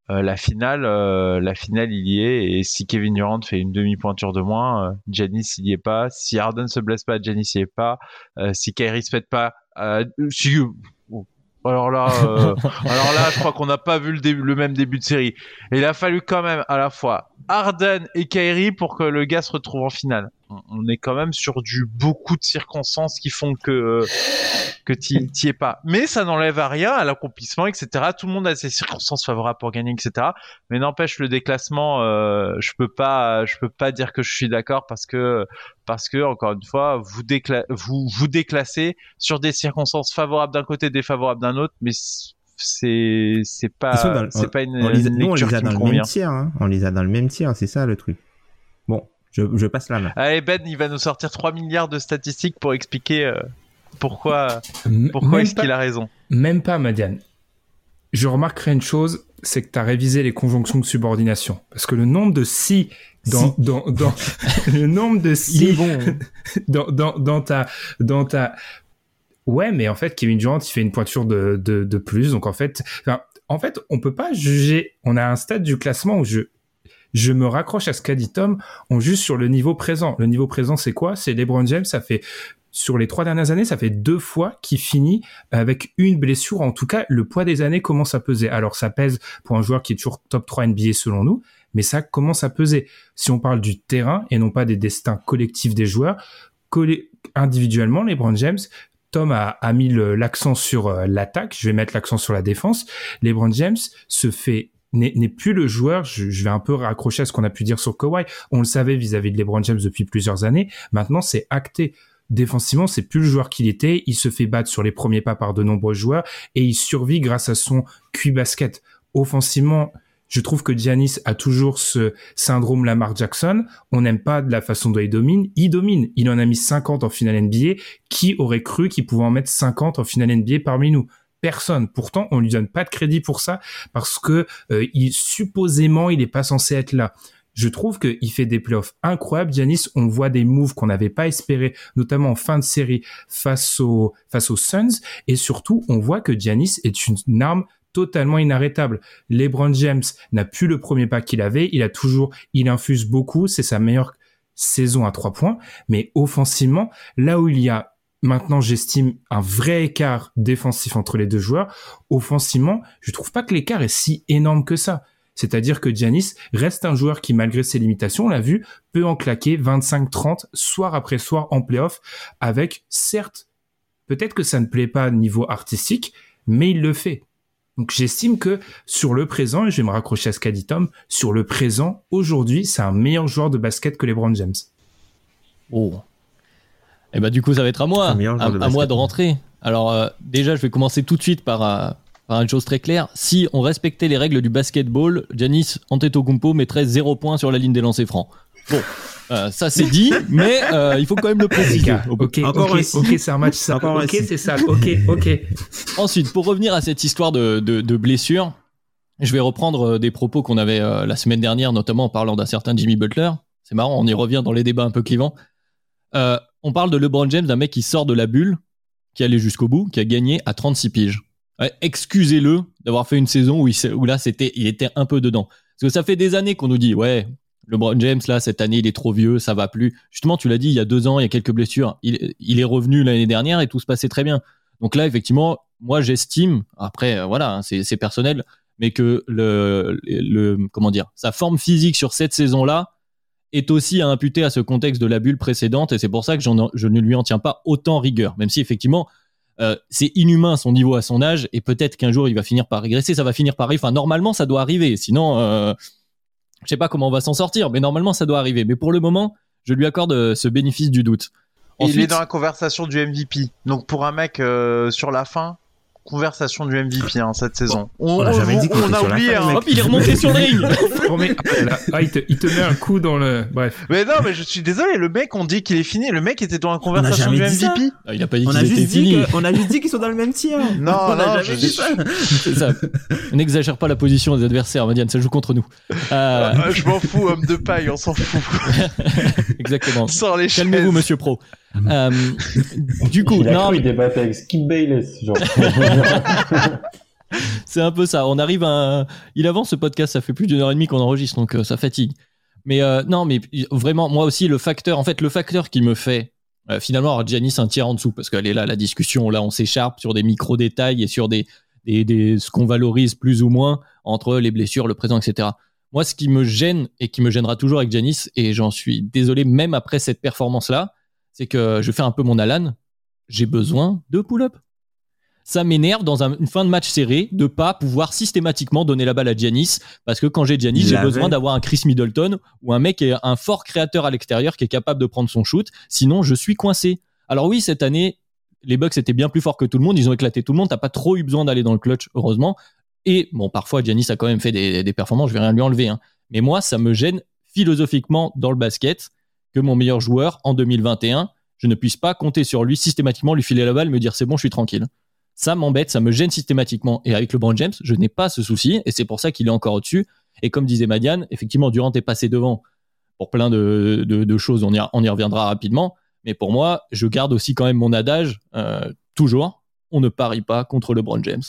euh, la finale, euh, la finale il y est. Et si Kevin Durant fait une demi pointure de moins, euh, Giannis il y est pas. Si Harden se blesse pas, Giannis il y est pas. Euh, si Kyrie se pète pas, euh, si oh, alors là, euh, alors là, je crois qu'on n'a pas vu le, début, le même début de série. Et il a fallu quand même à la fois Harden et Kyrie pour que le gars se retrouve en finale. On- On est quand même sur du beaucoup de circonstances qui font que euh, que t'y t'y es pas. Mais ça n'enlève à rien à l'accomplissement, etc. Tout le monde a ses circonstances favorables pour gagner, etc. Mais n'empêche le déclassement, euh, je peux pas, je peux pas dire que je suis d'accord parce que parce que encore une fois, vous décla vous vous déclassez sur des circonstances favorables d'un côté, défavorables d'un autre, mais c'est c'est pas dans le- c'est pas une, On les a, une nous, on les a dans le même tiers. Hein. On les a dans le même tiers, c'est ça le truc. Bon, je, je passe la main. Allez Ben, il va nous sortir 3 milliards de statistiques pour expliquer euh, pourquoi pourquoi est-ce qu'il a raison. Même pas, Madiane. Je remarquerai une chose, c'est que tu as révisé les conjonctions de subordination. Parce que le nombre de si dans, dans, dans, le nombre de si bon. dans, dans, dans ta, dans ta, ouais, mais en fait, Kevin Durant, il fait une pointure de, de, de plus. Donc, en fait, en fait, on peut pas juger. On a un stade du classement où je, je me raccroche à ce qu'a dit Tom. On juge sur le niveau présent. Le niveau présent, c'est quoi? C'est LeBron James. Ça fait, sur les trois dernières années, ça fait deux fois qu'il finit avec une blessure. En tout cas, le poids des années commence à peser. Alors, ça pèse pour un joueur qui est toujours top 3 NBA selon nous, mais ça commence à peser. Si on parle du terrain et non pas des destins collectifs des joueurs, individuellement, LeBron James, Tom a, a mis l'accent sur euh, l'attaque. Je vais mettre l'accent sur la défense. LeBron James se fait n'est plus le joueur. Je, je vais un peu raccrocher à ce qu'on a pu dire sur Kawhi. On le savait vis-à-vis de LeBron James depuis plusieurs années. Maintenant, c'est acté. Défensivement, c'est plus le joueur qu'il était. Il se fait battre sur les premiers pas par de nombreux joueurs et il survit grâce à son QI basket. Offensivement, je trouve que Giannis a toujours ce syndrome Lamar Jackson. On n'aime pas de la façon dont il domine. Il domine. Il en a mis 50 en finale NBA. Qui aurait cru qu'il pouvait en mettre 50 en finale NBA parmi nous? Personne. Pourtant, on lui donne pas de crédit pour ça parce que euh, il supposément il est pas censé être là. Je trouve qu'il fait des playoffs incroyables. Giannis, on voit des moves qu'on n'avait pas espéré, notamment en fin de série face aux face aux Suns, et surtout on voit que Giannis est une arme totalement inarrêtable. LeBron James n'a plus le premier pas qu'il avait. Il a toujours, il infuse beaucoup. C'est sa meilleure saison à trois points. Mais offensivement, là où il y a maintenant j'estime un vrai écart défensif entre les deux joueurs. Offensivement, je trouve pas que l'écart est si énorme que ça. C'est-à-dire que Giannis reste un joueur qui, malgré ses limitations, on l'a vu, peut en claquer 25-30 soir après soir en playoff avec, certes, peut-être que ça ne plaît pas au niveau artistique, mais il le fait. Donc j'estime que sur le présent, et je vais me raccrocher à ce qu'a dit Tom, sur le présent, aujourd'hui, c'est un meilleur joueur de basket que LeBron James. Oh. Et eh ben du coup, ça va être à moi, à, moi de rentrer. Alors euh, déjà, je vais commencer tout de suite par, euh, par une chose très claire. Si on respectait les règles du basketball, Giannis Antetokounmpo mettrait zéro point sur la ligne des lancers francs. Bon, euh, ça c'est dit, mais il faut quand même le préciser. ok, Encore ok, ok, c'est un match ça. ok, c'est ça. Ok, ok. Ensuite, pour revenir à cette histoire de, de, de blessure, je vais reprendre des propos qu'on avait la semaine dernière, notamment en parlant d'un certain Jimmy Butler. C'est marrant, on y revient dans les débats un peu clivants. Euh, on parle de LeBron James, d'un mec qui sort de la bulle, qui allait jusqu'au bout, qui a gagné à 36 piges. Excusez-le d'avoir fait une saison où, là, c'était, il était un peu dedans. Parce que ça fait des années qu'on nous dit, ouais, LeBron James, là, cette année, il est trop vieux, ça va plus. Justement, tu l'as dit, il y a deux ans, il y a quelques blessures. Il, est revenu l'année dernière et tout se passait très bien. Donc là, effectivement, moi, j'estime, après, euh, voilà, hein, c'est personnel, mais que le, le, comment dire, sa forme physique sur cette saison-là, est aussi à imputer à ce contexte de la bulle précédente et c'est pour ça que je ne lui en tiens pas autant rigueur, même si effectivement euh, c'est inhumain son niveau à son âge et peut-être qu'un jour il va finir par régresser, ça va finir par arriver. Enfin normalement ça doit arriver, sinon euh, je sais pas comment on va s'en sortir, mais normalement ça doit arriver. Mais pour le moment, je lui accorde euh, ce bénéfice du doute. il est dans la conversation du MVP. Donc pour un mec euh, sur la fin, conversation du MVP hein, cette saison. On, a jamais dit qu'on a oublié. Fin, Hop, il est remonté sur le ring. ah, il, te, il, te, met un coup dans le. Bref. Mais non, mais je suis désolé. Le mec, on dit qu'il est fini. Le mec était dans la conversation du MVP. Ah, il a pas dit qu'il était fini. on a juste dit qu'ils sont dans le même tir. Non, on non, jamais dit ça. ça. N'exagère pas la position des adversaires, Madiane. Ça joue contre nous. Euh... Ah, je m'en fous, homme de paille. On s'en fout. Exactement. Sans les Calmez-vous, Monsieur Pro. Euh, du coup, il non. il débattait avec Skip Bayless, genre. c'est un peu ça. On arrive à. Il avance ce podcast, ça fait plus d'une heure et demie qu'on enregistre, donc euh, ça fatigue. Mais euh, non, mais vraiment, moi aussi, le facteur, en fait, le facteur qui me fait finalement avoir Giannis un tiers en dessous, parce qu'elle est là, la discussion, là, on s'écharpe sur des micro-détails et sur des, des, des ce qu'on valorise plus ou moins entre les blessures, le présent, etc. Moi, ce qui me gêne et qui me gênera toujours avec Giannis, et j'en suis désolé, même après cette performance-là, c'est que je fais un peu mon Alan, j'ai besoin de pull-up. Ça m'énerve dans une fin de match serré de pas pouvoir systématiquement donner la balle à Giannis parce que quand j'ai Giannis, j'ai besoin d'avoir un Chris Middleton ou un mec qui est un fort créateur à l'extérieur qui est capable de prendre son shoot. Sinon, je suis coincé. Alors oui, cette année, les Bucks étaient bien plus forts que tout le monde. Ils ont éclaté tout le monde. T'as pas trop eu besoin d'aller dans le clutch, heureusement. Et bon, parfois, Giannis a quand même fait des, performances. Je vais rien lui enlever. Hein. Mais moi, ça me gêne philosophiquement dans le basket que mon meilleur joueur en 2021, je ne puisse pas compter sur lui systématiquement, lui filer la balle, me dire c'est bon, je suis tranquille. Ça m'embête, ça me gêne systématiquement. Et avec le LeBron James, je n'ai pas ce souci, et c'est pour ça qu'il est encore au-dessus. Et comme disait Madiane, effectivement, Durant est passé devant pour plein de, choses, on y, reviendra rapidement. Mais pour moi, je garde aussi quand même mon adage, euh, toujours, on ne parie pas contre le LeBron James.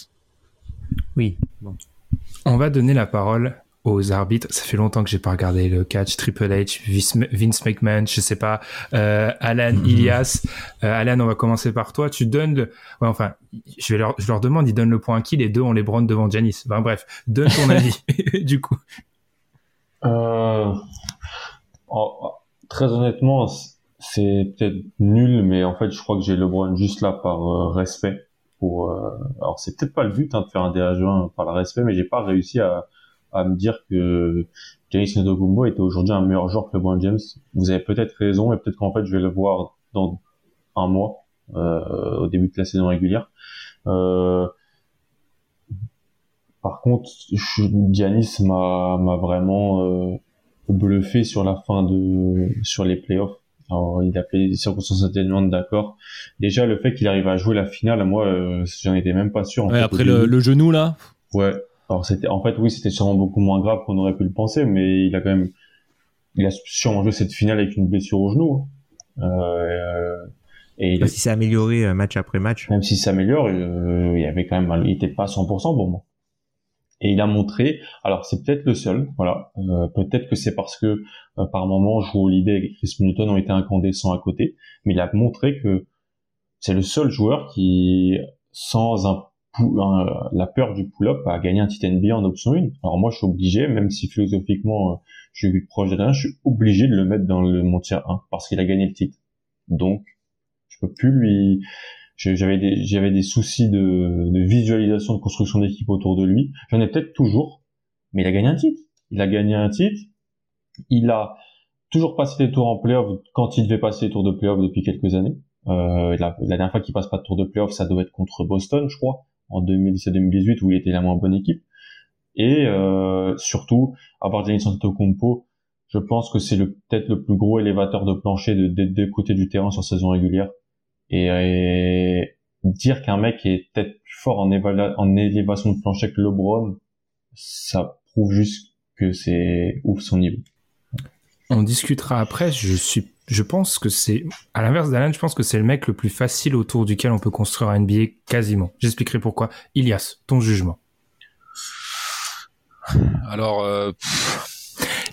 Oui. On va donner la parole aux arbitres. Ça fait longtemps que j'ai pas regardé le catch. Triple H, Vince McMahon, je sais pas, euh, Alan, mhm. Ilias. Euh, Alan, on va commencer par toi. Tu donnes le, ouais, enfin, je vais leur, je leur demande, ils donnent le point à qui? Les deux, on les bronne devant Janice. Enfin, bref, donne ton avis, du coup. Euh, très honnêtement, c'est peut-être nul, mais en fait, je crois que j'ai LeBron juste là par respect. Pour, alors c'est peut-être pas le but hein, de faire un DH1 par le respect, mais j'ai pas réussi à, à me dire que Giannis Antetokounmpo était aujourd'hui un meilleur joueur que LeBron James. Vous avez peut-être raison et peut-être qu'en fait je vais le voir dans un mois euh, au début de la saison régulière. Euh, par contre, Giannis m'a m'a vraiment euh, bluffé sur la fin de sur les playoffs. Alors, il a fait des circonstances atténuantes, d'accord. Déjà, le fait qu'il arrive à jouer la finale, moi, euh, j'en étais même pas sûr. En ouais, après le, le, genou là. Ouais, alors c'était, en fait, oui, c'était sûrement beaucoup moins grave qu'on aurait pu le penser, mais il a quand même, il a sûrement joué cette finale avec une blessure au genou. Hein. Euh, et il, si c'est amélioré euh, match après match. Même si ça s'améliore, euh, il avait quand même, il était pas à 100% pour moi. Et il a montré, alors c'est peut-être le seul, voilà, euh, peut-être que c'est parce que par moment, Joe Holiday et Chris Middleton ont été incandescents à côté, mais il a montré que c'est le seul joueur qui, sans un, la peur du pull-up, a gagné un titre NBA en option 1. Alors moi, je suis obligé, même si philosophiquement, euh, je suis proche de je suis obligé de le mettre dans le mon tier 1 parce qu'il a gagné le titre. Donc, je peux plus lui, j'avais des, j'avais des soucis de, de visualisation, de construction d'équipe autour de lui. J'en ai peut-être toujours, mais il a gagné un titre. Il a gagné un titre. Il a toujours passé des tours en playoff quand il devait passer les tours de playoff depuis quelques années. Euh, la, la, dernière fois qu'il passe pas de tour de playoff, ça doit être contre Boston, je crois, en 2017-2018 où il était la moins bonne équipe. Et euh, surtout, avoir Giannis Antetokounmpo, je pense que c'est peut-être le plus gros élévateur de plancher de, des deux côtés du terrain sur saison régulière. Et, dire qu'un mec est peut-être plus fort en, en élévation de plancher que LeBron, ça prouve juste que c'est ouf son niveau. On discutera après. Je suis, je pense que c'est, à l'inverse d'Alan, je pense que c'est le mec le plus facile autour duquel on peut construire un NBA quasiment. J'expliquerai pourquoi. Ilias, ton jugement. Alors, euh,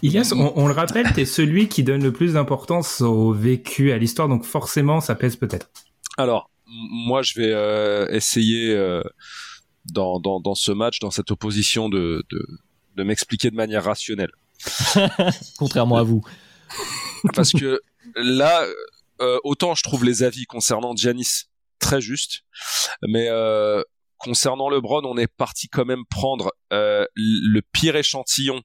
Ilias, on, le rappelle, t'es celui qui donne le plus d'importance au vécu, à l'histoire, donc forcément, ça pèse peut-être. Alors, moi, je vais euh, essayer euh, dans, dans, dans, ce match, dans cette opposition, de, de, de m'expliquer de manière rationnelle. Contrairement à vous. Parce que là, euh, autant je trouve les avis concernant Giannis très justes, mais euh, concernant LeBron, on est parti quand même prendre euh, le pire échantillon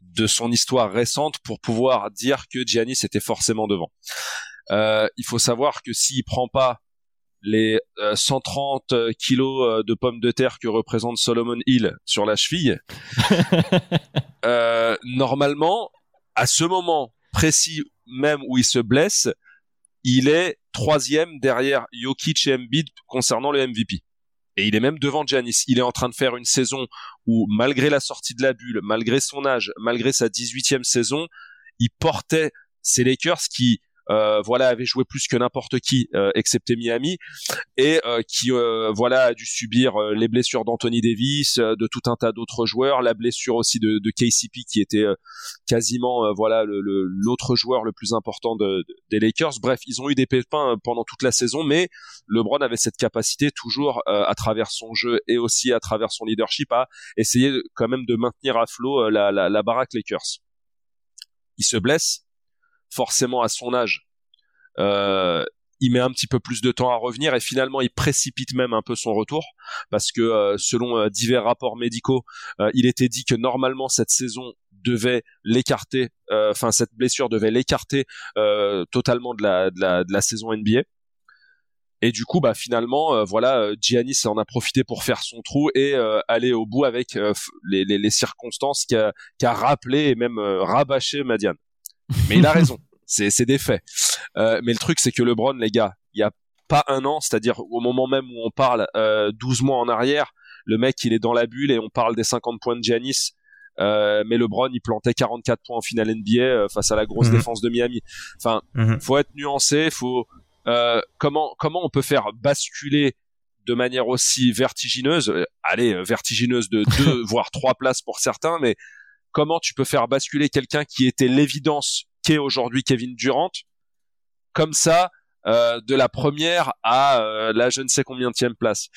de son histoire récente pour pouvoir dire que Giannis était forcément devant. Euh, il faut savoir que s'il prend pas les 130 euh, kilos euh, de pommes de terre que représente Solomon Hill sur la cheville, euh, normalement, à ce moment précis même où il se blesse, il est troisième derrière Jokic et Embiid concernant le MVP. Et il est même devant Giannis. Il est en train de faire une saison où, malgré la sortie de la bulle, malgré son âge, malgré sa 18e saison, il portait ses Lakers qui voilà avait joué plus que n'importe qui euh, excepté Miami. Et euh, qui voilà a dû subir les blessures d'Anthony Davis de tout un tas d'autres joueurs. La blessure aussi de, de KCP qui était quasiment voilà l'autre le, joueur le plus important de, des Lakers. Bref ils ont eu des pépins pendant toute la saison mais LeBron avait cette capacité toujours à travers son jeu et aussi à travers son leadership à essayer quand même de maintenir à flot la, la, la baraque Lakers. Il se blesse forcément à son âge, euh, il met un petit peu plus de temps à revenir et finalement il précipite même un peu son retour parce que euh, selon euh, divers rapports médicaux, il était dit que normalement cette saison devait l'écarter, enfin cette blessure devait l'écarter totalement de la, saison NBA. Et du coup, bah finalement, voilà, Giannis en a profité pour faire son trou et aller au bout avec les, circonstances qui a, qui a rappelé et même rabâché Madiane. Mais il a raison. C'est des faits. Euh, mais le truc, c'est que LeBron, les gars, il y a pas un an, c'est-à-dire au moment même où on parle euh, 12 mois en arrière, le mec, il est dans la bulle et on parle des 50 points de Giannis. Euh, mais LeBron, il plantait 44 points en finale NBA euh, face à la grosse mhm. défense de Miami. Enfin, mhm. faut être nuancé. Faut euh, comment comment on peut faire basculer de manière aussi vertigineuse, euh, allez, vertigineuse de deux voire trois places pour certains, mais comment tu peux faire basculer quelqu'un qui était l'évidence qu'est aujourd'hui Kevin Durant comme ça euh, de la première à euh, la je ne sais combien de place.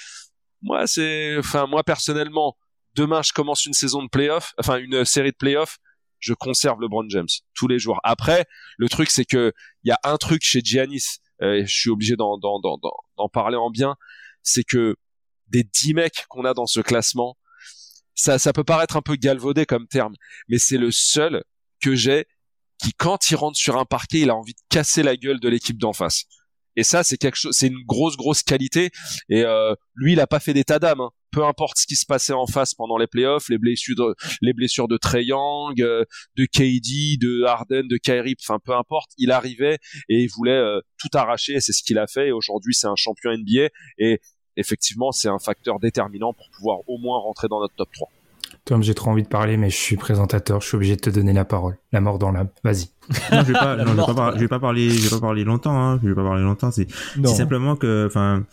Moi c'est enfin moi personnellement demain je commence une saison de playoff, enfin une série de playoffs, je conserve LeBron James tous les jours. Après le truc c'est que il y a un truc chez Giannis euh, je suis obligé d'en parler en bien, c'est que des 10 mecs qu'on a dans ce classement, ça, ça peut paraître un peu galvaudé comme terme, mais c'est le seul que j'ai qui, quand il rentre sur un parquet, il a envie de casser la gueule de l'équipe d'en face. Et ça, c'est quelque chose, c'est une grosse, grosse qualité. Et euh, lui, il a pas fait d'état d'âme. Hein. Peu importe ce qui se passait en face pendant les playoffs, les blessures, de, les blessures de Trey Young, euh, de KD, de Harden, de Kyrie, enfin peu importe, il arrivait et il voulait euh, tout arracher. Et c'est ce qu'il a fait. Et aujourd'hui, c'est un champion NBA. Et effectivement, c'est un facteur déterminant pour pouvoir au moins rentrer dans notre top 3. Tom, j'ai trop envie de parler, mais je suis présentateur, je suis obligé de te donner la parole. La mort dans l'âme. Vas-y. Non, je vais pas, je vais pas, je vais pas parler, je vais pas parler longtemps, hein. Je vais pas parler longtemps. C'est, simplement que, enfin,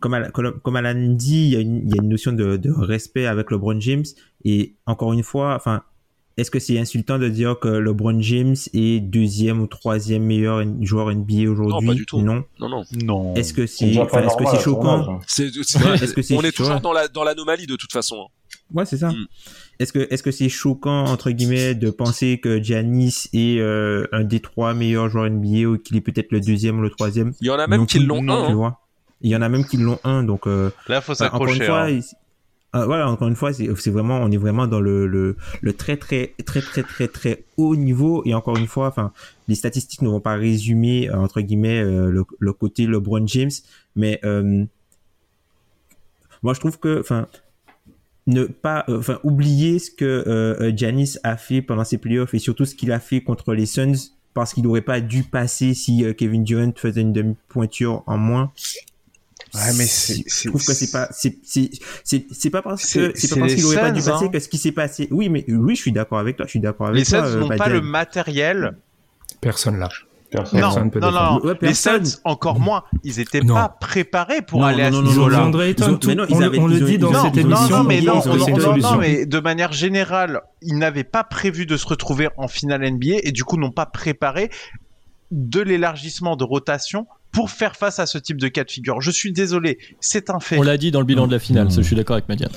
comme, comme, Alan dit, il y a une, il y a une notion de, de respect avec LeBron James. Et encore une fois, enfin, est-ce que c'est insultant de dire que LeBron James est deuxième ou troisième meilleur joueur NBA aujourd'hui Non, pas du tout. Non? Non, non. Non. Est-ce que C'est que à son choquant? hein. C'est, on est toujours dans la dans l'anomalie de toute façon. hein. Ouais, c'est ça. Mm. Est-ce que est-ce que c'est choquant entre guillemets de penser que Giannis est euh, un des trois meilleurs joueurs NBA ou qu'il est peut-être le deuxième ou le troisième? Il y en a même qui l'ont un. tu hein. vois. Il y en a même qui l'ont un, donc euh, Là, faut s'accrocher. fois, ah, voilà, encore une fois, c'est vraiment, on est vraiment dans le, le, très très très très très très haut niveau et encore une fois, enfin, les statistiques ne vont pas résumer euh, entre guillemets euh, le, le côté LeBron James, mais euh, moi je trouve que, enfin, ne pas, euh, enfin, oublier ce que euh, euh, Giannis a fait pendant ses playoffs et surtout ce qu'il a fait contre les Suns parce qu'il n'aurait pas dû passer si euh, Kevin Durant faisait une demi-pointure en moins. Ouais, mais c'est- je trouve que c'est pas, c'est, c'est, c'est, c'est pas parce C'est- que, c'est c'est pas parce qu'il aurait pas dû Suns, passer hein. que ce qui s'est passé. Oui, mais oui, je suis d'accord avec toi, je suis d'accord avec Les toi. Suns euh, n'ont pas le matériel. Personne là. Personne. Non, Personne peut non, non. Ouais, Les. Suns, encore moins. Ils étaient Non. pas préparés pour Non, aller à ce niveau-là. On, le- avaient- on ils le ont- dit dans cette émission. non, mais non, mais de manière générale, ils n'avaient pas prévu de se retrouver en finale NBA et du coup n'ont pas préparé de l'élargissement de rotation pour faire face à ce type de cas de figure. Je suis désolé, c'est un fait. On l'a dit dans le bilan de la finale, ça, je suis d'accord avec Madiane.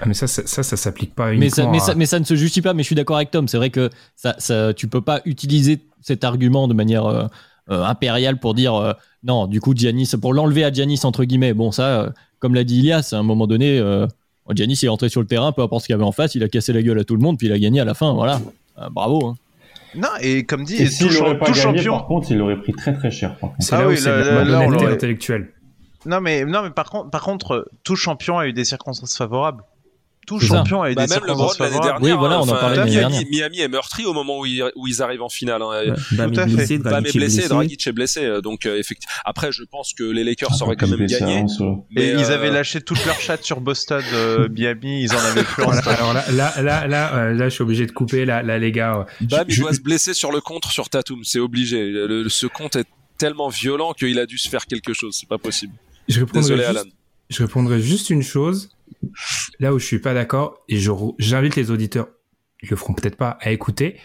Ah, mais ça, ça, ça, ça s'applique pas Mais ça, mais, à- ça, mais ça ne se justifie pas, mais je suis d'accord avec Tom. C'est vrai que ça, ça, tu peux pas utiliser cet argument de manière euh, euh, impériale pour dire euh, non, du coup, Giannis, pour l'enlever à Giannis, entre guillemets. Bon, ça, euh, comme l'a dit Ilias, à un moment donné, euh, Giannis est entré sur le terrain, peu importe ce qu'il y avait en face, il a cassé la gueule à tout le monde, puis il a gagné à la fin. Voilà. Euh, bravo. hein. Non, et comme dit, Et tout, s'il cha- n'aurait pas tout gagné, champion. par contre, il aurait pris très très cher. Par contre. C'est Ah là oui, où c'est là- la intellectuelle. Non, mais, non, mais par contre, par contre, tout champion a eu des circonstances favorables. Tout champion a eu Bah, des même le Brown circonstances l'année dernière. Oui, voilà, on en parlait Miami, dernière. Miami est meurtri au moment où ils, où ils arrivent en finale. hein. Ouais, Bam Tout est à fait. blessé, Bam Dragic est blessé. Dragic est blessé. euh, Donc euh, effectivement. Après, je pense que les Lakers Ah, auraient quand même gagné. Et mais, ils euh, avaient lâché toute leur chatte sur Boston, euh, Miami, ils en avaient plus alors là, là, là, là, euh, là, je suis obligé de couper. Là, là les gars, Bam, il doit se blesser sur le contre sur Tatum. C'est obligé. Le- ce compte est tellement violent qu'il a dû se faire quelque chose. C'est pas possible. je répondrai Désolé, juste- Alan. je répondrai juste une chose. Là où je suis pas d'accord, et j'invite les auditeurs, ils le feront peut-être pas, à écouter.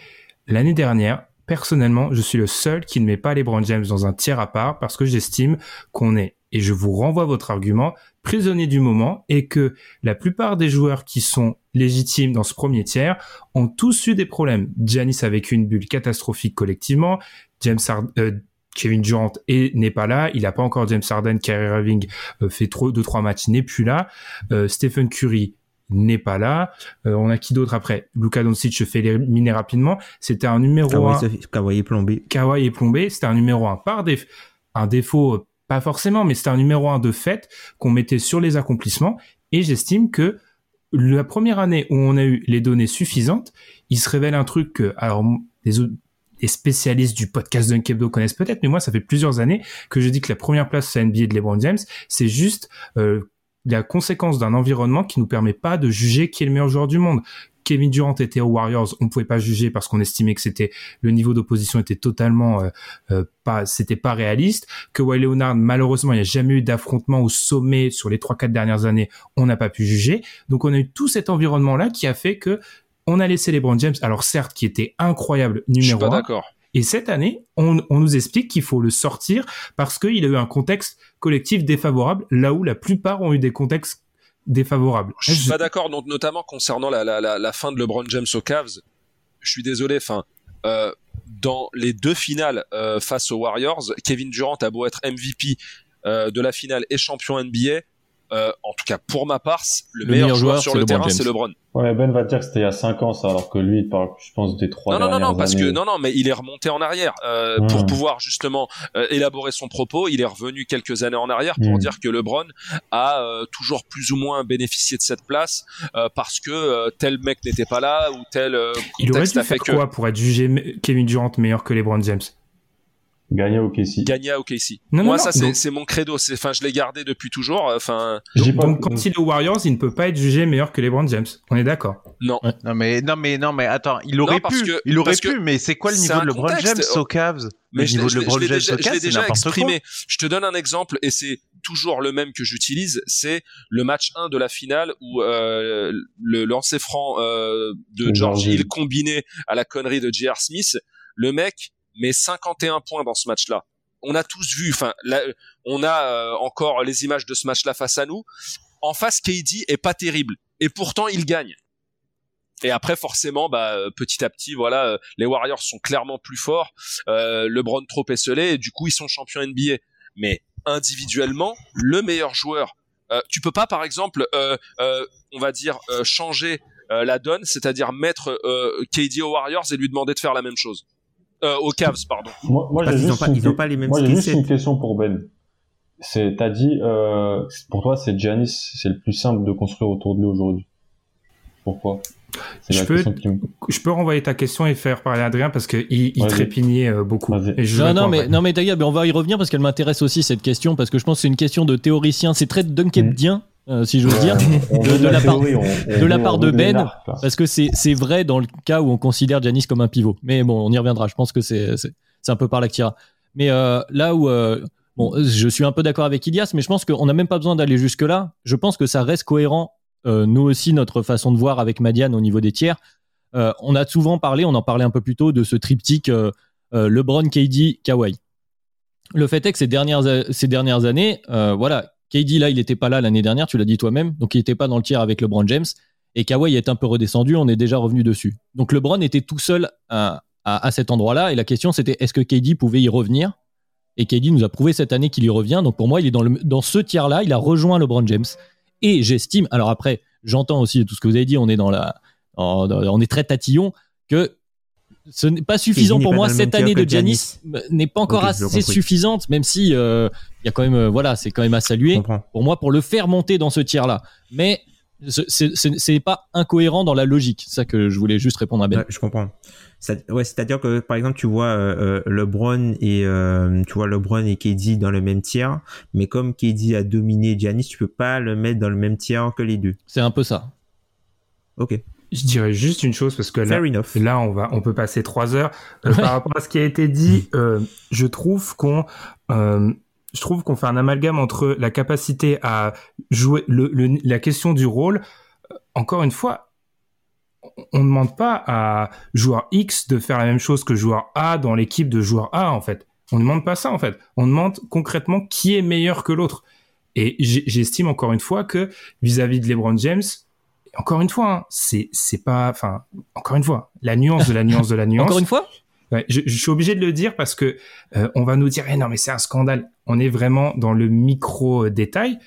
L'année dernière, personnellement, je suis le seul qui ne met pas les Brown James dans un tiers à part parce que j'estime qu'on est, et je vous renvoie votre argument, prisonnier du moment et que la plupart des joueurs qui sont légitimes dans ce premier tiers ont tous eu des problèmes. Giannis a vécu une bulle catastrophique collectivement. James euh, Kevin Durant est- n'est pas là. Il n'a pas encore James Harden. Kyrie Irving euh, fait trop, deux, trois matchs, n'est plus là. Euh, Stephen Curry n'est pas là. Euh, on a qui d'autre après? Luka Doncic, je fais éliminer rapidement. C'était un numéro Kawhi, un. ça fait- Kawhi est plombé. Kawhi est plombé, c'était un numéro un par déf un défaut, euh, pas forcément, mais c'était un numéro un de fait qu'on mettait sur les accomplissements. Et j'estime que la première année où on a eu les données suffisantes, il se révèle un truc que, alors, les, autres- les spécialistes du podcast Dunkebdo connaissent peut-être, mais moi, ça fait plusieurs années que je dis que la première place à NBA de LeBron James, c'est juste euh, la conséquence d'un environnement qui nous permet pas de juger qui est le meilleur joueur du monde. Kevin Durant était aux Warriors, on pouvait pas juger parce qu'on estimait que c'était le niveau d'opposition était totalement euh, euh, pas c'était pas réaliste. Que Kawhi Leonard malheureusement il n'y a jamais eu d'affrontement au sommet sur les trois quatre dernières années, on n'a pas pu juger. Donc on a eu tout cet environnement là qui a fait que on a laissé les Brown James, alors certes qui était incroyable Je suis numéro pas d'accord. et cette année, on, on nous explique qu'il faut le sortir parce qu'il a eu un contexte collectif défavorable, là où la plupart ont eu des contextes défavorables. Je suis pas d'accord, donc, notamment concernant la, la, la, la fin de LeBron James aux Cavs. Je suis désolé, enfin, euh, dans les deux finales euh, face aux Warriors, Kevin Durant a beau être MVP euh, de la finale et champion NBA. Euh, en tout cas, pour ma part, le, meilleur, joueur, sur le terrain, c'est LeBron. Ouais, Ben va dire que c'était il y a 5 ans, ça, alors que lui, il parle, je pense, des trois Non, non, non, non, parce années. que non, non, mais il est remonté en arrière euh, pour pouvoir justement euh, élaborer son propos. Il est revenu quelques années en arrière pour Hmm. dire que LeBron a euh, toujours plus ou moins bénéficié de cette place euh, parce que euh, tel mec n'était pas là ou tel euh, il aurait dû a fait faire que. quoi pour être jugé Kevin Durant meilleur que LeBron James? Gagner au KC. Gagner à OKC. Non, Moi, non, ça, non, c'est mon credo. C'est, enfin, je l'ai gardé depuis toujours. Enfin, Je Donc, pas donc, quand il est aux Warriors, il ne peut pas être jugé meilleur que LeBron James. On est d'accord. non. Non mais non mais non mais attends, il aurait pu, que- il aurait parce que pu, mais c'est quoi le niveau de LeBron contexte. James au Cavs? Mais Le je niveau je de LeBron je James déjà, au je Cavs, l'ai c'est déjà n'importe quoi. exprimé. Je te donne un exemple et c'est toujours le même que j'utilise. C'est le match 1 de la finale où euh, le lancer franc euh, de George Hill. combiné à la connerie de J.R. Smith. Le mec met 51 points dans ce match-là. On a tous vu. Enfin, on a euh, encore les images de ce match-là face à nous. En face, KD est pas terrible et pourtant il gagne. Et après, forcément, bah, euh, petit à petit, voilà, euh, les Warriors sont clairement plus forts. Euh, LeBron trop esselé, et du coup, ils sont champions NBA. Mais individuellement, le meilleur joueur, euh, tu peux pas, par exemple, euh, euh, on va dire, changer la donne, c'est-à-dire mettre KD aux Warriors et lui demander de faire la même chose. Euh, aux Cavs, pardon. Moi, moi, Parce j'ai juste pas, une ils ont que- pas les mêmes Moi, j'ai skill juste une question pour Ben. C'est, t'as dit, euh, pour toi, c'est Giannis, c'est le plus simple de construire autour de lui aujourd'hui. Pourquoi? C'est Je peux- me. Je peux renvoyer ta question et faire parler Adrien parce qu'il il trépignait euh, beaucoup. Vas-y. Et je Non, non, mais, non, mais on va y revenir parce qu'elle m'intéresse aussi cette question parce que je pense que c'est une question de théoricien. C'est très dunkebdien, euh, si j'ose dire. De- la part- de la part Ben. Parce que c'est vrai dans le cas où on considère Giannis comme un pivot. Mais bon, on y reviendra. Je pense que c'est un peu par là que t'iras. Mais euh, là où euh, bon, je suis un peu d'accord avec Ilias, mais je pense qu'on n'a même pas besoin d'aller jusque là. Je pense que ça reste cohérent. nous aussi, notre façon de voir avec Madiane au niveau des tiers. On a souvent parlé, on en parlait un peu plus tôt, de ce triptyque LeBron, KD, Kawhi. Le fait est que ces dernières, ces dernières années, voilà, KD là, il n'était pas là l'année dernière, tu l'as dit toi-même, donc il n'était pas dans le tiers avec LeBron James. Et Kawhi est un peu redescendu, on est déjà revenu dessus. Donc LeBron était tout seul à, cet endroit-là, et la question c'était est-ce que KD pouvait y revenir? Et KD nous a prouvé cette année qu'il y revient, donc pour moi, il est dans, ce tiers-là, il a rejoint LeBron James. Et j'estime, alors après, j'entends aussi tout ce que vous avez dit, on est dans la, on est très tatillon, que ce n'est pas suffisant pour moi cette année de Giannis n'est pas encore assez suffisante, même si euh, il y a quand même, euh, voilà, c'est quand même à saluer pour moi pour le faire monter dans ce tiers là. Mais ce- c'est- c'est c'est pas incohérent dans la logique. C'est ça que je voulais juste répondre à Ben. Ouais, je comprends. Ça- ouais, c'est-à-dire que par exemple, tu vois euh, euh, LeBron et tu vois LeBron et KD dans le même tiers, mais comme KD a dominé Giannis, tu peux pas le mettre dans le même tiers que les deux. C'est un peu ça. Ok, Je dirais juste une chose parce que là. Là, on va, on peut passer trois heures. Euh, Ouais. Par rapport à ce qui a été dit, euh, je trouve qu'on, euh, je trouve qu'on fait un amalgame entre la capacité à jouer le, le- la question du rôle. Encore une fois, on ne demande pas à joueur X de faire la même chose que joueur A dans l'équipe de joueur A en fait. On ne demande pas ça en fait. On demande concrètement qui est meilleur que l'autre. Et j'estime encore une fois que vis-à-vis de LeBron James, encore une fois, hein, c'est c'est pas, enfin, encore une fois, la nuance de la nuance de la nuance. Encore une fois? Ouais, je, je suis obligé de le dire parce que euh, on va nous dire eh non mais c'est un scandale. On est vraiment dans le micro euh, détail.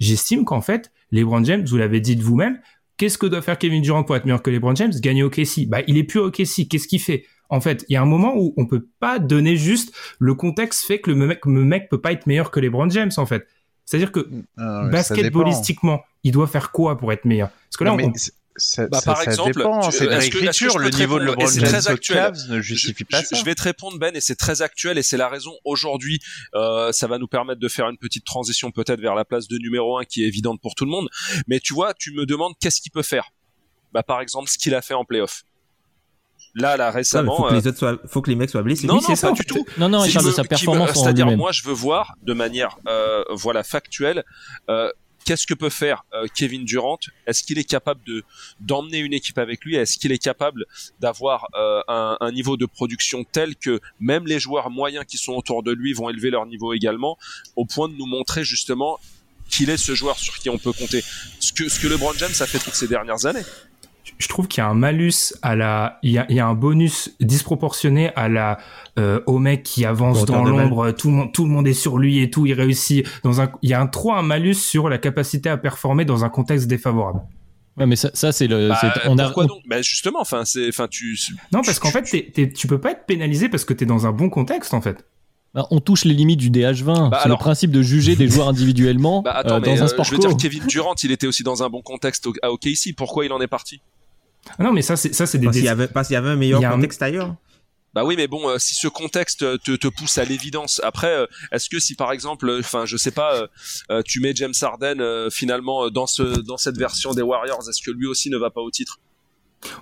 J'estime qu'en fait, LeBron James, vous l'avez dit de vous-même, qu'est-ce que doit faire Kevin Durant pour être meilleur que LeBron James? Gagner au KC. Bah, il est plus au KC. Qu'est-ce qu'il fait? En fait, il y a un moment où on peut pas donner juste le contexte fait que le mec, le mec peut pas être meilleur que LeBron James en fait. C'est-à-dire que Ah, ça dépend. basketballistiquement, il doit faire quoi pour être meilleur? Parce que là, Non, on- ça, Bah, ça- par ça exemple, c'est l'écriture. Le niveau de LeBron James très actuel? Cavs ne justifie je, pas je- ça. je vais te répondre Ben et c'est très actuel et c'est la raison aujourd'hui euh, ça va nous permettre de faire une petite transition peut-être vers la place de numéro un qui est évidente pour tout le monde mais tu vois tu me demandes qu'est-ce qu'il peut faire? Bah par exemple ce qu'il a fait en playoff là là récemment faut que euh, les autres soient, faut que les mecs soient blessés. non Oui, non c'est pas ça, en du tout Non, non, il parle de sa performance c'est-à-dire moi je veux voir de manière euh, voilà factuelle euh, qu'est-ce que peut faire euh, Kevin Durant? Est-ce qu'il est capable de d'emmener une équipe avec lui? Est-ce qu'il est capable d'avoir euh, un, un niveau de production tel que même les joueurs moyens qui sont autour de lui vont élever leur niveau également, au point de nous montrer justement qu'il est ce joueur sur qui on peut compter? Ce que ce que LeBron James a fait toutes ces dernières années. Je trouve qu'il y a un malus à la, il y a, il y a un bonus disproportionné à la, euh, au mec qui avance dans l'ombre, tout le monde, tout le monde est sur lui et tout, il réussit dans un, il y a un trop un malus sur la capacité à performer dans un contexte défavorable. Ouais, mais ça, ça c'est le. Bah, on a, pourquoi on- donc? Bah justement, enfin c'est, enfin tu. Non, parce qu'en fait, t'es, t'es- tu peux pas être pénalisé parce que t'es dans un bon contexte, en fait. bah, on touche les limites du DH20. Bah, c'est alors- le principe de juger des joueurs individuellement Bah attends, euh, mais dans un euh, sport je veux dire. Kevin Durant, il était aussi dans un bon contexte au- à OKC. Pourquoi il en est parti? Ah non, mais ça, c'est, ça, c'est des, Parce qu'il y avait, parce qu'il y avait un meilleur un- contexte ailleurs. Bah oui, mais bon, euh, si ce contexte te, te pousse à l'évidence, après, euh, est-ce que si par exemple, euh, enfin, je sais pas, tu mets James Harden finalement dans ce dans cette version des Warriors, est-ce que lui aussi ne va pas au titre?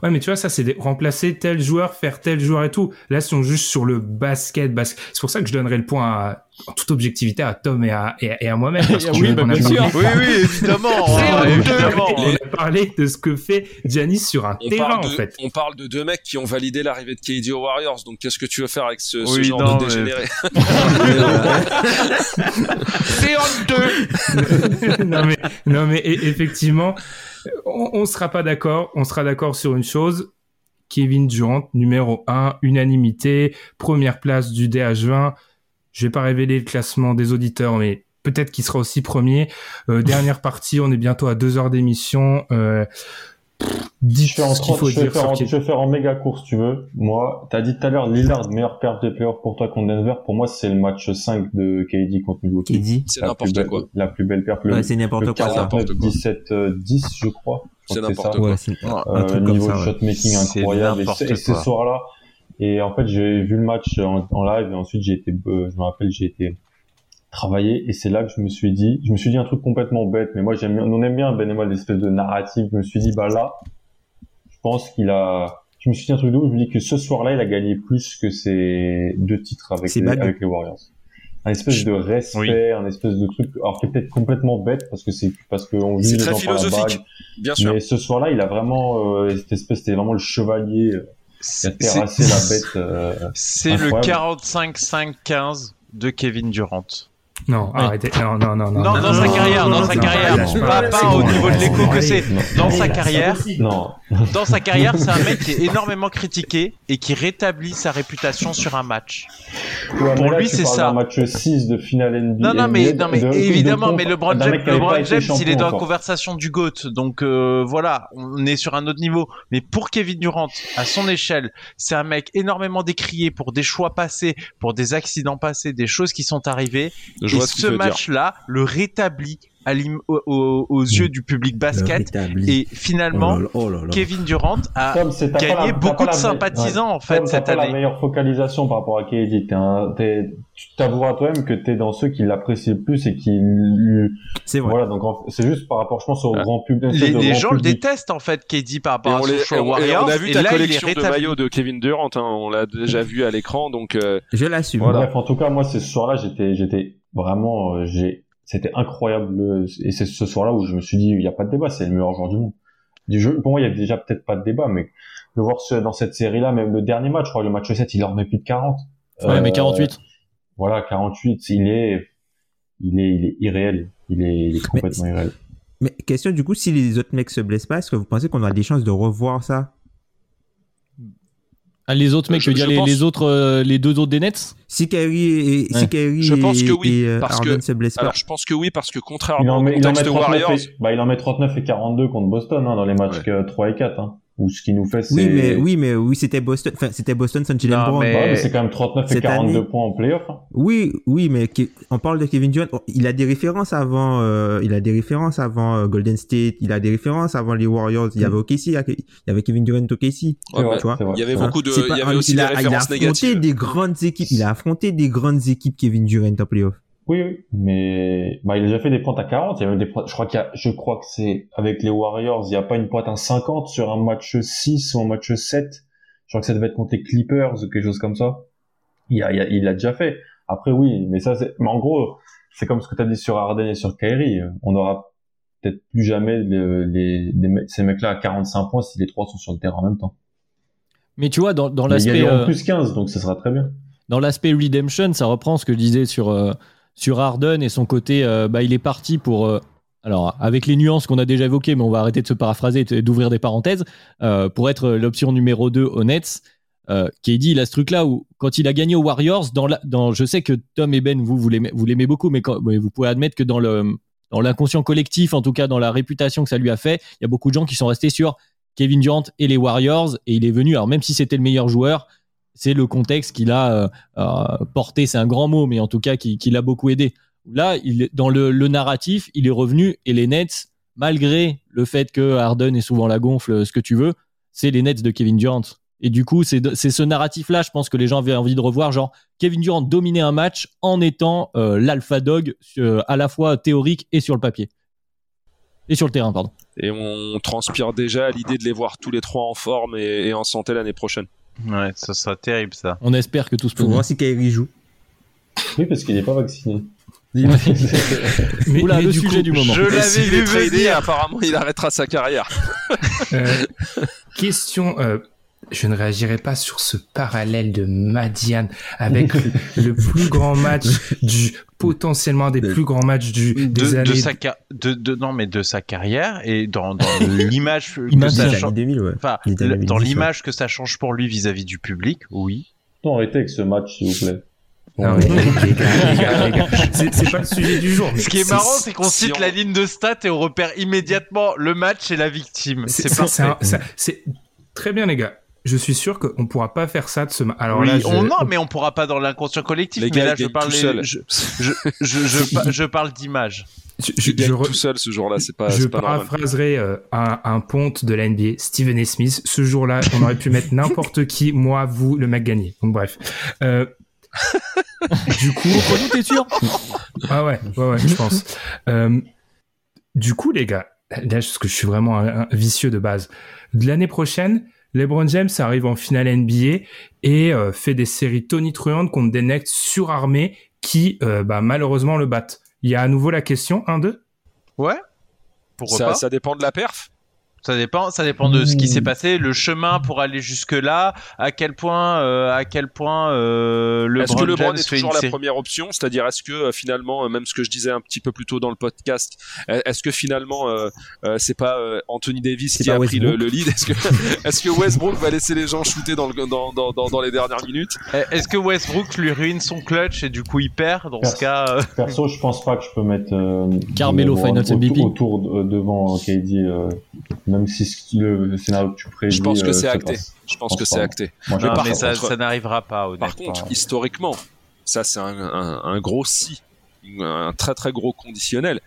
Ouais, mais tu vois, ça, c'est remplacer tel joueur, faire tel joueur et tout. Là, sont juste sur le basket. basket. C'est pour ça que je donnerais le point à, en toute objectivité à Tom et à, et à, moi-même. oui, bah, bien sûr. Oui, oui, évidemment. hein, évidemment. On a parlé de ce que fait Giannis sur un on terrain, de, en fait. On parle de deux mecs qui ont validé l'arrivée de KD aux Warriors. Donc, qu'est-ce que tu veux faire avec ce, ce Oui, genre non, de mais- dégénéré? C'est honteux. non mais non mais effectivement, on, on sera pas d'accord. On sera d'accord sur une chose. Kevin Durant numéro 1, unanimité, première place du DH20. Je vais pas révéler le classement des auditeurs, mais peut-être qu'il sera aussi premier. Euh, dernière partie, on est bientôt à deux heures d'émission. Euh, Je fais en ce qu'il 30, faut je vais dire faire en, je vais faire en méga course, tu veux. Moi, t'as dit tout à l'heure, Lillard, meilleure perte des playoffs pour toi contre Denver. Pour moi, c'est le match 5 de KD contre Milwaukee. Dit C'est n'importe quoi. La plus belle perte. Ouais, c'est n'importe quoi ça. 49, N'importe quoi. 17, euh, 10, je crois. C'est n'importe quoi. Ouais, c'est un Euh, truc comme niveau ça. ouais. shot making C'est incroyable. Et, ce- et ce quoi. soir-là, et en fait, j'ai vu le match en, en live et ensuite j'ai été, euh, je me rappelle, j'ai été travailler et c'est là que je me suis dit, je me suis dit un truc complètement bête, mais moi j'aime bien, on aime bien Ben Emma l'espèce de narrative. Je me suis dit bah là, je pense qu'il a, je me suis dit un truc de ouf, je me dis que ce soir-là il a gagné plus que ses deux titres avec les, avec les Warriors. Un espèce de respect, Oui. un espèce de truc, alors qui est peut-être complètement bête parce que c'est parce qu'on C'est juge les très gens par la bague. philosophique, bien sûr. Mais ce soir-là, il a vraiment euh, cette espèce, c'était vraiment le chevalier euh, qui a C'est terrassé la bête. euh, c'est le Incroyable. 45-5-15 de Kevin Durant. Non, arrêtez. Non, non, non, non. Non, dans sa carrière, dans sa carrière. Pas- pas au niveau de l'écho que c'est. Dans sa carrière, non, dans sa carrière, c'est un mec qui est énormément critiqué et qui rétablit sa réputation sur un match. Ouais, Pour là, lui, c'est ça. d'un match 6 de finale NBA. Non, non, mais, NBA, non, mais de- de évidemment, compte mais LeBron James, LeBron il est dans la conversation du GOAT. Donc, euh, voilà, on est sur un autre niveau. Mais pour Kevin Durant, à son échelle, c'est un mec énormément décrié pour des choix passés, pour des accidents passés, des choses qui sont arrivées. Je et vois ce match-là le rétablit à l'im- au- au- aux yeux du public basket. Et finalement, Oh là là, oh là là. Kevin Durant a Tom, gagné la- beaucoup de sympathisants, en Tom, fait, t'as cette pas la année. meilleure focalisation par rapport à un, t'es, tu t'avoueras toi-même que t'es dans ceux qui l'apprécient le plus et qui lui, C'est vrai. voilà, donc en- c'est juste par rapport, je pense, au Ah. grand public. Les, les grand gens le détestent en fait, KD par Et rapport à on, son les- et on- et Warriors. on a vu ta là, collection de maillots de Kevin Durant, hein, on l'a déjà vu à l'écran, donc euh, Je l'assume. Voilà. Bref, en tout cas, moi, ce soir-là, j'étais, j'étais vraiment, euh, j'ai, c'était incroyable. le- Et c'est ce soir-là où je me suis dit, il n'y a pas de débat, c'est le meilleur joueur du monde. Du jeu, pour moi, il y avait déjà peut-être pas de débat, mais de voir ce, dans cette série-là, même le dernier match, je crois, le match 7, il en met plus de 40. Ouais, mais Euh, 48. Voilà, 48, il est, il est, il est irréel. Il est, il est complètement irréel. Mais question du coup, si les autres mecs se blessent pas, est-ce que vous pensez qu'on a des chances de revoir ça? Ah, les autres mecs, Je- veux dire je les, pense- les autres, euh, les deux autres des Nets? Si Kyrie et, Ouais. si Kyrie Je pense et, que oui, et, euh, parce Harden que- se blessent pas. alors je pense que oui parce que Il contrairement en au met, il en met contexte 39 Warriors, et, bah, il en met 39 et 42 contre Boston, hein, dans les matchs Ouais. que 3 et 4, hein. Ou ce qui nous fait, c'est... Oui, mais oui, mais oui, c'était Boston. Enfin, c'était Boston sans Jalen mais- Ouais, mais c'est quand même 39 et Cette 42 année- points en playoff, hein. Oui, oui, mais on parle de Kevin Durant. Il a des références avant. euh, il a des références avant euh, Golden State. Il a des références avant les Warriors. Il y avait OKC. Il y avait Kevin Durant OKC. Tu vois. il y avait beaucoup de, il y avait aussi il des a, il a affronté négatives. des grandes équipes. Il a affronté des grandes équipes Kevin Durant en playoff. Oui, oui, mais bah, il a déjà fait des pointes à 40. Il y a même des pointes- je crois qu'il y a, je crois que c'est avec les Warriors, il n'y a pas une pointe à 50 sur un match 6 ou un match 7. Je crois que ça devait être contre les Clippers ou quelque chose comme ça. Il y a, il y a, il l'a déjà fait. Après, oui, mais ça, c'est, mais en gros, c'est comme ce que tu as dit sur Harden et sur Kyrie. On n'aura peut-être plus jamais le- les, ces mecs-là à 45 points si les trois sont sur le terrain en même temps. Mais tu vois, dans, dans Mais ils l'aspect, gagneront euh, plus 15, donc ce sera très bien. dans l'aspect redemption, ça reprend ce que je disais sur euh, sur Harden et son côté. euh, bah, il est parti pour. euh, alors, avec les nuances qu'on a déjà évoquées, mais on va arrêter de se paraphraser et d'ouvrir des parenthèses, euh, pour être l'option numéro 2 au Nets, KD, il a ce truc-là où, quand il a gagné aux Warriors, dans la, je sais que Tom et Ben, vous, vous l'aimez, beaucoup, mais, mais vous pouvez admettre que dans le, dans l'inconscient collectif, en tout cas dans la réputation que ça lui a fait, il y a beaucoup de gens qui sont restés sur Kevin Durant et les Warriors, et il est venu, alors même si c'était le meilleur joueur, c'est le contexte qu'il a euh, euh, porté, c'est un grand mot, mais en tout cas qui, l'a beaucoup aidé. Là, il, dans le, narratif, il est revenu et les Nets, malgré le fait que Harden est souvent la gonfle, ce que tu veux, c'est les Nets de Kevin Durant. Et du coup, c'est ce narratif-là, je pense que les gens avaient envie de revoir, genre Kevin Durant dominer un match en étant euh, l'alpha dog euh, à la fois théorique et sur le papier. Et sur le terrain, pardon. Et on transpire déjà l'idée de les voir tous les trois en forme et en santé l'année prochaine. Ouais, ça sera terrible ça. On espère que tout se passe bien. voir si Kyrie joue. Oui, parce qu'il n'est pas vacciné. Mais, Oula, mais le du sujet coup, du moment. Je l'avais vu venir. apparemment, il arrêtera sa carrière. Euh, question. euh, je ne réagirai pas sur ce parallèle de Madiane avec le, le plus grand match du potentiellement un des plus grands matchs du des de, sa ca- de, de- non mais de sa carrière et dans, dans l'image que Image ça change- années 2000, ouais. enfin, Les années le- dans 2010, l'image que ça change pour lui vis-à-vis du public oui Non, arrêtez avec ce match, s'il vous plaît. Non, mais les gars, les gars, les gars, c'est pas le sujet du jour. ce qui est marrant c'est qu'on si cite on- la ligne de stats et on repère immédiatement le match et la victime parfait c'est très bien, les gars. Je suis sûr qu'on pourra pas faire ça de ce. Alors oui, là, je- on, non, mais on pourra pas dans l'inconscient collectif. Les mais gars, là, je parle, je, je, je, je, pa- je parle d'image. je, Je re- tout seul ce jour-là, c'est pas, je pas paraphraserai euh, un, un ponte de la NBA, Stephen A. Smith. Ce jour-là, on aurait pu mettre n'importe qui, moi, vous, le mec gagné. Donc bref. Euh, du coup, t'es sûr? Ah ouais, ouais, ouais, je pense. Euh, du coup, les gars, là, parce que je suis vraiment un, un vicieux de base. De l'année prochaine, LeBron James arrive en finale NBA et euh, fait des séries tonitruantes contre des necks surarmés qui, euh, bah, malheureusement, le battent. Il y a à nouveau la question 1-2 Ouais. Pourquoi Ça, pas? ça dépend de la perf. Ça dépend, ça dépend de ce qui s'est passé, le chemin pour aller jusque là, à quel point, euh, à quel point euh, le Est-ce que LeBron James est toujours la première option? C'est-à-dire, est-ce que euh, finalement, euh, même ce que je disais un petit peu plus tôt dans le podcast, est-ce que finalement, euh, euh, c'est pas euh, Anthony Davis qui a pas pris le, Westbrook. le lead? Est-ce que, est-ce que Westbrook va laisser les gens shooter dans, le, dans, dans, dans, dans les dernières minutes? Eh, Est-ce que Westbrook lui ruine son clutch et du coup il perd Dans ce Perso. cas, euh, Perso, je pense pas que je peux mettre euh, Carmelo autour- MVP. autour de- devant KD, euh, même si le, le scénario que tu prédis. Je pense que euh, c'est acté. passe. Je pense pense que c'est acté. Moi, par mais ça, contre- ça n'arrivera pas Par contre, historiquement, ça c'est un, un, un gros si, un très très gros conditionnel.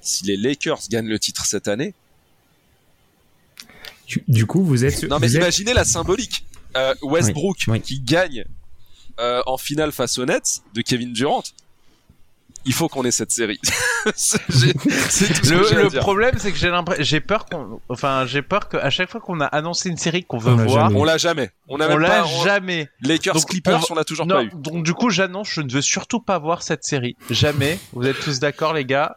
Si les Lakers gagnent le titre cette année, du, coup, vous êtes... non mais êtes- imaginez la symbolique. Euh, Westbrook Oui, oui. qui gagne euh, en finale face aux Nets de Kevin Durant. Il faut qu'on ait cette série. C'est ce que Le, à le dire. problème, c'est que j'ai l'impression, j'ai peur qu'on, enfin, j'ai peur qu'à chaque fois qu'on a annoncé une série qu'on veut On voir, jamais On l'a jamais. On a on l'a on- jamais. Lakers Donc, Clippers, on l'a toujours Non, pas eu. donc du coup, j'annonce, je ne veux surtout pas voir cette série. Jamais. Vous êtes tous d'accord, les gars?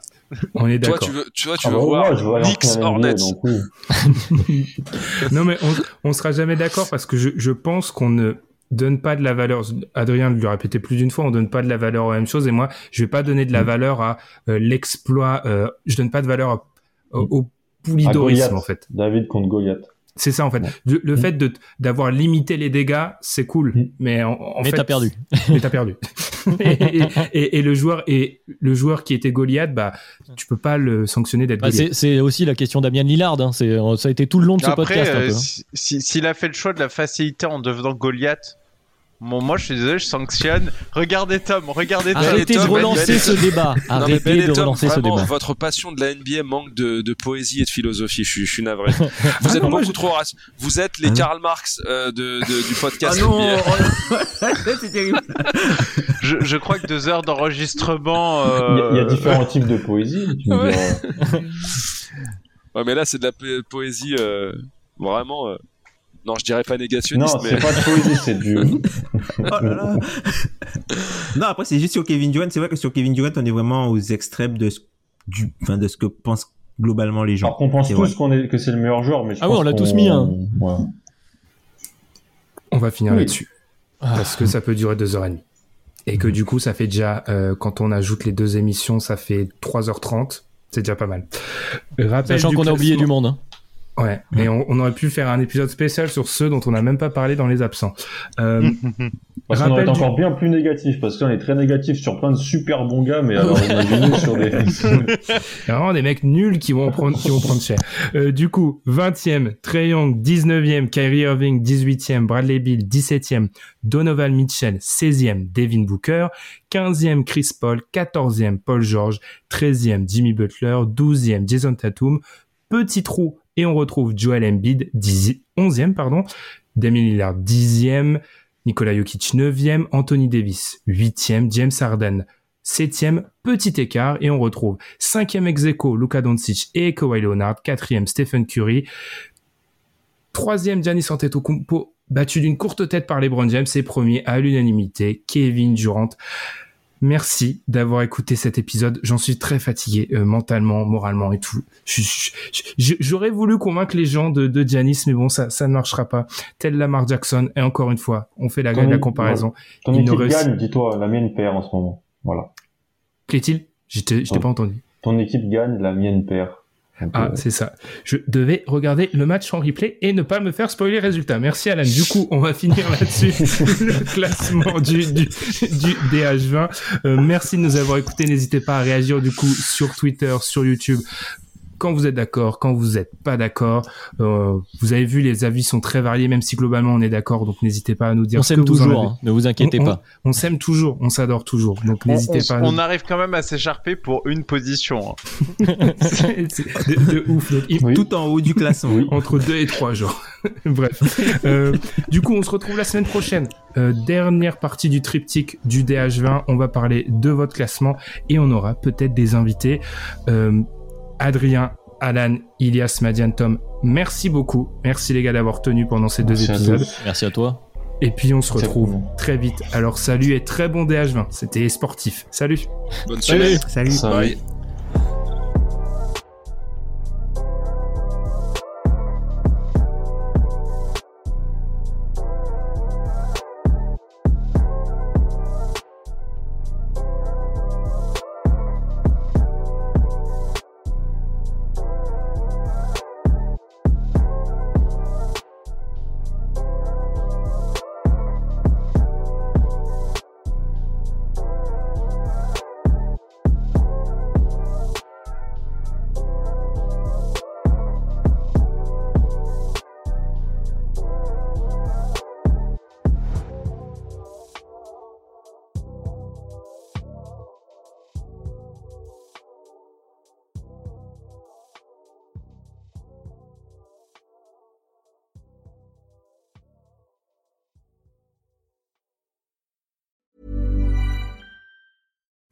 On est Toi, d'accord. tu veux, tu vois, tu Ah veux bah, voir ouais, Knicks Hornets. non, mais on, on sera jamais d'accord parce que je, je pense qu'on ne donne pas de la valeur. Adrien lui a répété plus d'une fois, on donne pas de la valeur aux mêmes choses. Et moi, je vais pas donner de la valeur à euh, l'exploit. Euh, je donne pas de valeur à- au, au À poulidorisme en fait. David contre Goliath. C'est ça en fait. Le, le Mm. fait de d'avoir limité les dégâts, c'est cool, Mm. mais en, en Mais fait, t'as perdu. Mais t'as perdu. et, et- et- et le joueur et le joueur qui était Goliath, bah tu peux pas le sanctionner d'être Bah, Goliath. c'est c'est aussi la question d'Amian Lillard. hein. C'est- Ça a été tout le long de ce Après, podcast. euh, hein. si- si- s'il a fait le choix de la facilité en devenant Goliath, bon, moi, je suis désolé, je sanctionne. Regardez Tom, regardez Tom. Arrêtez de relancer Ben- ce débat. Non, Arrêtez Ben de Tom, relancer ce débat. votre passion de la NBA manque de, de poésie et de philosophie. Je suis, je suis navré. Vous Ah êtes non, moi, beaucoup je- trop raci- Vous êtes les Ah non. Karl Marx euh, de, de- du Ah podcast non NBA. C'est terrible. Je, je crois que deux heures d'enregistrement. Il y, a- il y a euh, différents types de poésie. Tu Ouais. mais là, c'est de la po- poésie euh, vraiment. Non, je dirais pas Non, négationniste, mais c'est pas de poésie, c'est du. Oh là là. non, après, c'est juste sur Kevin Durant. C'est vrai que sur Kevin Durant, on est vraiment aux extrêmes de ce, du, enfin, de ce que pensent globalement les gens. Alors qu'on pense tous qu'on est, que c'est le meilleur joueur, mais je Ah oui, pense on l'a tous mis, hein. Ouais. On va finir Oui. là-dessus Ah. parce que ça peut durer deux heures et demie et que du coup ça fait déjà euh, quand on ajoute les deux émissions, ça fait 3h30. C'est déjà pas mal. Rappel Sachant qu'on a oublié du monde. hein. Ouais, mais on, on aurait pu faire un épisode spécial sur ceux dont on n'a même pas parlé dans les absents. Euh, Parce qu'on est du- encore bien plus négatif, parce qu'on est très négatif sur plein de super bons gars, mais alors imaginez sur des. Vraiment des mecs nuls qui vont prendre, qui vont prendre cher. Euh, du coup, 20e, Trey Young, 19e, Kyrie Irving, 18e, Bradley Bill, 17e, Donovan Mitchell, 16e, Devin Booker, 15e, Chris Paul, 14e, Paul George, 13e, Jimmy Butler, 12e, Jason Tatum, petit trou Et on retrouve Joel Embiid, 10, 11e, pardon. Damien Lillard, 10e. Nikola Jokic, 9e. Anthony Davis, 8e. James Harden, 7e. Petit écart. Et on retrouve 5e ex Luka Doncic et Kawhi Leonard. 4e, Stephen Curry. 3e, Giannis Antetokounmpo, battu d'une courte tête par LeBron James. Et premier à l'unanimité, Kevin Durant. Merci d'avoir écouté cet épisode. J'en suis très fatigué euh, mentalement, moralement et tout. J'aurais voulu convaincre les gens de, de Giannis, mais bon, ça, ça ne marchera pas. Tel Lamar Jackson. Et encore une fois, on fait la, la comparaison. Ton équipe gagne, dis-toi, la mienne perd en ce moment. Voilà. Qu'est-il Je t'ai pas entendu. Ton équipe gagne, la mienne perd. Ah, c'est ça. Je devais regarder le match en replay et ne pas me faire spoiler les résultats. Merci Alan. Du coup, on va finir là-dessus le classement du, du, du DH20. Euh, merci de nous avoir écoutés. N'hésitez pas à réagir du coup sur Twitter, sur YouTube quand vous êtes d'accord, quand vous n'êtes pas d'accord. Euh, vous avez vu, les avis sont très variés, même si globalement on est d'accord. Donc n'hésitez pas à nous dire. On s'aime toujours, hein, ne vous inquiétez pas. On, s'aime toujours, on s'adore toujours. Donc n'hésitez pas. On arrive quand même à s'écharper pour une position. Hein. de, ouf. Tout en haut du classement. Entre deux et trois jours. Bref. Euh, du coup, on se retrouve la semaine prochaine. Euh, dernière partie du triptyque du DH20. On va parler de votre classement et on aura peut-être des invités. Euh, Adrien, Alan, Ilias, Madian, Tom, merci beaucoup. Merci les gars d'avoir tenu pendant ces deux épisodes. Merci à toi. Et puis on se retrouve très vite. Alors salut et très bon DH20. C'était sportif. Salut. Bonne soirée. Salut. Bye.